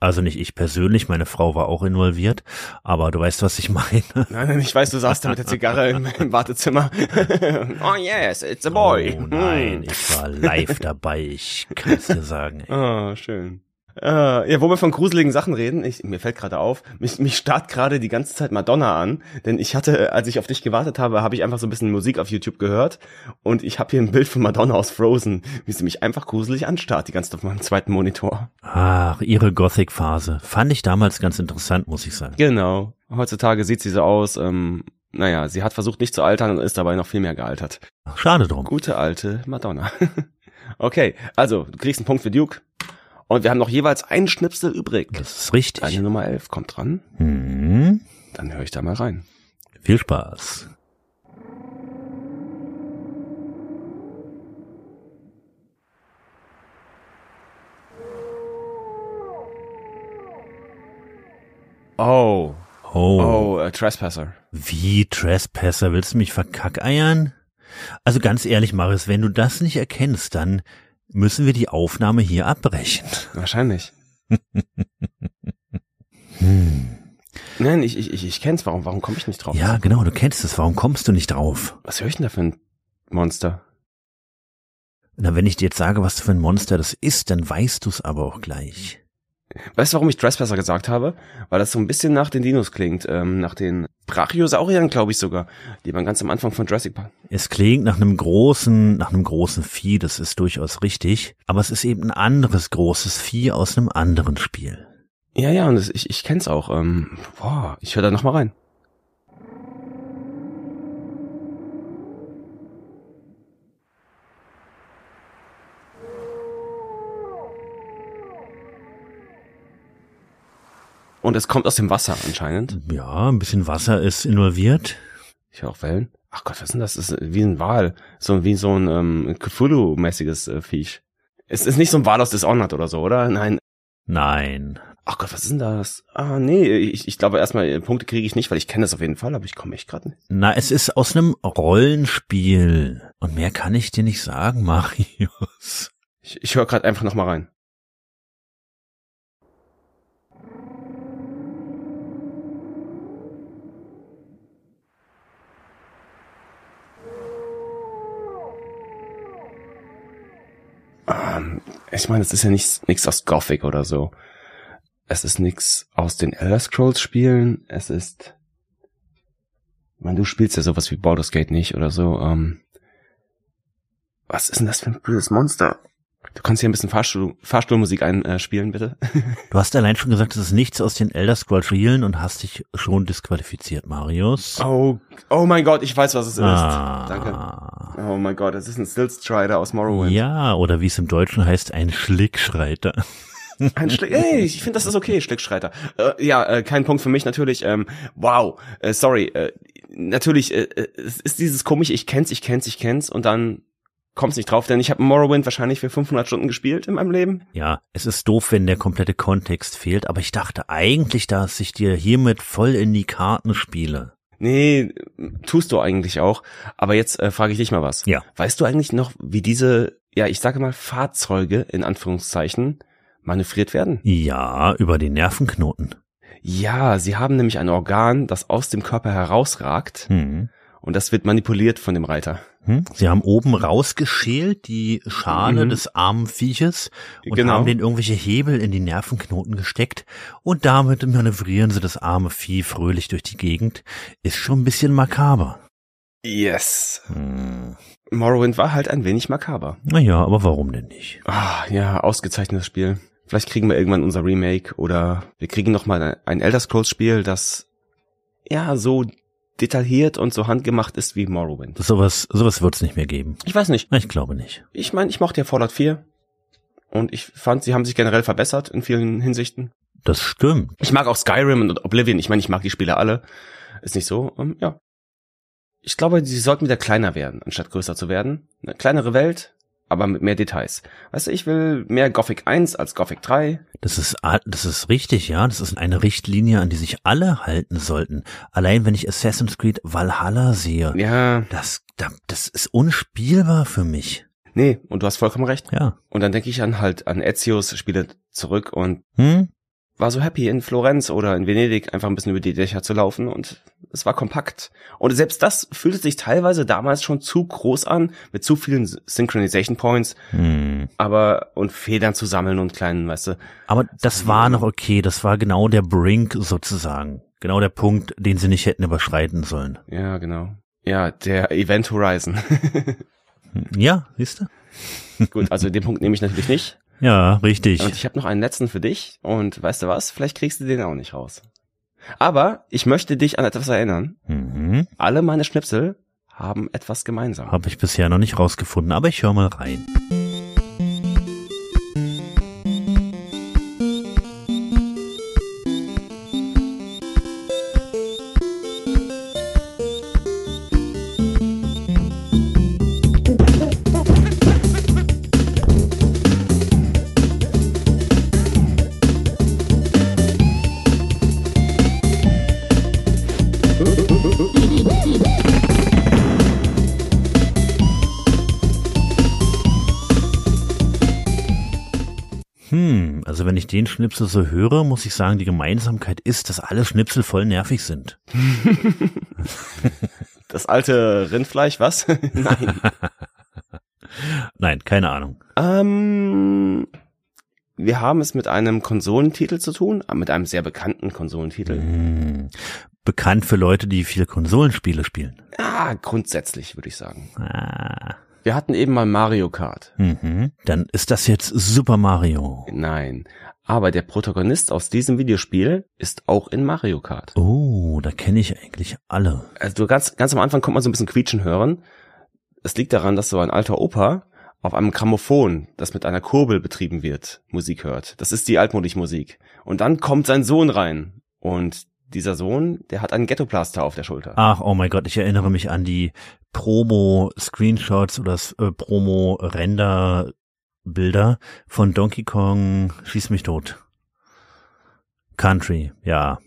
Also nicht ich persönlich, meine Frau war auch involviert, aber du weißt, was ich meine. Nein, nein, ich weiß, du saßt da mit der Zigarre im, im Wartezimmer. oh yes, it's a boy. Oh nein, ich war live dabei, ich kann es dir sagen. Ey. Ah, schön. Äh, ja, wo wir von gruseligen Sachen reden, ich, mir fällt gerade auf, mich, mich starrt gerade die ganze Zeit Madonna an, denn ich hatte, als ich auf dich gewartet habe, habe ich einfach so ein bisschen Musik auf YouTube gehört und ich habe hier ein Bild von Madonna aus Frozen, wie sie mich einfach gruselig anstarrt, die ganze Zeit auf meinem zweiten Monitor. Ach, ihre Gothic-Phase. Fand ich damals ganz interessant, muss ich sagen. Genau. Heutzutage sieht sie so aus, ähm, naja, sie hat versucht nicht zu altern und ist dabei noch viel mehr gealtert. Ach, schade drum. Gute alte Madonna. okay, also, du kriegst einen Punkt für Duke. Und wir haben noch jeweils einen Schnipsel übrig. Das ist richtig. Deine Nummer 11 kommt dran. Hm. Dann höre ich da mal rein. Viel Spaß. Oh. Oh. Oh, Trespasser. Wie Trespasser? Willst du mich verkackeiern? Also ganz ehrlich, Marius, wenn du das nicht erkennst, dann müssen wir die Aufnahme hier abbrechen. Wahrscheinlich. Hm. Nein, ich, ich, ich, kenn's. Warum, warum komme ich nicht drauf? Ja, genau, du kennst es. Warum kommst du nicht drauf? Was höre ich denn da für ein Monster? Na, wenn ich dir jetzt sage, was für ein Monster das ist, dann weißt du es aber auch gleich. Weißt du, warum ich Trespasser gesagt habe? Weil das so ein bisschen nach den Dinos klingt, ähm, nach den Brachiosauriern, glaube ich sogar, die man ganz am Anfang von Jurassic Park. Es klingt nach einem großen, nach einem großen Vieh, das ist durchaus richtig, aber es ist eben ein anderes großes Vieh aus einem anderen Spiel. Ja, ja, und das, ich, ich kenn's auch. Ähm, boah, ich höre da noch mal rein. Und es kommt aus dem Wasser anscheinend. Ja, ein bisschen Wasser ist involviert. Ich höre auch Wellen. Ach Gott, was ist denn das? Das ist wie ein Wal. So wie so ein ähm, Cthulhu-mäßiges äh, Viech. Es ist nicht so ein Wal aus Dishonored oder so, oder? Nein. Nein. Ach Gott, was ist denn das? Ah, nee, ich, ich glaube erstmal, äh, Punkte kriege ich nicht, weil ich kenne das auf jeden Fall, aber ich komme echt gerade nicht. Na, es ist aus einem Rollenspiel. Und mehr kann ich dir nicht sagen, Marius. Ich, ich höre gerade einfach noch mal rein. Ähm, ich meine, es ist ja nichts nichts aus Gothic oder so. Es ist nichts aus den Elder Scrolls Spielen. Es ist, ich meine, du spielst ja sowas wie Baldur's Gate nicht oder so. Ähm, was ist denn das für ein blödes Monster? Du kannst hier ein bisschen Fahrstuhl, Fahrstuhlmusik einspielen, bitte. Du hast allein schon gesagt, es ist nichts aus den Elder Scrolls Spielen und hast dich schon disqualifiziert, Marius. Oh, oh mein Gott, ich weiß, was es ist. Ah. Danke. Oh mein Gott, es ist ein Stillstrider aus Morrowind. Ja, oder wie es im Deutschen heißt, ein Schlickschreiter. Ein Schlick, ey, ich finde, das ist okay, Schlickschreiter. Äh, ja, äh, kein Punkt für mich natürlich. Ähm, wow, äh, sorry. Äh, natürlich, äh, äh, es ist dieses komische, ich kenn's, ich kenn's, ich kenn's und dann kommst nicht drauf, denn ich habe Morrowind wahrscheinlich für 500 Stunden gespielt in meinem Leben. Ja, es ist doof, wenn der komplette Kontext fehlt, aber ich dachte eigentlich, dass ich dir hiermit voll in die Karten spiele. Nee, tust du eigentlich auch. Aber jetzt äh, frage ich dich mal was. Ja. Weißt du eigentlich noch, wie diese, ja, ich sage mal, Fahrzeuge in Anführungszeichen manövriert werden? Ja, über die Nervenknoten. Ja, sie haben nämlich ein Organ, das aus dem Körper herausragt. Hm. Und das wird manipuliert von dem Reiter. Hm? Sie haben oben rausgeschält die Schale Mhm. des armen Vieches und Genau. haben den irgendwelche Hebel in die Nervenknoten gesteckt und damit manövrieren sie das arme Vieh fröhlich durch die Gegend. Ist schon ein bisschen makaber. Yes. Hm. Morrowind war halt ein wenig makaber. Naja, aber warum denn nicht? Ah, ja, ausgezeichnetes Spiel. Vielleicht kriegen wir irgendwann unser Remake oder wir kriegen noch mal ein Elder Scrolls Spiel, das ja so detailliert und so handgemacht ist wie Morrowind. Sowas, sowas wird's nicht mehr geben. Ich weiß nicht. Ich glaube nicht. Ich meine, ich mochte ja Fallout 4 und ich fand, sie haben sich generell verbessert in vielen Hinsichten. Das stimmt. Ich mag auch Skyrim und Oblivion. Ich meine, ich mag die Spiele alle. Ist nicht so. Um, ja. Ich glaube, sie sollten wieder kleiner werden, anstatt größer zu werden. Eine kleinere Welt, aber mit mehr Details. Weißt du, ich will mehr Gothic 1 als Gothic 3. Das ist, das ist richtig, ja. Das ist eine Richtlinie, an die sich alle halten sollten. Allein wenn ich Assassin's Creed Valhalla sehe, Ja. das, da- das ist unspielbar für mich. Nee, und du hast vollkommen recht. Ja. Und dann denke ich an halt an Ezios Spiele zurück und Hm? War so happy in Florenz oder in Venedig einfach ein bisschen über die Dächer zu laufen und es war kompakt. Und selbst das fühlte sich teilweise damals schon zu groß an, mit zu vielen Synchronization Points, Hm. aber und Federn zu sammeln und kleinen, weißt du. Aber das war noch okay. Das war genau der Brink sozusagen. Genau der Punkt, den sie nicht hätten überschreiten sollen. Ja, genau. Ja, der Event Horizon. Ja, siehst du? Gut, also den Punkt nehme ich natürlich nicht. Ja, richtig. Und ich habe noch einen letzten für dich und weißt du was? Vielleicht kriegst du den auch nicht raus. Aber ich möchte dich an etwas erinnern. Mhm. Alle meine Schnipsel haben etwas gemeinsam. Habe ich bisher noch nicht rausgefunden, aber ich höre mal rein. Hm, also wenn ich den Schnipsel so höre, muss ich sagen, die Gemeinsamkeit ist, dass alle Schnipsel voll nervig sind. Das alte Rindfleisch, was? Nein. Nein, keine Ahnung. Ähm, wir haben es mit einem Konsolentitel zu tun, äh, mit einem sehr bekannten Konsolentitel. Hm, bekannt für Leute, die viele Konsolenspiele spielen. Ah, grundsätzlich würde ich sagen. Ah. Wir hatten eben mal Mario Kart. Mhm. Dann ist das jetzt Super Mario. Nein. Aber der Protagonist aus diesem Videospiel ist auch in Mario Kart. Oh, da kenne ich eigentlich alle. Also du ganz, ganz am Anfang kommt man so ein bisschen quietschen hören. Es liegt daran, dass so ein alter Opa auf einem Grammophon, das mit einer Kurbel betrieben wird, Musik hört. Das ist die altmodische Musik. Und dann kommt sein Sohn rein. Und dieser Sohn, der hat einen Ghetto-Plaster auf der Schulter. Ach, oh mein Gott, ich erinnere mich an die Promo-Screenshots oder das, äh, Promo-Render-Bilder von Donkey Kong Schieß mich tot. Country, ja.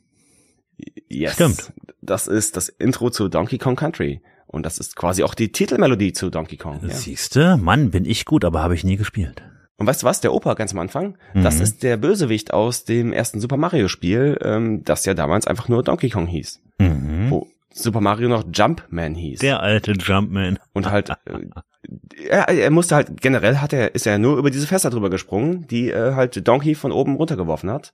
Yes. Stimmt. Das ist das Intro zu Donkey Kong Country. Und das ist quasi auch die Titelmelodie zu Donkey Kong. Ja. Siehste, Mann, bin ich gut, aber habe ich nie gespielt. Und weißt du was, der Opa ganz am Anfang, das Mhm. ist der Bösewicht aus dem ersten Super Mario Spiel, ähm, das ja damals einfach nur Donkey Kong hieß. Mhm. Wo Super Mario noch Jumpman hieß. Der alte Jumpman. Und halt, äh, er, er musste halt, generell hat er, ist er nur über diese Fässer drüber gesprungen, die äh, halt Donkey von oben runtergeworfen hat.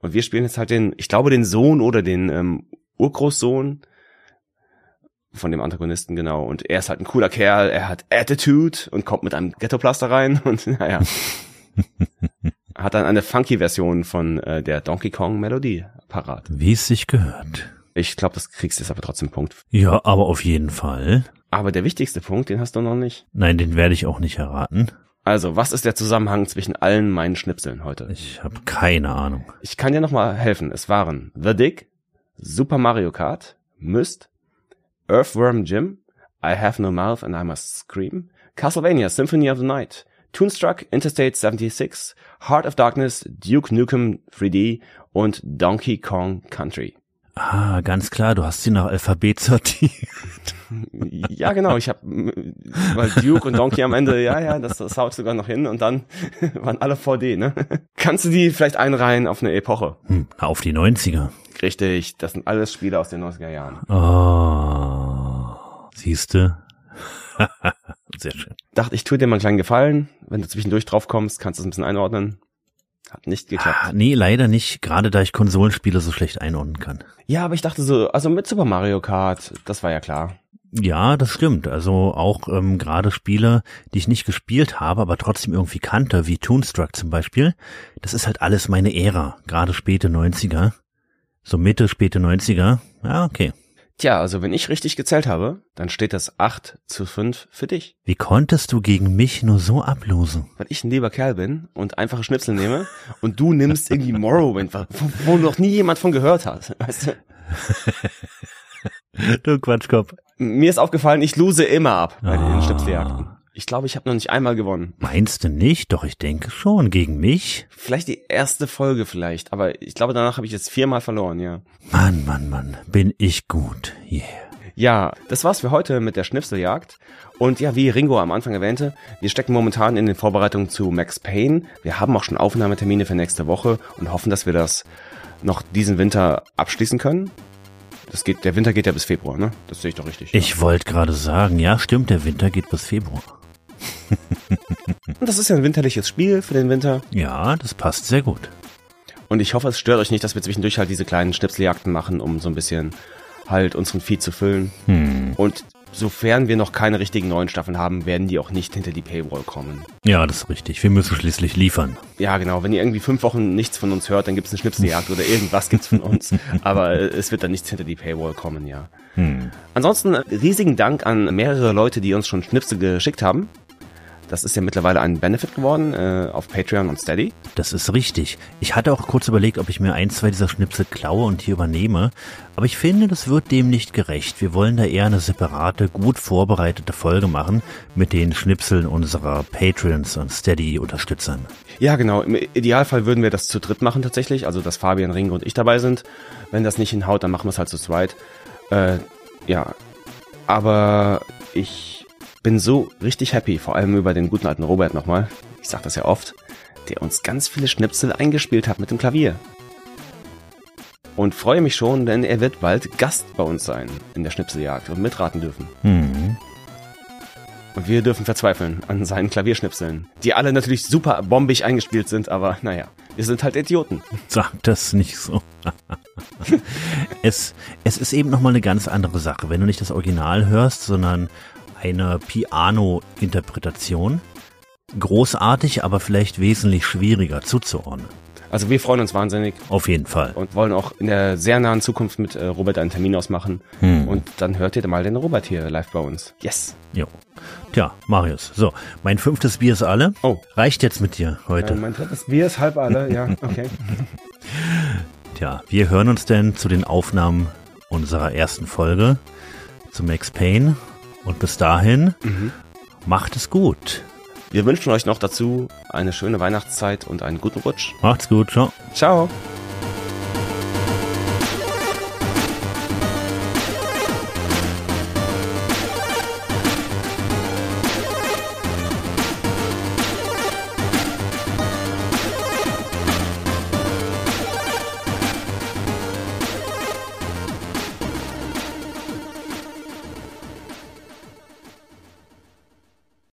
Und wir spielen jetzt halt den, ich glaube den Sohn oder den ähm, Urgroßsohn von dem Antagonisten, genau. Und er ist halt ein cooler Kerl, er hat Attitude und kommt mit einem Ghetto-Plaster rein und naja. hat dann eine funky Version von äh, der Donkey Kong Melodie parat. Wie es sich gehört. Ich glaube, das kriegst du jetzt aber trotzdem Punkt. Ja, aber auf jeden Fall. Aber der wichtigste Punkt, den hast du noch nicht. Nein, den werde ich auch nicht erraten. Also, was ist der Zusammenhang zwischen allen meinen Schnipseln heute? Ich habe keine Ahnung. Ich kann dir nochmal helfen. Es waren The Dick, Super Mario Kart, Myst, Earthworm Jim, I Have No Mouth and I Must Scream, Castlevania Symphony of the Night, Toonstruck, Interstate 76, Heart of Darkness, Duke Nukem 3D und Donkey Kong Country. Ah, ganz klar, du hast sie nach Alphabet sortiert. Ja, genau, ich habe weil Duke und Donkey am Ende, ja, ja, das, das haut sogar noch hin und dann waren alle VD, ne? Kannst du die vielleicht einreihen auf eine Epoche? Hm, auf die 90er. Richtig, das sind alles Spiele aus den 90er Jahren. Oh, siehste. Sehr schön. Dachte, ich tue dir mal einen kleinen Gefallen. Wenn du zwischendurch drauf kommst, kannst du es ein bisschen einordnen. Hat nicht geklappt. Ah, nee, leider nicht, gerade da ich Konsolenspiele so schlecht einordnen kann. Ja, aber ich dachte so, also mit Super Mario Kart, das war ja klar. Ja, das stimmt. Also auch ähm, gerade Spiele, die ich nicht gespielt habe, aber trotzdem irgendwie kannte, wie Toonstruck zum Beispiel. Das ist halt alles meine Ära, gerade späte 90er. So Mitte, späte 90er. Ja, okay. Tja, also wenn ich richtig gezählt habe, dann steht das 8 zu 5 für dich. Wie konntest du gegen mich nur so ablosen? Weil ich ein lieber Kerl bin und einfache Schnipsel nehme und du nimmst irgendwie Morrowind, wo, wo noch nie jemand von gehört hat. Weißt du? du Quatschkopf. Mir ist aufgefallen, ich lose immer ab bei den Schnipseljagden. Ich glaube, ich habe noch nicht einmal gewonnen. Meinst du nicht? Doch, ich denke schon. Gegen mich? Vielleicht die erste Folge vielleicht, aber ich glaube, danach habe ich jetzt viermal verloren, ja. Mann, Mann, Mann, bin ich gut. Yeah. Ja, das war's für heute mit der Schnipseljagd. Und ja, wie Ringo am Anfang erwähnte, wir stecken momentan in den Vorbereitungen zu Max Payne. Wir haben auch schon Aufnahmetermine für nächste Woche und hoffen, dass wir das noch diesen Winter abschließen können. Das geht, der Winter geht ja bis Februar, ne? Das sehe ich doch richtig. Ich wollte gerade sagen, ja, stimmt, der Winter geht bis Februar. Und das ist ja ein winterliches Spiel für den Winter. Ja, das passt sehr gut. Und ich hoffe, es stört euch nicht, dass wir zwischendurch halt diese kleinen Schnipseljagden machen, um so ein bisschen halt unseren Feed zu füllen. Hm. Und sofern wir noch keine richtigen neuen Staffeln haben, werden die auch nicht hinter die Paywall kommen. Ja, das ist richtig. Wir müssen schließlich liefern. Ja, genau. Wenn ihr irgendwie fünf Wochen nichts von uns hört, dann gibt's eine Schnipseljagd oder irgendwas gibt's von uns. Aber äh, es wird dann nichts hinter die Paywall kommen, ja. Hm. Ansonsten äh, riesigen Dank an mehrere Leute, die uns schon Schnipsel geschickt haben. Das ist ja mittlerweile ein Benefit geworden äh, auf Patreon und Steady. Das ist richtig. Ich hatte auch kurz überlegt, ob ich mir ein, zwei dieser Schnipsel klaue und hier übernehme. Aber ich finde, das wird dem nicht gerecht. Wir wollen da eher eine separate, gut vorbereitete Folge machen mit den Schnipseln unserer Patreons und Steady-Unterstützern. Ja, genau. Im Idealfall würden wir das zu dritt machen tatsächlich. Also, dass Fabian, Ringo und ich dabei sind. Wenn das nicht hinhaut, dann machen wir es halt zu zweit. Äh, ja. Aber ich bin so richtig happy, vor allem über den guten alten Robert nochmal. Ich sag das ja oft. Der uns ganz viele Schnipsel eingespielt hat mit dem Klavier. Und freue mich schon, denn er wird bald Gast bei uns sein in der Schnipseljagd und mitraten dürfen. Hm. Und wir dürfen verzweifeln an seinen Klavierschnipseln, die alle natürlich super bombig eingespielt sind, aber naja, wir sind halt Idioten. Sag das nicht so. es, es ist eben nochmal eine ganz andere Sache, wenn du nicht das Original hörst, sondern eine Piano-Interpretation. Großartig, aber vielleicht wesentlich schwieriger zuzuordnen. Also wir freuen uns wahnsinnig. Auf jeden Fall. Und wollen auch in der sehr nahen Zukunft mit äh, Robert einen Termin ausmachen. Hm. Und dann hört ihr mal den Robert hier live bei uns. Yes. Jo. Tja, Marius. So, mein fünftes Bier ist alle. Oh. Reicht jetzt mit dir heute. Äh, mein drittes Bier ist halb alle, ja, okay. Tja, wir hören uns denn zu den Aufnahmen unserer ersten Folge zu Max Payne. Und bis dahin, Mhm. macht es gut. Wir wünschen euch noch dazu eine schöne Weihnachtszeit und einen guten Rutsch. Macht's gut, ciao. Ciao.